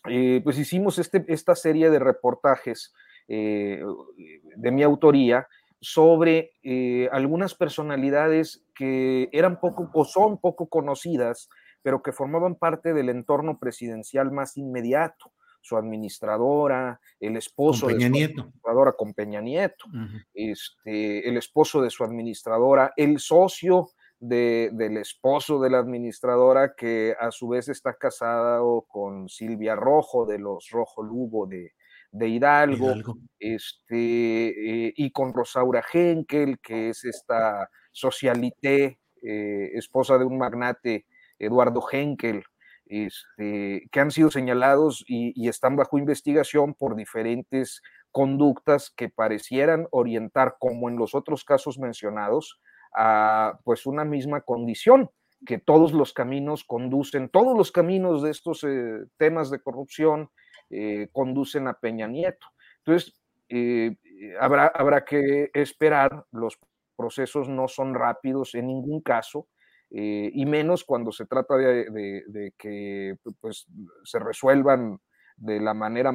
eh, pues hicimos este, esta serie de reportajes de mi autoría sobre eh, algunas personalidades que eran poco o son poco conocidas, pero que formaban parte del entorno presidencial más inmediato. Su administradora, el esposo de su administradora con Peña Nieto, este, el esposo de su administradora, el socio del esposo de la administradora, que a su vez está casado con Silvia Rojo, de los Rojo Lugo de, de Hidalgo, Este, eh, y con Rosaura Henkel, que es esta socialité, eh, esposa de un magnate, Eduardo Henkel, este, que han sido señalados y, están bajo investigación por diferentes conductas que parecieran orientar, como en los otros casos mencionados, a pues una misma condición, que todos los caminos conducen, todos los caminos de estos eh, temas de corrupción, eh, conducen a Peña Nieto. Entonces, eh, habrá, habrá que esperar, los procesos no son rápidos en ningún caso, y menos cuando se trata de, que pues, se resuelvan de la manera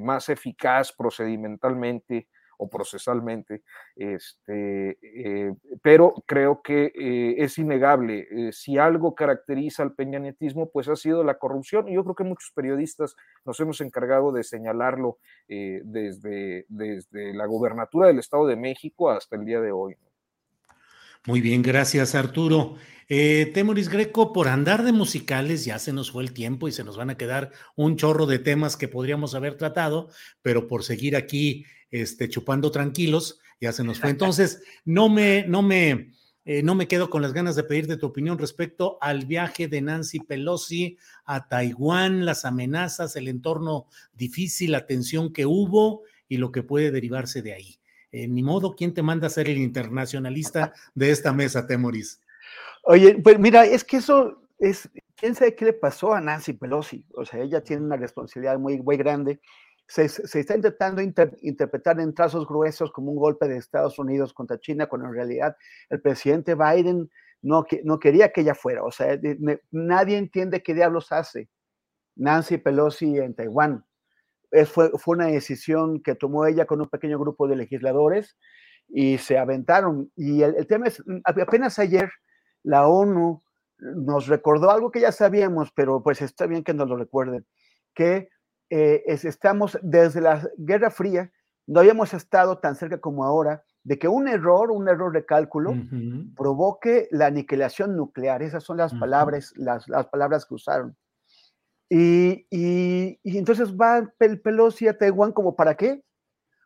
más eficaz procedimentalmente o procesalmente, este, eh, pero creo que eh, es innegable. Eh, si algo caracteriza al peñanetismo, pues ha sido la corrupción, y yo creo que muchos periodistas nos hemos encargado de señalarlo desde, desde la gubernatura del Estado de México hasta el día de hoy. Muy bien, gracias Arturo. Eh, Temoris Greco, por andar de musicales ya se nos fue el tiempo y se nos van a quedar un chorro de temas que podríamos haber tratado, pero por seguir aquí este, chupando tranquilos, ya se nos fue. Entonces, no me, no me, eh, no me quedo con las ganas de pedirte tu opinión respecto al viaje de Nancy Pelosi a Taiwán, las amenazas, el entorno difícil, la tensión que hubo y lo que puede derivarse de ahí. Eh, ni modo, ¿quién te manda a ser el internacionalista de esta mesa, Temoris? Oye, pues mira, es que eso es, quién sabe qué le pasó a Nancy Pelosi. O sea, ella tiene una responsabilidad muy, muy grande. Se, está intentando interpretar en trazos gruesos como un golpe de Estados Unidos contra China, cuando en realidad el presidente Biden no, no quería que ella fuera. O sea, nadie entiende qué diablos hace Nancy Pelosi en Taiwán fue, fue una decisión que tomó ella con un pequeño grupo de legisladores y se aventaron. Y el, tema es, mm, apenas ayer la ONU nos recordó algo que ya sabíamos, pero pues está bien que nos lo recuerden, que eh, estamos desde la Guerra Fría, no habíamos estado tan cerca como ahora de que un error, un error de cálculo, provoque la aniquilación nuclear. Esas son las palabras, las, las palabras que usaron. Y, entonces va el Pelosi a Taiwán como para qué?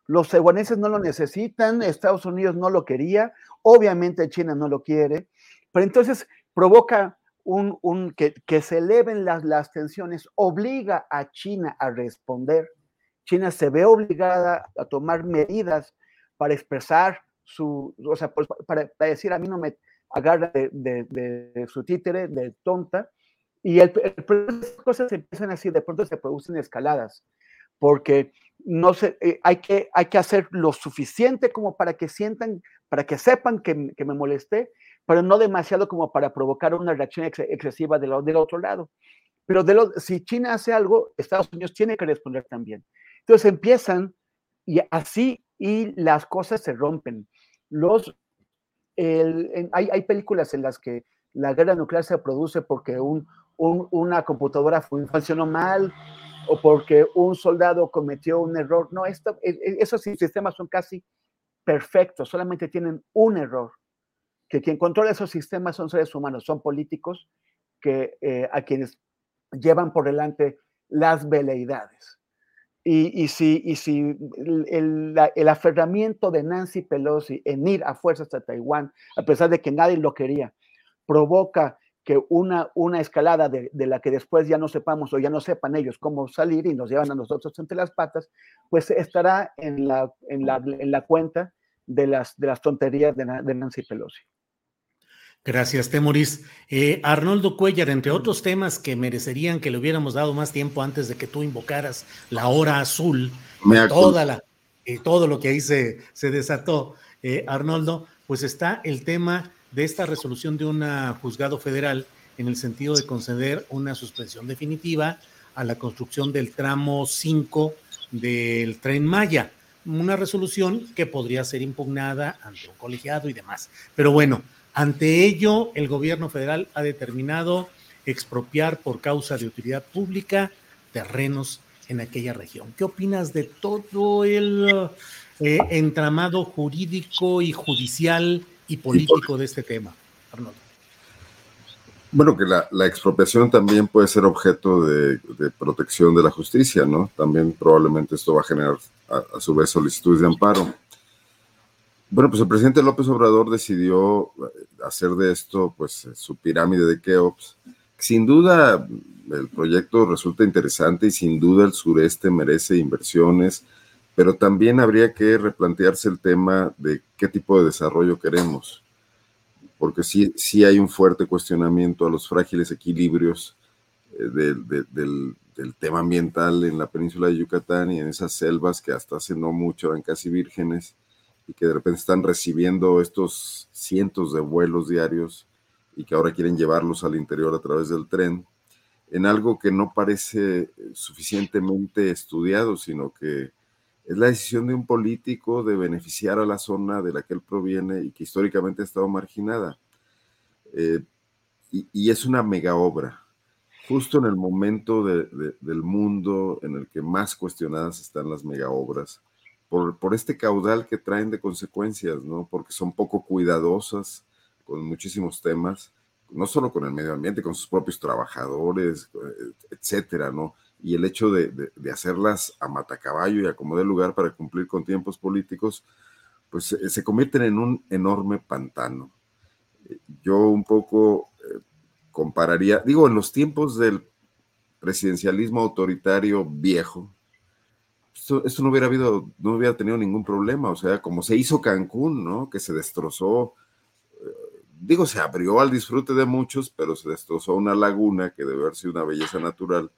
Los taiwaneses no lo necesitan, Estados Unidos no lo quería, obviamente China no lo quiere, pero entonces provoca un, un que, que, se eleven las, las tensiones, obliga a China a responder. China se ve obligada a tomar medidas para expresar su, o sea, pues, para, decir a mí no me agarra de su títere, de tonta, y el, el cosas empiezan así, de pronto se producen escaladas, porque no se, eh, hay, que, hay que hacer lo suficiente como para que sientan, para que sepan que, que me molesté, pero no demasiado como para provocar una reacción excesiva del, del otro lado. Pero de lo, si China hace algo, Estados Unidos tiene que responder también. Entonces empiezan y así y las cosas se rompen. Los, el, hay, hay películas en las que la guerra nuclear se produce porque un, una computadora funcionó mal o porque un soldado cometió un error. No, esto, e, e, esos sistemas son casi perfectos, solamente tienen un error. Que quien controla esos sistemas son seres humanos, son políticos que, eh, a quienes llevan por delante las veleidades. Y, y si, y si el, el, aferramiento de Nancy Pelosi en ir a fuerzas a Taiwán, a pesar de que nadie lo quería, provoca que una, una escalada de, de, la que después ya no sepamos o ya no sepan ellos cómo salir y nos llevan a nosotros entre las patas, pues estará en la, en la, en la cuenta de las, de las tonterías de, de Nancy Pelosi. Gracias, Temoris. Eh, Arnoldo Cuellar, entre otros temas que merecerían que le hubiéramos dado más tiempo antes de que tú invocaras la hora azul, toda la, eh, todo lo que ahí se, se desató, eh, Arnoldo, pues está el tema de esta resolución de un juzgado federal en el sentido de conceder una suspensión definitiva a la construcción del tramo 5 del tren Maya. Una resolución que podría ser impugnada ante un colegiado y demás. Pero bueno, ante ello, el gobierno federal ha determinado expropiar por causa de utilidad pública terrenos en aquella región. ¿Qué opinas de todo el eh, entramado jurídico y judicial y político de este tema, Arnoldo. Bueno, que la, expropiación también puede ser objeto de, protección de la justicia, ¿no? También probablemente esto va a generar a, su vez solicitudes de amparo. Bueno, pues el presidente López Obrador decidió eh, hacer de esto, pues, su pirámide de Keops. Sin duda, el proyecto resulta interesante y sin duda el sureste merece inversiones, pero también habría que replantearse el tema de qué tipo de desarrollo queremos, porque sí, sí hay un fuerte cuestionamiento a los frágiles equilibrios eh, del, tema ambiental en la península de Yucatán y en esas selvas que hasta hace no mucho eran casi vírgenes y que de repente están recibiendo estos cientos de vuelos diarios y que ahora quieren llevarlos al interior a través del tren, en algo que no parece suficientemente estudiado, sino que es la decisión de un político de beneficiar a la zona de la que él proviene y que históricamente ha estado marginada. Eh, y, es una mega obra, justo en el momento del mundo en el que más cuestionadas están las mega obras, por, por este caudal que traen de consecuencias, ¿no? Porque son poco cuidadosas con muchísimos temas, no solo con el medio ambiente, con sus propios trabajadores, etcétera, ¿no? Y el hecho de, hacerlas a matacaballo y a como lugar para cumplir con tiempos políticos, pues se, convierten en un enorme pantano. Yo un poco eh, compararía, digo, en los tiempos del presidencialismo autoritario viejo, esto, no hubiera habido, no hubiera tenido ningún problema, o sea, como se hizo Cancún, ¿no? Que se destrozó, eh, digo, se abrió al disfrute de muchos, pero se destrozó una laguna que debe haber sido una belleza natural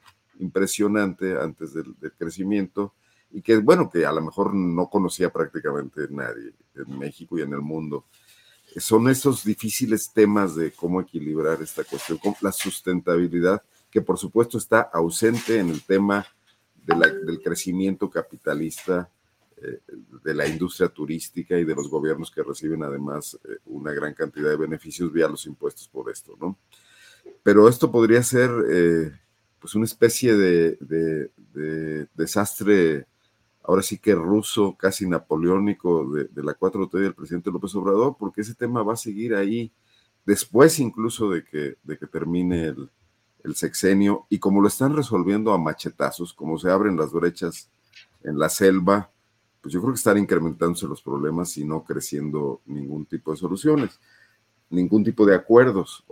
impresionante antes del, crecimiento y que, bueno, que a lo mejor no conocía prácticamente nadie en México y en el mundo. Son esos difíciles temas de cómo equilibrar esta cuestión la sustentabilidad, que por supuesto está ausente en el tema del crecimiento capitalista, eh, de la industria turística y de los gobiernos que reciben además eh, una gran cantidad de beneficios vía los impuestos por esto, ¿no? Pero esto podría ser eh, pues una especie de, desastre, ahora sí que ruso, casi napoleónico de, la 4T del presidente López Obrador, porque ese tema va a seguir ahí después incluso de que, de termine el sexenio y como lo están resolviendo a machetazos, como se abren las brechas en la selva, pues yo creo que están incrementándose los problemas y no creciendo ningún tipo de soluciones, ningún tipo de acuerdos.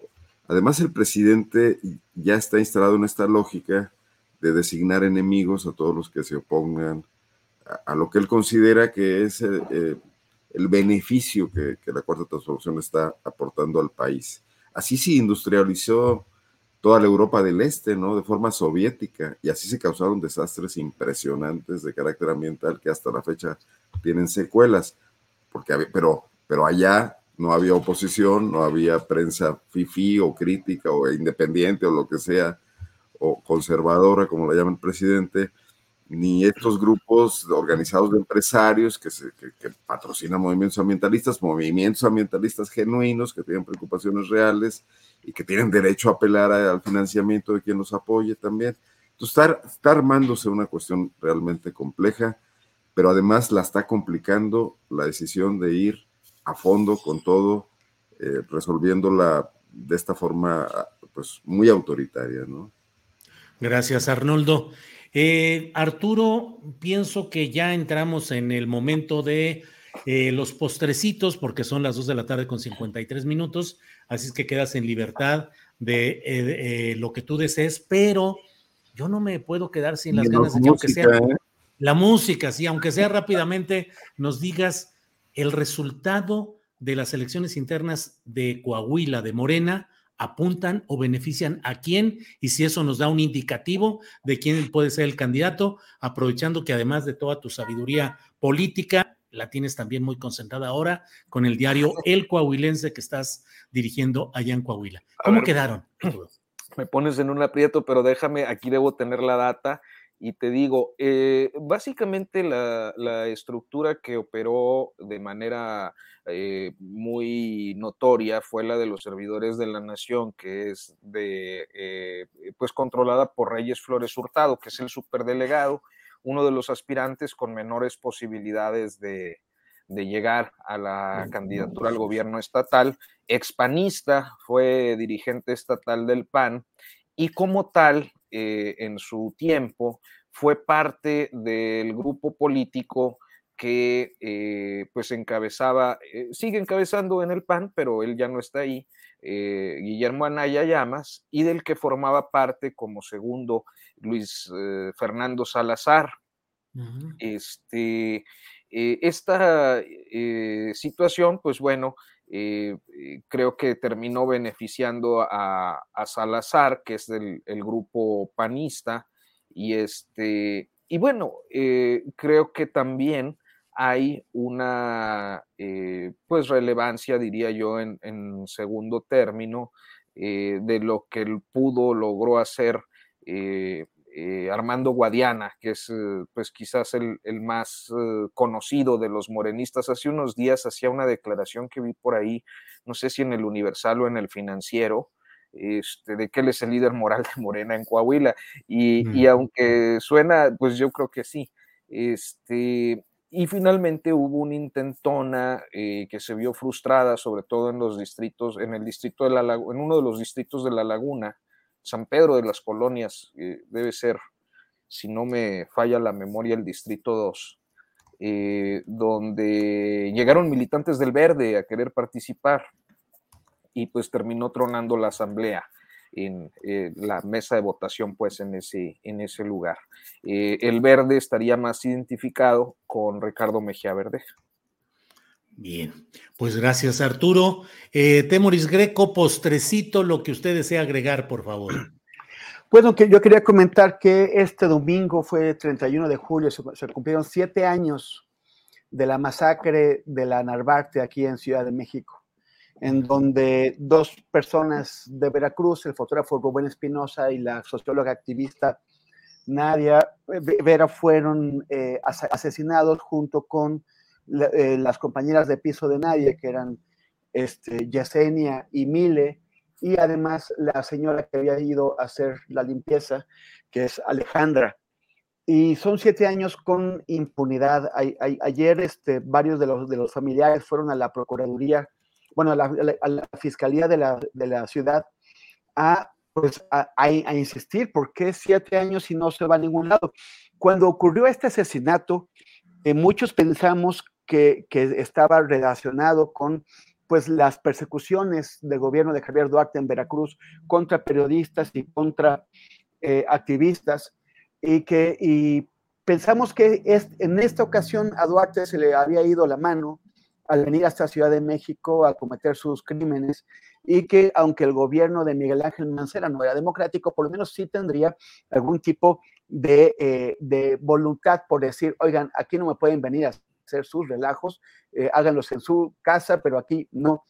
Además, el presidente ya está instalado en esta lógica de designar enemigos a todos los que se opongan a, lo que él considera que es eh, eh, el beneficio que, la cuarta transformación está aportando al país. Así se industrializó toda la Europa del Este, ¿no? De forma soviética, y así se causaron desastres impresionantes de carácter ambiental que hasta la fecha tienen secuelas, porque, pero, pero allá no había oposición, no había prensa fifi o crítica o independiente o lo que sea, o conservadora, como la llama el presidente, ni estos grupos organizados de empresarios que, patrocinan movimientos ambientalistas, movimientos ambientalistas genuinos que tienen preocupaciones reales y que tienen derecho a apelar al financiamiento de quien los apoye también. Entonces está, está armándose una cuestión realmente compleja, pero además la está complicando la decisión de ir a fondo con todo, eh, resolviéndola de esta forma pues muy autoritaria, ¿no? Gracias, Arnoldo. Eh, Arturo, pienso que ya entramos en el momento de eh, los postrecitos, porque son las 2 de la tarde con 53 minutos, así es que quedas en libertad de lo que tú desees, pero yo no me puedo quedar sin las ganas de que, aunque sea la música, sí, aunque sea rápidamente, nos digas el resultado de las elecciones internas de Coahuila, de Morena, apuntan o benefician a quién y si eso nos da un indicativo de quién puede ser el candidato, aprovechando que además de toda tu sabiduría política, la tienes también muy concentrada ahora con el diario El Coahuilense que estás dirigiendo allá en Coahuila. ¿Cómo quedaron? Me pones en un aprieto, pero déjame, aquí debo tener la data y te digo, eh, básicamente la, estructura que operó de manera eh, muy notoria fue la de los servidores de la nación, que es de, eh, pues controlada por Reyes Flores Hurtado, que es el superdelegado, uno de los aspirantes con menores posibilidades de, de llegar a la candidatura al gobierno estatal, expanista, fue dirigente estatal del PAN y como tal eh, en su tiempo fue parte del grupo político que eh, pues encabezaba, eh, sigue encabezando en el PAN, pero él ya no está ahí, Guillermo Anaya Llamas, y del que formaba parte como segundo Luis Fernando Salazar. este, esta situación, pues bueno, eh, eh, creo que terminó beneficiando a, Salazar, que es del el grupo panista, y este, y bueno, eh, creo que también hay una pues relevancia, diría yo, en, segundo término, de lo que él pudo, logró hacer eh, Armando Guadiana, que es eh, pues quizás el, más eh, conocido de los morenistas. Hace unos días hacía una declaración que vi por ahí, no sé si en el Universal o en el Financiero, este, de que él es el líder moral de Morena en Coahuila. Y, y aunque suena, pues yo creo que sí. Este, y finalmente hubo una intentona que se vio frustrada, sobre todo en los distritos, en el distrito de la en uno de los distritos de la Laguna, San Pedro de las Colonias, eh, debe ser, si no me falla la memoria, el Distrito 2, eh, donde llegaron militantes del Verde a querer participar y pues terminó tronando la asamblea en eh, la mesa de votación pues en ese, en ese lugar. el Verde estaría más identificado con Ricardo Mejía Verdeja. Bien, pues gracias Arturo. Eh, Temoris Greco, postrecito, lo que usted desea agregar, por favor. Bueno, que yo quería comentar que este domingo fue 31 de julio, se, cumplieron siete años de la masacre de la Narvarte aquí en Ciudad de México, en donde dos personas de Veracruz, el fotógrafo Rubén Espinosa y la socióloga activista Nadia Vera, fueron eh, asesinados junto con eh, las compañeras de piso de nadie, que eran este, Yesenia y Mile, y además la señora que había ido a hacer la limpieza, que es Alejandra. Y son siete años con impunidad. ayer este, varios de los, de los familiares fueron a la Procuraduría, bueno, a la, Fiscalía de la, de la, ciudad a, pues, a, a, insistir, ¿por qué siete años y no se va a ningún lado? Cuando ocurrió este asesinato, eh, muchos pensamos que, estaba relacionado con pues las persecuciones del gobierno de Javier Duarte en Veracruz contra periodistas y contra eh, activistas y que y pensamos que es, en esta ocasión a Duarte se le había ido la mano al venir hasta Ciudad de México a cometer sus crímenes y que aunque el gobierno de Miguel Ángel Mancera no era democrático, por lo menos sí tendría algún tipo de, eh, de voluntad por decir, oigan, aquí no me pueden venir a hacer sus relajos, eh, háganlos en su casa, pero aquí no.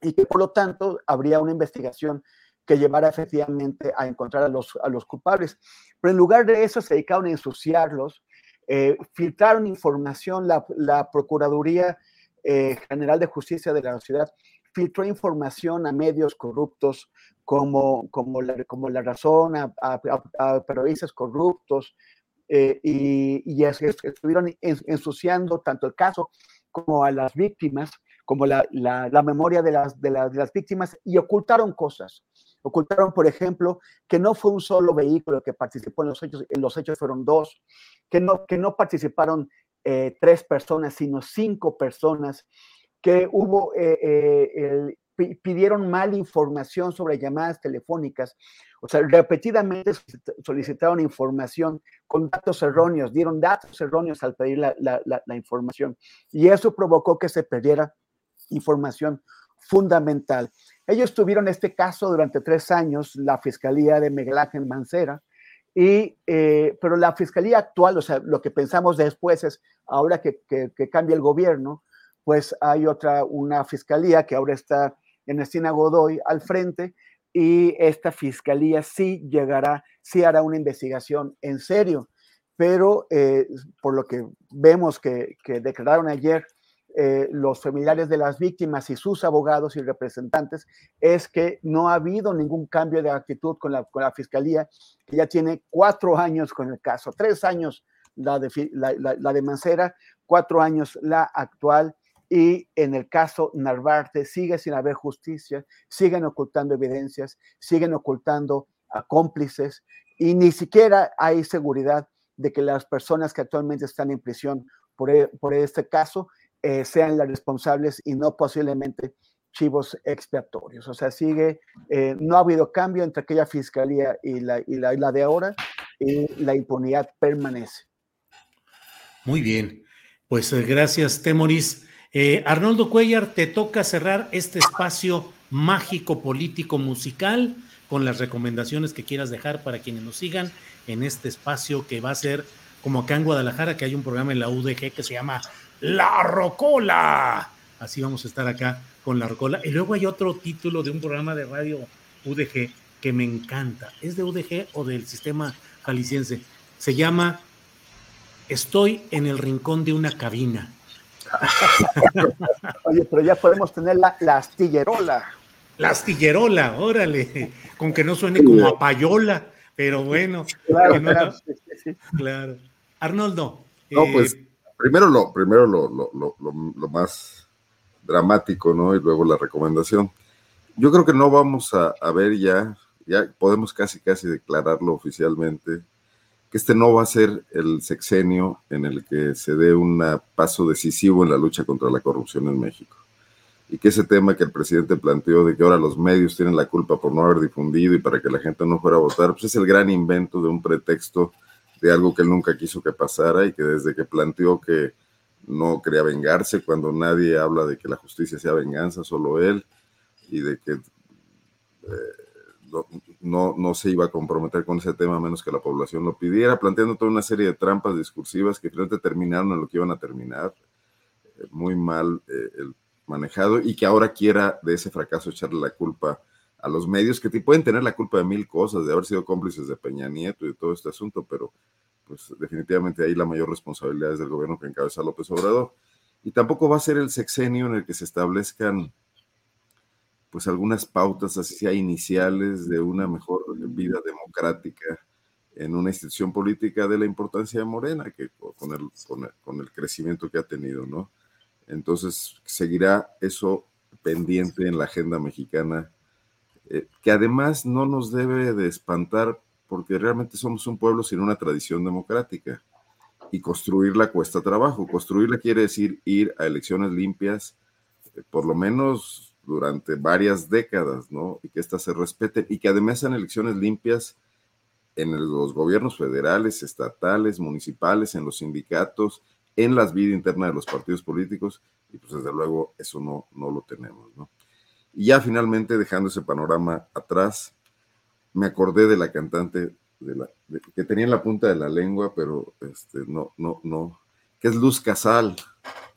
Y que por lo tanto habría una investigación que llevara efectivamente a encontrar a los, a los culpables. Pero en lugar de eso se dedicaron a ensuciarlos, eh, filtraron información, la, la Procuraduría eh, General de Justicia de la ciudad filtró información a medios corruptos como, como, la, como la Razón, a, a, a periodistas corruptos, eh, y, y estuvieron ensuciando tanto el caso como a las víctimas, como la, la, memoria de las, de, de, las víctimas y ocultaron cosas. Ocultaron, por ejemplo, que no fue un solo vehículo que participó en los hechos, en los hechos fueron dos, que no, que no participaron eh, tres personas, sino cinco personas, que hubo eh, el, pidieron mal información sobre llamadas telefónicas, o sea, repetidamente solicitaron información con datos erróneos, dieron datos erróneos al pedir la, información y eso provocó que se perdiera información fundamental. Ellos tuvieron este caso durante tres años, la Fiscalía de Miguel Ángel Mancera, y, eh, pero la Fiscalía actual, o sea, lo que pensamos después es, ahora que, que, que cambia el gobierno, pues hay otra, una fiscalía que ahora está Ernestina Godoy al frente y esta fiscalía sí llegará, sí hará una investigación en serio, pero eh, por lo que vemos que, declararon ayer eh, los familiares de las víctimas y sus abogados y representantes, es que no ha habido ningún cambio de actitud con la, con la fiscalía, que ya tiene cuatro años con el caso, tres años la de, la de Mancera, cuatro años la actual y en el caso Narvarte sigue sin haber justicia, siguen ocultando evidencias, siguen ocultando a cómplices y ni siquiera hay seguridad de que las personas que actualmente están en prisión por, e, este caso eh, sean las responsables y no posiblemente chivos expiatorios. O sea, sigue, eh, no ha habido cambio entre aquella fiscalía y la, y la, y la de ahora y la impunidad permanece. Muy bien, pues eh, gracias, Temoris. Eh, Arnoldo Cuellar, te toca cerrar este espacio mágico político musical con las recomendaciones que quieras dejar para quienes nos sigan en este espacio que va a ser como acá en Guadalajara, que hay un programa en la UDG que se llama La Rocola. Así vamos a estar acá con La Rocola. Y luego hay otro título de un programa de radio UDG que me encanta. ¿Es de UDG o del sistema jalisciense. Se llama Estoy en el rincón de una cabina. Oye, pero ya podemos tener la, la astillerola. La astillerola, órale, con que no suene como a payola, pero bueno. Claro, no- claro, claro. Arnoldo. No, eh, pues primero lo, primero lo, lo, lo, lo- lo más dramático, ¿no? Y luego la recomendación. Yo creo que no vamos a, a ver ya, ya podemos casi casi declararlo oficialmente, que este no va a ser el sexenio en el que se dé un paso decisivo en la lucha contra la corrupción en México. Y que ese tema que el presidente planteó de que ahora los medios tienen la culpa por no haber difundido y para que la gente no fuera a votar, pues es el gran invento de un pretexto de algo que él nunca quiso que pasara y que desde que planteó que no quería vengarse, cuando nadie habla de que la justicia sea venganza, solo él, y de que eh, no, no, se iba a comprometer con ese tema a menos que la población lo pidiera, planteando toda una serie de trampas discursivas que finalmente terminaron en lo que iban a terminar, eh, muy mal eh, manejado, y que ahora quiera de ese fracaso echarle la culpa a los medios, que te- pueden tener la culpa de mil cosas, de haber sido cómplices de Peña Nieto y de todo este asunto, pero pues definitivamente ahí la mayor responsabilidad es del gobierno que encabeza López Obrador. Y tampoco va a ser el sexenio en el que se establezcan pues algunas pautas así sea iniciales de una mejor vida democrática en una institución política de la importancia de Morena, que con el, con el, con el crecimiento que ha tenido, ¿no? Entonces seguirá eso pendiente en la agenda mexicana, eh, que además no nos debe de espantar porque realmente somos un pueblo sin una tradición democrática y construirla cuesta trabajo. Construirla quiere decir ir a elecciones limpias, eh, por lo menos durante varias décadas, ¿no? Y que éstas se respeten y que además sean elecciones limpias en los gobiernos federales, estatales, municipales, en los sindicatos, en las vidas internas de los partidos políticos, y pues desde luego eso no, no lo tenemos, ¿no? Y ya finalmente, dejando ese panorama atrás, me acordé de la cantante de la, de- que tenía en la punta de la lengua, pero este, no, no, no, que es Luz Casal,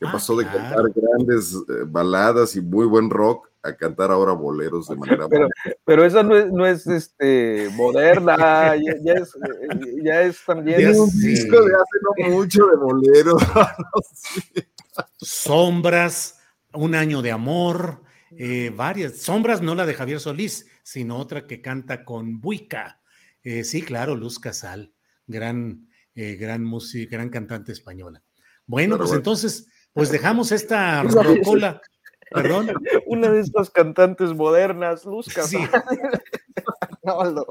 que Ah, pasó de claro. cantar grandes eh, baladas y muy buen rock a cantar ahora boleros de manera Pero, pero esa no es, no es este, moderna, ya, ya es, eh, ya es también. Un disco de hace no mucho de boleros. Sombras, Un año de amor, eh, varias. Sombras no la de Javier Solís, sino otra que canta con Buica. Eh, sí, claro, Luz Casal, gran, eh, gran música, gran cantante española. Bueno, Claro, pues bueno. entonces, pues dejamos esta rocola. Perdón. Una de estas cantantes modernas, Luz Sí. No, no.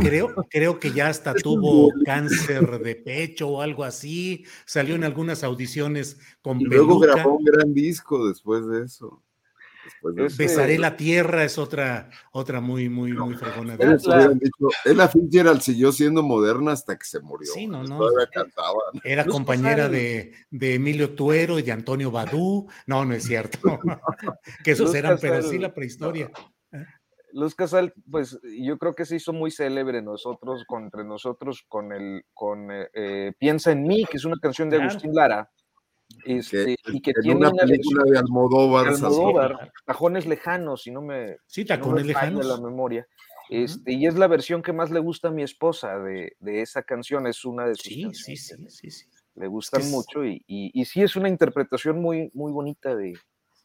Creo, creo que ya hasta tuvo cáncer de pecho o algo así. Salió en algunas audiciones con Y luego peluca. grabó un gran disco después de eso. De. Besaré la tierra es otra, otra muy, muy, muy fregona. de hubieran dicho, Ella Fitzgerald siguió siendo moderna hasta que se murió. Sí, no, no. Todavía cantaba. Era Luz compañera de, de Emilio Tuero y de Antonio Badú. No, no es cierto. que esos Luz eran, pero sí la prehistoria. Luz Casal, pues yo creo que se hizo muy célebre nosotros, con- entre nosotros, con el, con eh, eh, Piensa en mí, que es una canción de Claro. Agustín Lara. Este, y que en tiene una una película versión- de Almodóvar. Almodóvar, Tajones lejanos, si no me, Sí, no Tacones me falla Lejanos. la memoria. Este, y es la versión que más le gusta a mi esposa de, de esa canción, es una de sus Sí, canciones sí, sí, sí, sí. le gustan es- mucho y, y, y sí es una interpretación muy, muy bonita de,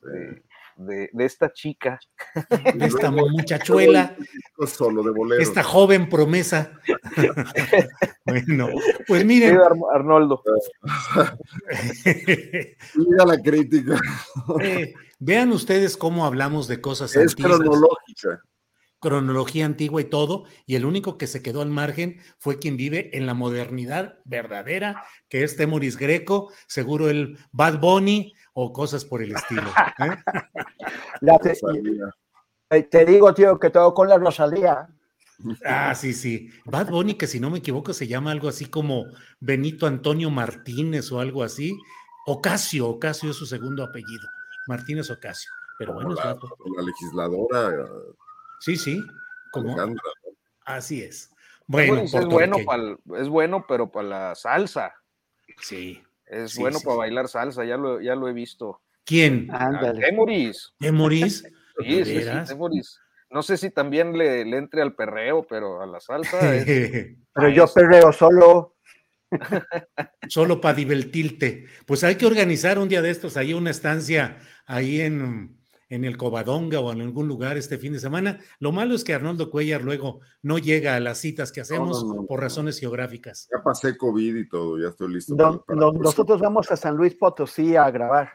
de, de- de esta chica. De esta muchachuela. Solo de bolero. Esta joven promesa. bueno, pues miren. Arnoldo. Mira la crítica. Eh, vean ustedes cómo hablamos de cosas Es antiguas. cronológica. Cronología antigua y todo, y el único que se quedó al margen fue quien vive en la modernidad verdadera, que es Temoris Greco, seguro el Bad Bunny o cosas por el estilo. ¿eh? Te, eh, te digo, tío, que todo con la Rosalía. Ah, sí, sí. Bad Bunny, que si no me equivoco, se llama algo así como Benito Antonio Martínez o algo así. Ocasio, Ocasio es su segundo apellido. Martínez Ocasio. Pero bueno, es la, Bad Bunny. la legisladora. Sí, sí. Como, Alejandra, así es. Bueno, Bueno, es bueno, pa'l- es bueno, pero para la salsa. Sí. Es Sí, bueno sí, para sí. bailar salsa, ya lo, ya lo he visto. ¿Quién? Temoris. Temoris. Sí, sí, sí. Temoris. no sé si también le, le, entre al perreo, pero a la salsa. pero yo perreo solo. solo para divertirte. Pues hay que organizar un día de estos ahí una estancia ahí en, en el Covadonga o en algún lugar este fin de semana. Lo malo es que Arnoldo Cuellar luego no llega a las citas que hacemos por razones geográficas. Ya pasé COVID y todo, ya estoy listo. nosotros vamos a San Luis Potosí a grabar.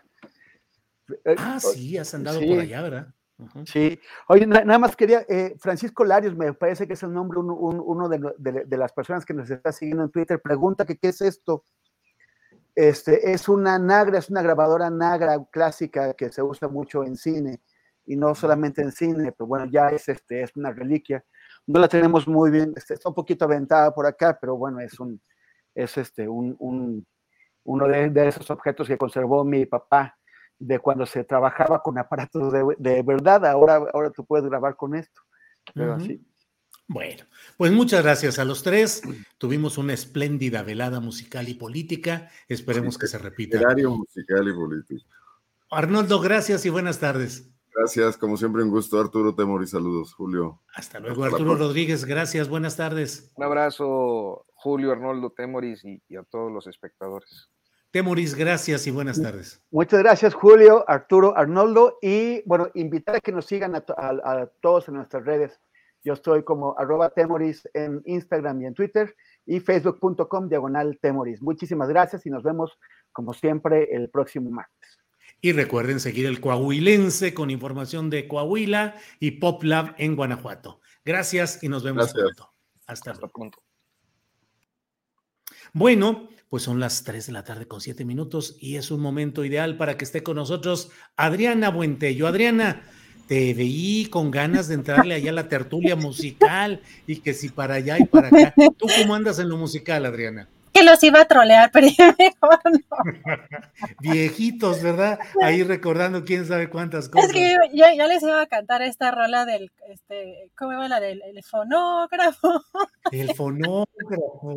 Eh, ah, sí, has andado por allá, ¿verdad? Sí, oye, nada más quería, eh, Francisco Larios, me parece que es el nombre, uno, de, las personas que nos está siguiendo en Twitter, pregunta que qué es esto. Este, es una Nagra, es una grabadora Nagra clásica que se usa mucho en cine, y no solamente en cine, pero bueno, ya es, este, es una reliquia. No la tenemos muy bien, este, está un poquito aventada por acá, pero bueno, es un, es este, un, uno de, de esos objetos que conservó mi papá de cuando se trabajaba con aparatos de, verdad, ahora, ahora tú puedes grabar con esto. Pero así. Bueno, pues muchas gracias a los tres. Tuvimos una espléndida velada musical y política. Esperemos que se repita. musical y político. Arnoldo, gracias y buenas tardes. Gracias, como siempre, un gusto. Arturo Temor y saludos, Julio. Hasta luego, Arturo Rodríguez. Gracias, buenas tardes. Un abrazo, Julio, Arnoldo Temoris y a todos los espectadores. Temoris, gracias y buenas tardes. Muchas gracias, Julio, Arturo, Arnoldo. Y bueno, invitar a que nos sigan a, todos en nuestras redes. Yo estoy como arroba Temoris en Instagram y en Twitter y facebook.com diagonal Temoris. Muchísimas gracias y nos vemos como siempre el próximo martes. Y recuerden seguir el Coahuilense con información de Coahuila y PopLab en Guanajuato. Gracias y nos vemos pronto. Hasta, Hasta pronto. Bueno, pues son las 3 de la tarde con 7 minutos y es un momento ideal para que esté con nosotros Adriana Buentello. Adriana, te veí con ganas de entrarle allá a la tertulia musical y que si para allá y para acá. ¿Tú cómo andas en lo musical, Adriana? Que los iba a trolear, pero ya mejor no. Viejitos, ¿verdad? Ahí recordando quién sabe cuántas cosas. Es que yo, les iba a cantar esta rola del, este, ¿cómo iba la del fonógrafo? El fonógrafo.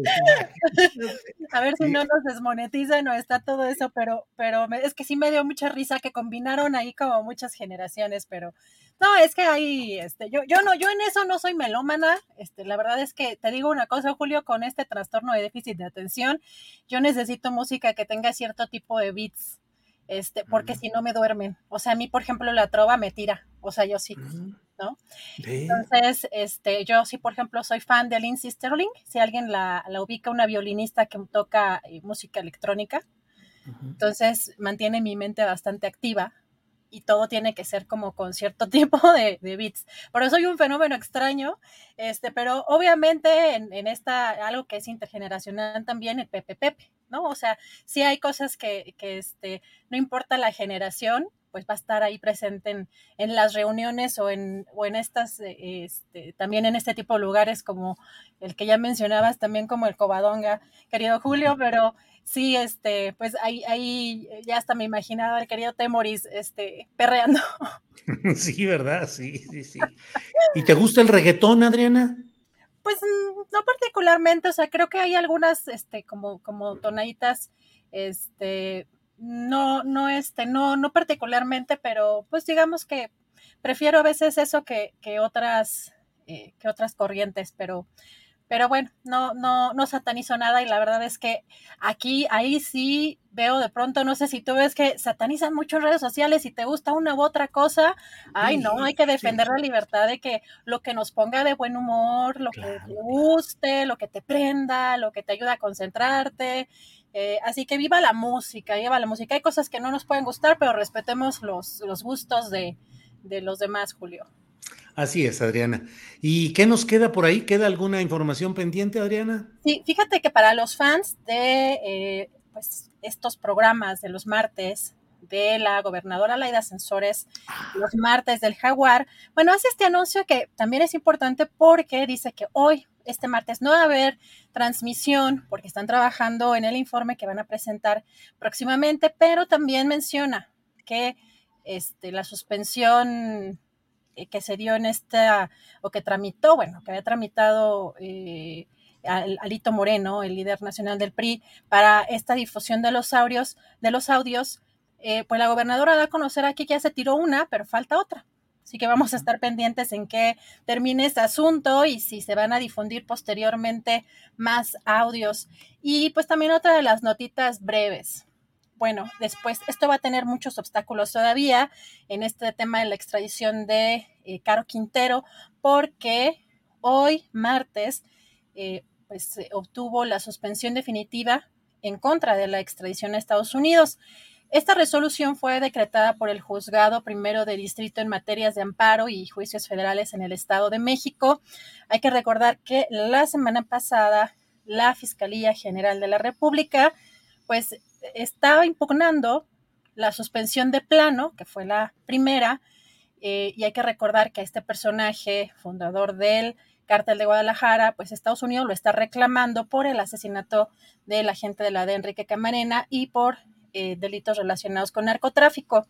a ver si no nos desmonetizan o está todo eso, pero, pero es que sí me dio mucha risa que combinaron ahí como muchas generaciones, pero no, es que ahí, este, yo, yo no, yo en eso no soy melómana, este, la verdad es que te digo una cosa, Julio, con este trastorno de déficit de atención, yo necesito música que tenga cierto tipo de beats, este, porque si no me duermen. O sea, a mí, por ejemplo, la trova me tira, o sea, yo sí, ¿no? Entonces, este, yo sí, por ejemplo, soy fan de Lindsay Sterling, si alguien la, la ubica, una violinista que toca eh, música electrónica, entonces mantiene mi mente bastante activa y todo tiene que ser como con cierto tipo de, de beats. Pero soy un fenómeno extraño, este, pero obviamente en, en, esta, algo que es intergeneracional también, el Pepe Pepe, ¿no? O sea, sí hay cosas que, que este, no importa la generación, pues va a estar ahí presente en, en las reuniones o en, o en estas, este, también en este tipo de lugares como el que ya mencionabas, también como el Covadonga, querido Julio, pero sí, este, pues ahí, ahí ya hasta me imaginaba el querido Temoris, este, perreando. Sí, ¿verdad? Sí, sí, sí. ¿Y te gusta el reggaetón, Adriana? Pues mm, no particularmente, o sea, creo que hay algunas, este, como, como tonaditas, este, no, no, este, no, no particularmente, pero pues digamos que prefiero a veces eso que, que otras, eh, que otras corrientes, pero pero bueno, no, no, no satanizo nada y la verdad es que aquí, ahí sí veo de pronto, no sé si tú ves que satanizan mucho en redes sociales y te gusta una u otra cosa, ay no, hay que defender la libertad de que lo que nos ponga de buen humor, lo que te guste, lo que te prenda, lo que te ayuda a concentrarte. Eh, así que viva la música, viva la música. Hay cosas que no nos pueden gustar, pero respetemos los, los gustos de, de los demás, Julio. Así es, Adriana. ¿Y qué nos queda por ahí? ¿Queda alguna información pendiente, Adriana? Sí, fíjate que para los fans de eh, pues, estos programas de los martes de la gobernadora Laida Sensores, los martes del Jaguar, bueno, hace este anuncio que también es importante porque dice que hoy, este martes, no va a haber transmisión porque están trabajando en el informe que van a presentar próximamente, pero también menciona que este, la suspensión eh, que se dio en esta, o que tramitó, bueno, que había tramitado eh, Alito Moreno, el líder nacional del PRI, para esta difusión de los audios, de los audios, eh, pues la gobernadora da a conocer aquí que ya se tiró una, pero falta otra. Así que vamos a estar pendientes en qué termine este asunto y si se van a difundir posteriormente más audios. Y pues también otra de las notitas breves. Bueno, después, esto va a tener muchos obstáculos todavía en este tema de la extradición de eh, Caro Quintero, porque hoy, martes, eh, pues obtuvo la suspensión definitiva en contra de la extradición a Estados Unidos. Esta resolución fue decretada por el juzgado primero de distrito en materias de amparo y juicios federales en el Estado de México. Hay que recordar que la semana pasada la Fiscalía General de la República pues estaba impugnando la suspensión de plano, que fue la primera, eh, y hay que recordar que este personaje, fundador del cártel de Guadalajara, pues Estados Unidos lo está reclamando por el asesinato del agente de la de Enrique Camarena y por eh, delitos relacionados con narcotráfico.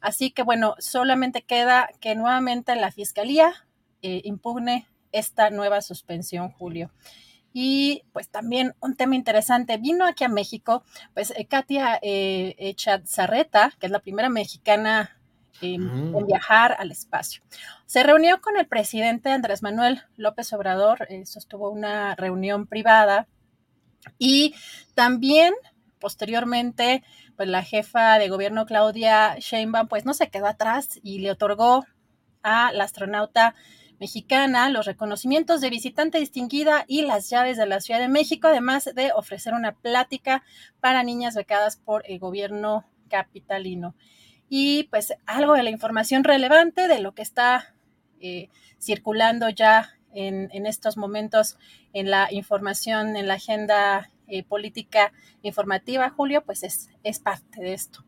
Así que bueno, solamente queda que nuevamente la Fiscalía eh, impugne esta nueva suspensión, Julio. Y pues también un tema interesante, vino aquí a México, pues eh, Katia eh, Zarreta, que es la primera mexicana en mm. viajar al espacio. Se reunió con el presidente Andrés Manuel López Obrador, sostuvo una reunión privada y también posteriormente pues la jefa de gobierno Claudia Sheinbaum pues no se quedó atrás y le otorgó a la astronauta mexicana los reconocimientos de visitante distinguida y las llaves de la Ciudad de México, además de ofrecer una plática para niñas becadas por el gobierno capitalino. Y pues algo de la información relevante de lo que está eh, circulando ya en, en, estos momentos en la información, en la agenda eh, política informativa, Julio, pues es, es parte de esto.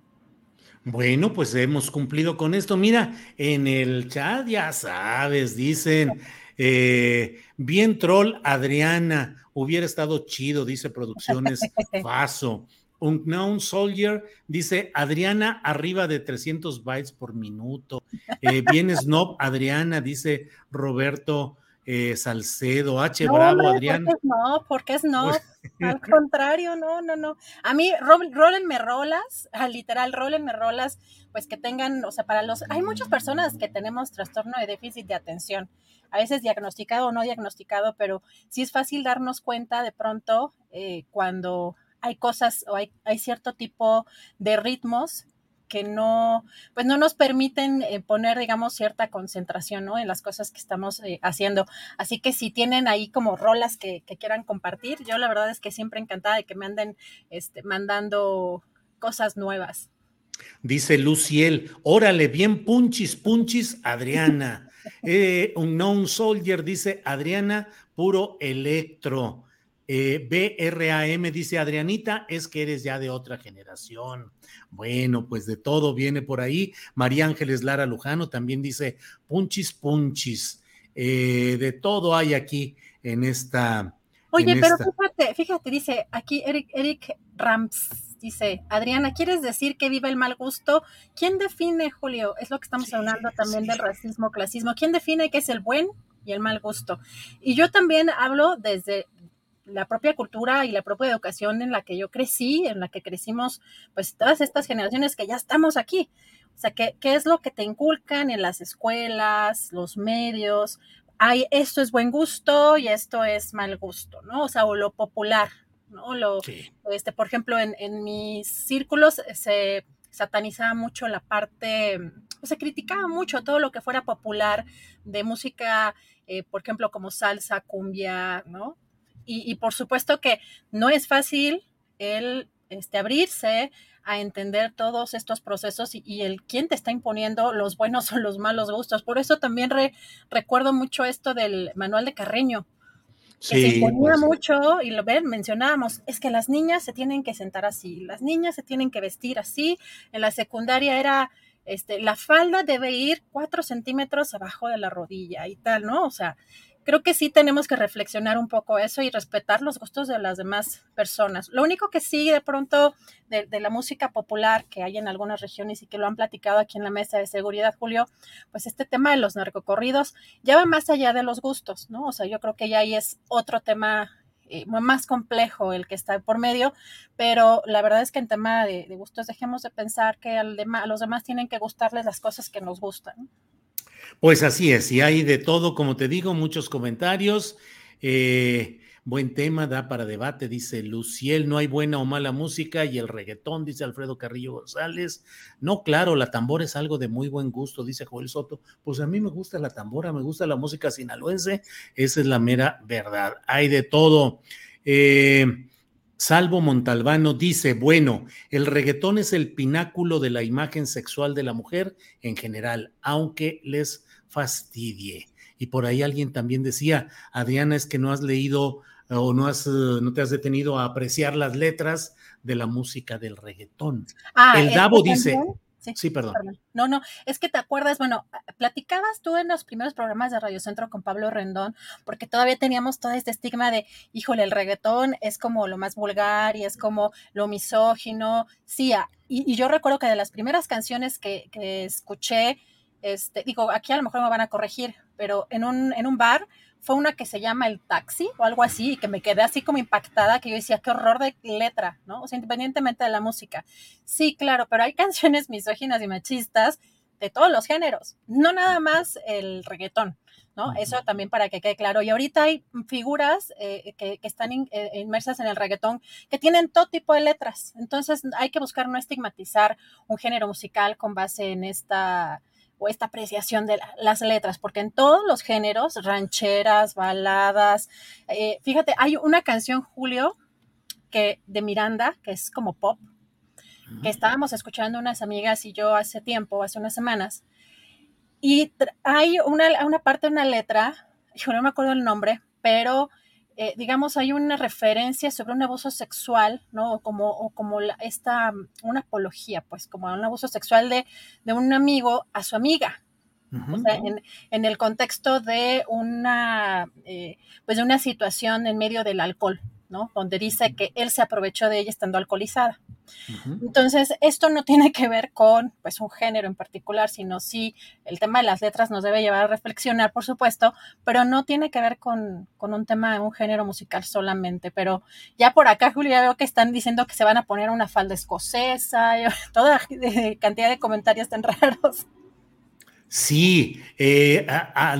Bueno, pues hemos cumplido con esto. Mira, en el chat ya sabes, dicen, eh, bien troll Adriana, hubiera estado chido, dice Producciones Faso. Un Known Soldier dice Adriana arriba de 300 bytes por minuto. Eh, bien Snob Adriana, dice Roberto eh, Salcedo, H. Bravo, Adrián. No, porque es no, al contrario, no, no, no. A mí, rólenme rolas, literal, rólenme rolas, pues que tengan, o sea, para los, hay muchas personas que tenemos trastorno de déficit de atención, a veces diagnosticado o no diagnosticado, pero sí es fácil darnos cuenta de pronto eh, cuando hay cosas o hay, hay cierto tipo de ritmos que no, pues no nos permiten eh, poner, digamos, cierta concentración, ¿no? En las cosas que estamos eh, haciendo. Así que si tienen ahí como rolas que, quieran compartir, yo la verdad es que siempre encantada de que me anden este, mandando cosas nuevas. Dice Luciel, órale, bien punchis, punchis, Adriana. eh, un known soldier dice Adriana, puro electro. Eh, BRAM dice Adrianita, es que eres ya de otra generación. Bueno, pues de todo viene por ahí. María Ángeles Lara Lujano también dice punchis, punchis. Eh, de todo hay aquí en esta. Oye, pero fíjate, fíjate, dice aquí Eric, Eric Rams, dice, Adriana, ¿quieres decir que viva el mal gusto? ¿Quién define, Julio? Es lo que estamos hablando también del racismo, clasismo. ¿Quién define qué es el buen y el mal gusto? Y yo también hablo desde, la propia cultura y la propia educación en la que yo crecí, en la que crecimos, pues todas estas generaciones que ya estamos aquí. O sea, ¿qué, qué es lo que te inculcan en las escuelas, los medios? Hay, esto es buen gusto y esto es mal gusto, ¿no? O sea, o lo popular, ¿no? Lo, este, por ejemplo, en, en mis círculos se satanizaba mucho la parte, o se criticaba mucho todo lo que fuera popular de música, eh, por ejemplo, como salsa, cumbia, ¿no? Y, por supuesto que no es fácil el este, abrirse a entender todos estos procesos y, el quién te está imponiendo los buenos o los malos gustos. Por eso también recuerdo mucho esto del manual de Carreño. Que se imponía pues mucho, y lo ven, mencionábamos, es que las niñas se tienen que sentar así, las niñas se tienen que vestir así. En la secundaria era, este, la falda debe ir cuatro centímetros abajo de la rodilla y tal, ¿no? O sea, creo que sí tenemos que reflexionar un poco eso y respetar los gustos de las demás personas. Lo único que sí, de pronto, de, la música popular que hay en algunas regiones y que lo han platicado aquí en la mesa de seguridad, Julio, pues este tema de los narcocorridos ya va más allá de los gustos, ¿no? O sea, yo creo que ya ahí es otro tema eh, más complejo el que está por medio, pero la verdad es que en tema de, gustos dejemos de pensar que al a los demás tienen que gustarles las cosas que nos gustan. Pues así es, y hay de todo, como te digo, muchos comentarios. Eh, buen tema, da para debate, dice Luciel, no hay buena o mala música y el reggaetón, dice Alfredo Carrillo González. No, claro, la tambora es algo de muy buen gusto, dice Joel Soto. Pues a mí me gusta la tambora, me gusta la música sinaloense, esa es la mera verdad. Hay de todo. Eh, Salvo Montalbano dice, bueno, el reggaetón es el pináculo de la imagen sexual de la mujer en general, aunque les fastidie. Y por ahí alguien también decía, Adriana, es que no has leído o no, has, no te has detenido a apreciar las letras de la música del reggaetón. Ah, el Davo dice, Sí, perdón. No, no, es que te acuerdas, bueno, platicabas tú en los primeros programas de Radio Centro con Pablo Rendón, porque todavía teníamos todo este estigma de, híjole, el reggaetón es como lo más vulgar y es como lo misógino. Sí, y, yo recuerdo que de las primeras canciones que, que escuché, este, digo, aquí a lo mejor me van a corregir, pero en un, en un bar fue una que se llama El Taxi o algo así, y que me quedé así como impactada, que yo decía, qué horror de letra, ¿no? O sea, independientemente de la música. Sí, claro, pero hay canciones misóginas y machistas de todos los géneros, no nada más el reggaetón, ¿no? Eso también para que quede claro. Y ahorita hay figuras eh, que, están eh, inmersas en el reggaetón que tienen todo tipo de letras. Entonces hay que buscar no estigmatizar un género musical con base en esta o esta apreciación de las letras, porque en todos los géneros, rancheras, baladas, eh, fíjate, hay una canción, Julio, que de Miranda, que es como pop, que estábamos escuchando unas amigas y yo hace tiempo, hace unas semanas, y hay una, una parte de una letra, yo no me acuerdo el nombre, pero eh, digamos, hay una referencia sobre un abuso sexual, ¿no? O como, o como esta, una apología, pues, como un abuso sexual de, de un amigo a su amiga. O sea, en, en, el contexto de una, eh, pues de una situación en medio del alcohol, ¿no? Donde dice que él se aprovechó de ella estando alcoholizada. Entonces, esto no tiene que ver con pues un género en particular, sino sí el tema de las letras nos debe llevar a reflexionar, por supuesto, pero no tiene que ver con, un tema de un género musical solamente. Pero ya por acá, Julio, ya veo que están diciendo que se van a poner una falda escocesa, toda cantidad de comentarios tan raros. Sí, eh,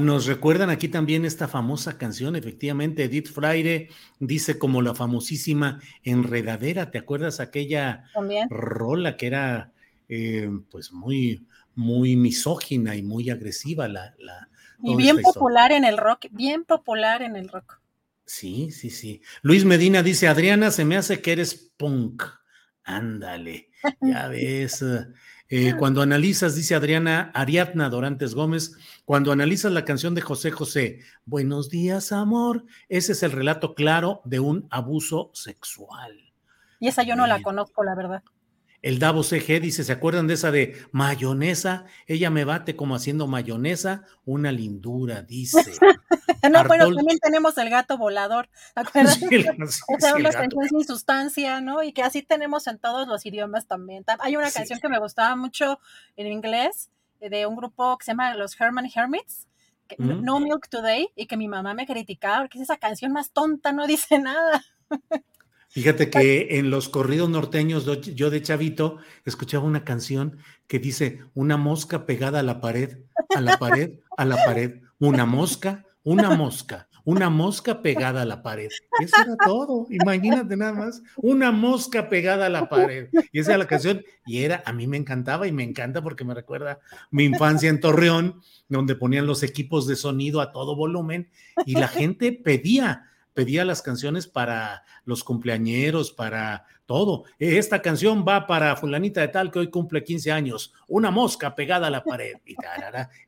nos recuerdan aquí también esta famosa canción, efectivamente, Edith Fraire dice como la famosísima Enredadera, ¿te acuerdas aquella rola que era eh, pues muy, muy misógina y muy agresiva? La, la y bien popular en el rock, bien popular en el rock. Sí, sí, sí. Luis Medina dice, Adriana, se me hace que eres punk. Ándale, ya ves. Eh, cuando analizas, dice Adriana Ariadna Dorantes Gómez, cuando analizas la canción de José José, Buenos días, amor, ese es el relato claro de un abuso sexual. Y esa yo no la conozco, la verdad. El Davo CG dice, ¿se acuerdan de esa de mayonesa? Ella me bate como haciendo mayonesa, una lindura, dice. no, pero también tenemos el gato volador, ¿acuerdas? Sí, o sea, una canción sin sustancia, ¿no? Y que así tenemos en todos los idiomas también. Hay una canción que me gustaba mucho en inglés eh, de un grupo que se llama Los Herman Hermits, No Milk Today, y que mi mamá me criticaba porque es esa canción más tonta, no dice nada. Fíjate que en los corridos norteños, yo de chavito escuchaba una canción que dice una mosca pegada a la pared, a la pared, a la pared, una mosca, una mosca, una mosca pegada a la pared. Eso era todo, imagínate nada más, una mosca pegada a la pared. Y esa era la canción, y era, a mí me encantaba y me encanta porque me recuerda mi infancia en Torreón, donde ponían los equipos de sonido a todo volumen y la gente pedía pedía las canciones para los cumpleañeros, para todo. Esta canción va para fulanita de tal que hoy cumple 15 años, una mosca pegada a la pared. Y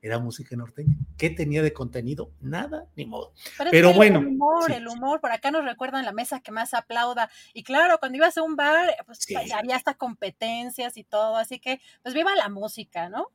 era música norteña. ¿Qué tenía de contenido? Nada, ni modo. Pero, bueno. El humor, el humor, por acá nos recuerdan la mesa que más aplauda. Y claro, cuando ibas a un bar, pues había hasta competencias y todo, así que pues viva la música, ¿no?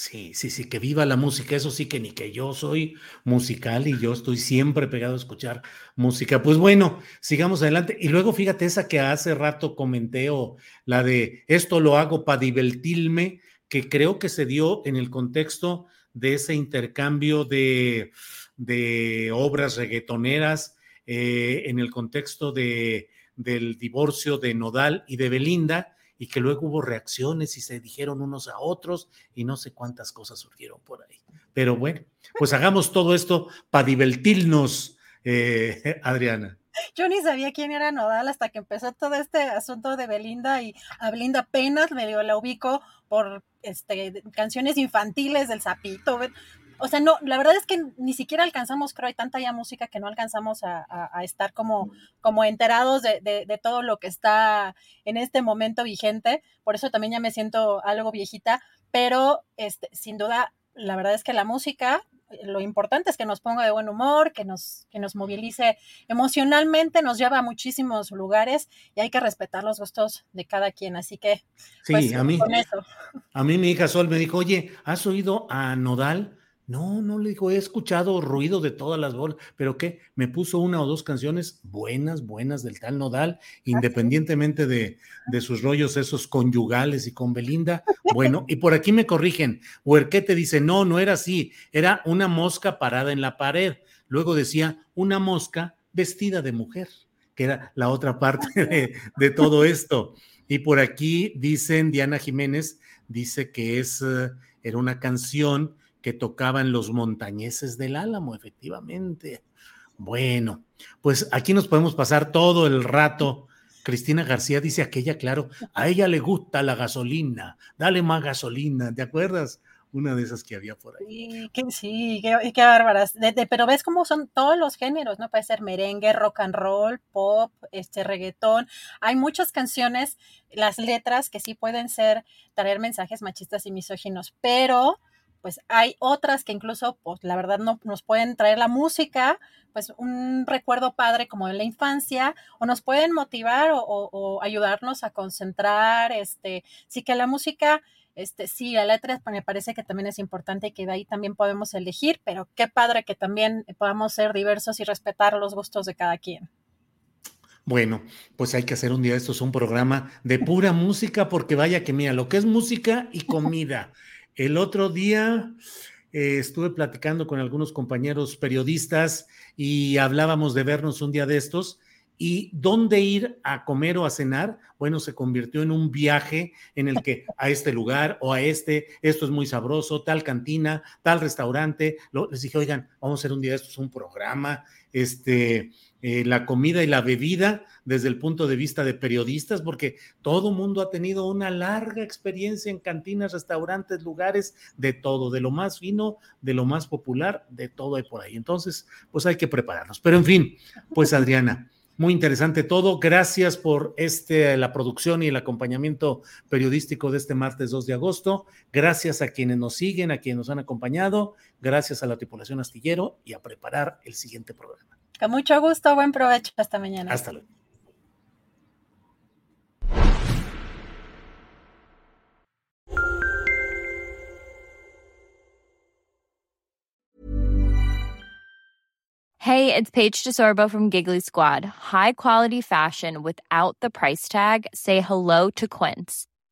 Sí, sí, sí, que viva la música. Eso sí que ni que yo soy musical y yo estoy siempre pegado a escuchar música. Pues bueno, sigamos adelante. Y luego fíjate esa que hace rato comenté o la de esto lo hago para divertirme, que creo que se dio en el contexto de ese intercambio de, de obras reggaetoneras, eh, en el contexto de, del divorcio de Nodal y de Belinda y que luego hubo reacciones y se dijeron unos a otros y no sé cuántas cosas surgieron por ahí. Pero bueno, pues hagamos todo esto para divertirnos, eh, Adriana. Yo ni sabía quién era Nodal hasta que empezó todo este asunto de Belinda y a Belinda apenas medio la ubico por este, canciones infantiles del Zapito. O sea, no, la verdad es que ni siquiera alcanzamos, creo, hay tanta ya música que no alcanzamos a, estar como, como enterados de, de, todo lo que está en este momento vigente. Por eso también ya me siento algo viejita, pero este, sin duda, la verdad es que la música lo importante es que nos ponga de buen humor, que nos, que nos movilice emocionalmente, nos lleva a muchísimos lugares y hay que respetar los gustos de cada quien. Así que, sí, pues, a mí, A mí mi hija Sol me dijo, oye, ¿has oído a Nodal? No, no le dijo, he escuchado ruido de todas las bolas, pero ¿qué? Me puso una o dos canciones buenas, buenas del tal Nodal, independientemente de, de sus rollos esos conyugales y con Belinda. Bueno, y por aquí me corrigen, te dice, no, no era así, era una mosca parada en la pared. Luego decía, una mosca vestida de mujer, que era la otra parte de, de todo esto. Y por aquí dicen, Diana Jiménez dice que es, eh, era una canción que tocaban los montañeses del Álamo, efectivamente. Bueno, pues aquí nos podemos pasar todo el rato. Cristina García dice aquella, claro, a ella le gusta la gasolina, dale más gasolina, ¿te acuerdas? Una de esas que había por ahí. Sí, qué, sí, qué, bárbaras. pero ves cómo son todos los géneros, ¿no? Puede ser merengue, rock and roll, pop, este reggaetón. Hay muchas canciones, las letras que sí pueden ser, traer mensajes machistas y misóginos, pero pues hay otras que incluso, pues la verdad no nos pueden traer la música, pues un recuerdo padre como de la infancia, o nos pueden motivar o, ayudarnos a concentrar, este, sí que la música, este, sí, la letra me parece que también es importante y que de ahí también podemos elegir, pero qué padre que también podamos ser diversos y respetar los gustos de cada quien. Bueno, pues hay que hacer un día de estos un programa de pura música, porque vaya que mira, lo que es música y comida. El otro día eh, estuve platicando con algunos compañeros periodistas y hablábamos de vernos un día de estos y dónde ir a comer o a cenar, bueno, se convirtió en un viaje en el que a este lugar o a este, esto es muy sabroso, tal cantina, tal restaurante. les dije, oigan, vamos a hacer un día de estos un programa, este, eh, la comida y la bebida desde el punto de vista de periodistas, porque todo mundo ha tenido una larga experiencia en cantinas, restaurantes, lugares, de todo, de lo más fino, de lo más popular, de todo hay por ahí. Entonces, pues hay que prepararnos. Pero en fin, pues Adriana. Muy interesante todo. Gracias por este, la producción y el acompañamiento periodístico de este martes 2 de agosto. Gracias a quienes nos siguen, a quienes nos han acompañado. Gracias a la tripulación astillero y a preparar el siguiente programa. Con mucho gusto, buen provecho. Hasta mañana. Hasta luego. Hey, it's Paige DeSorbo from Giggly Squad. High quality fashion without the price tag. Say hello to Quince.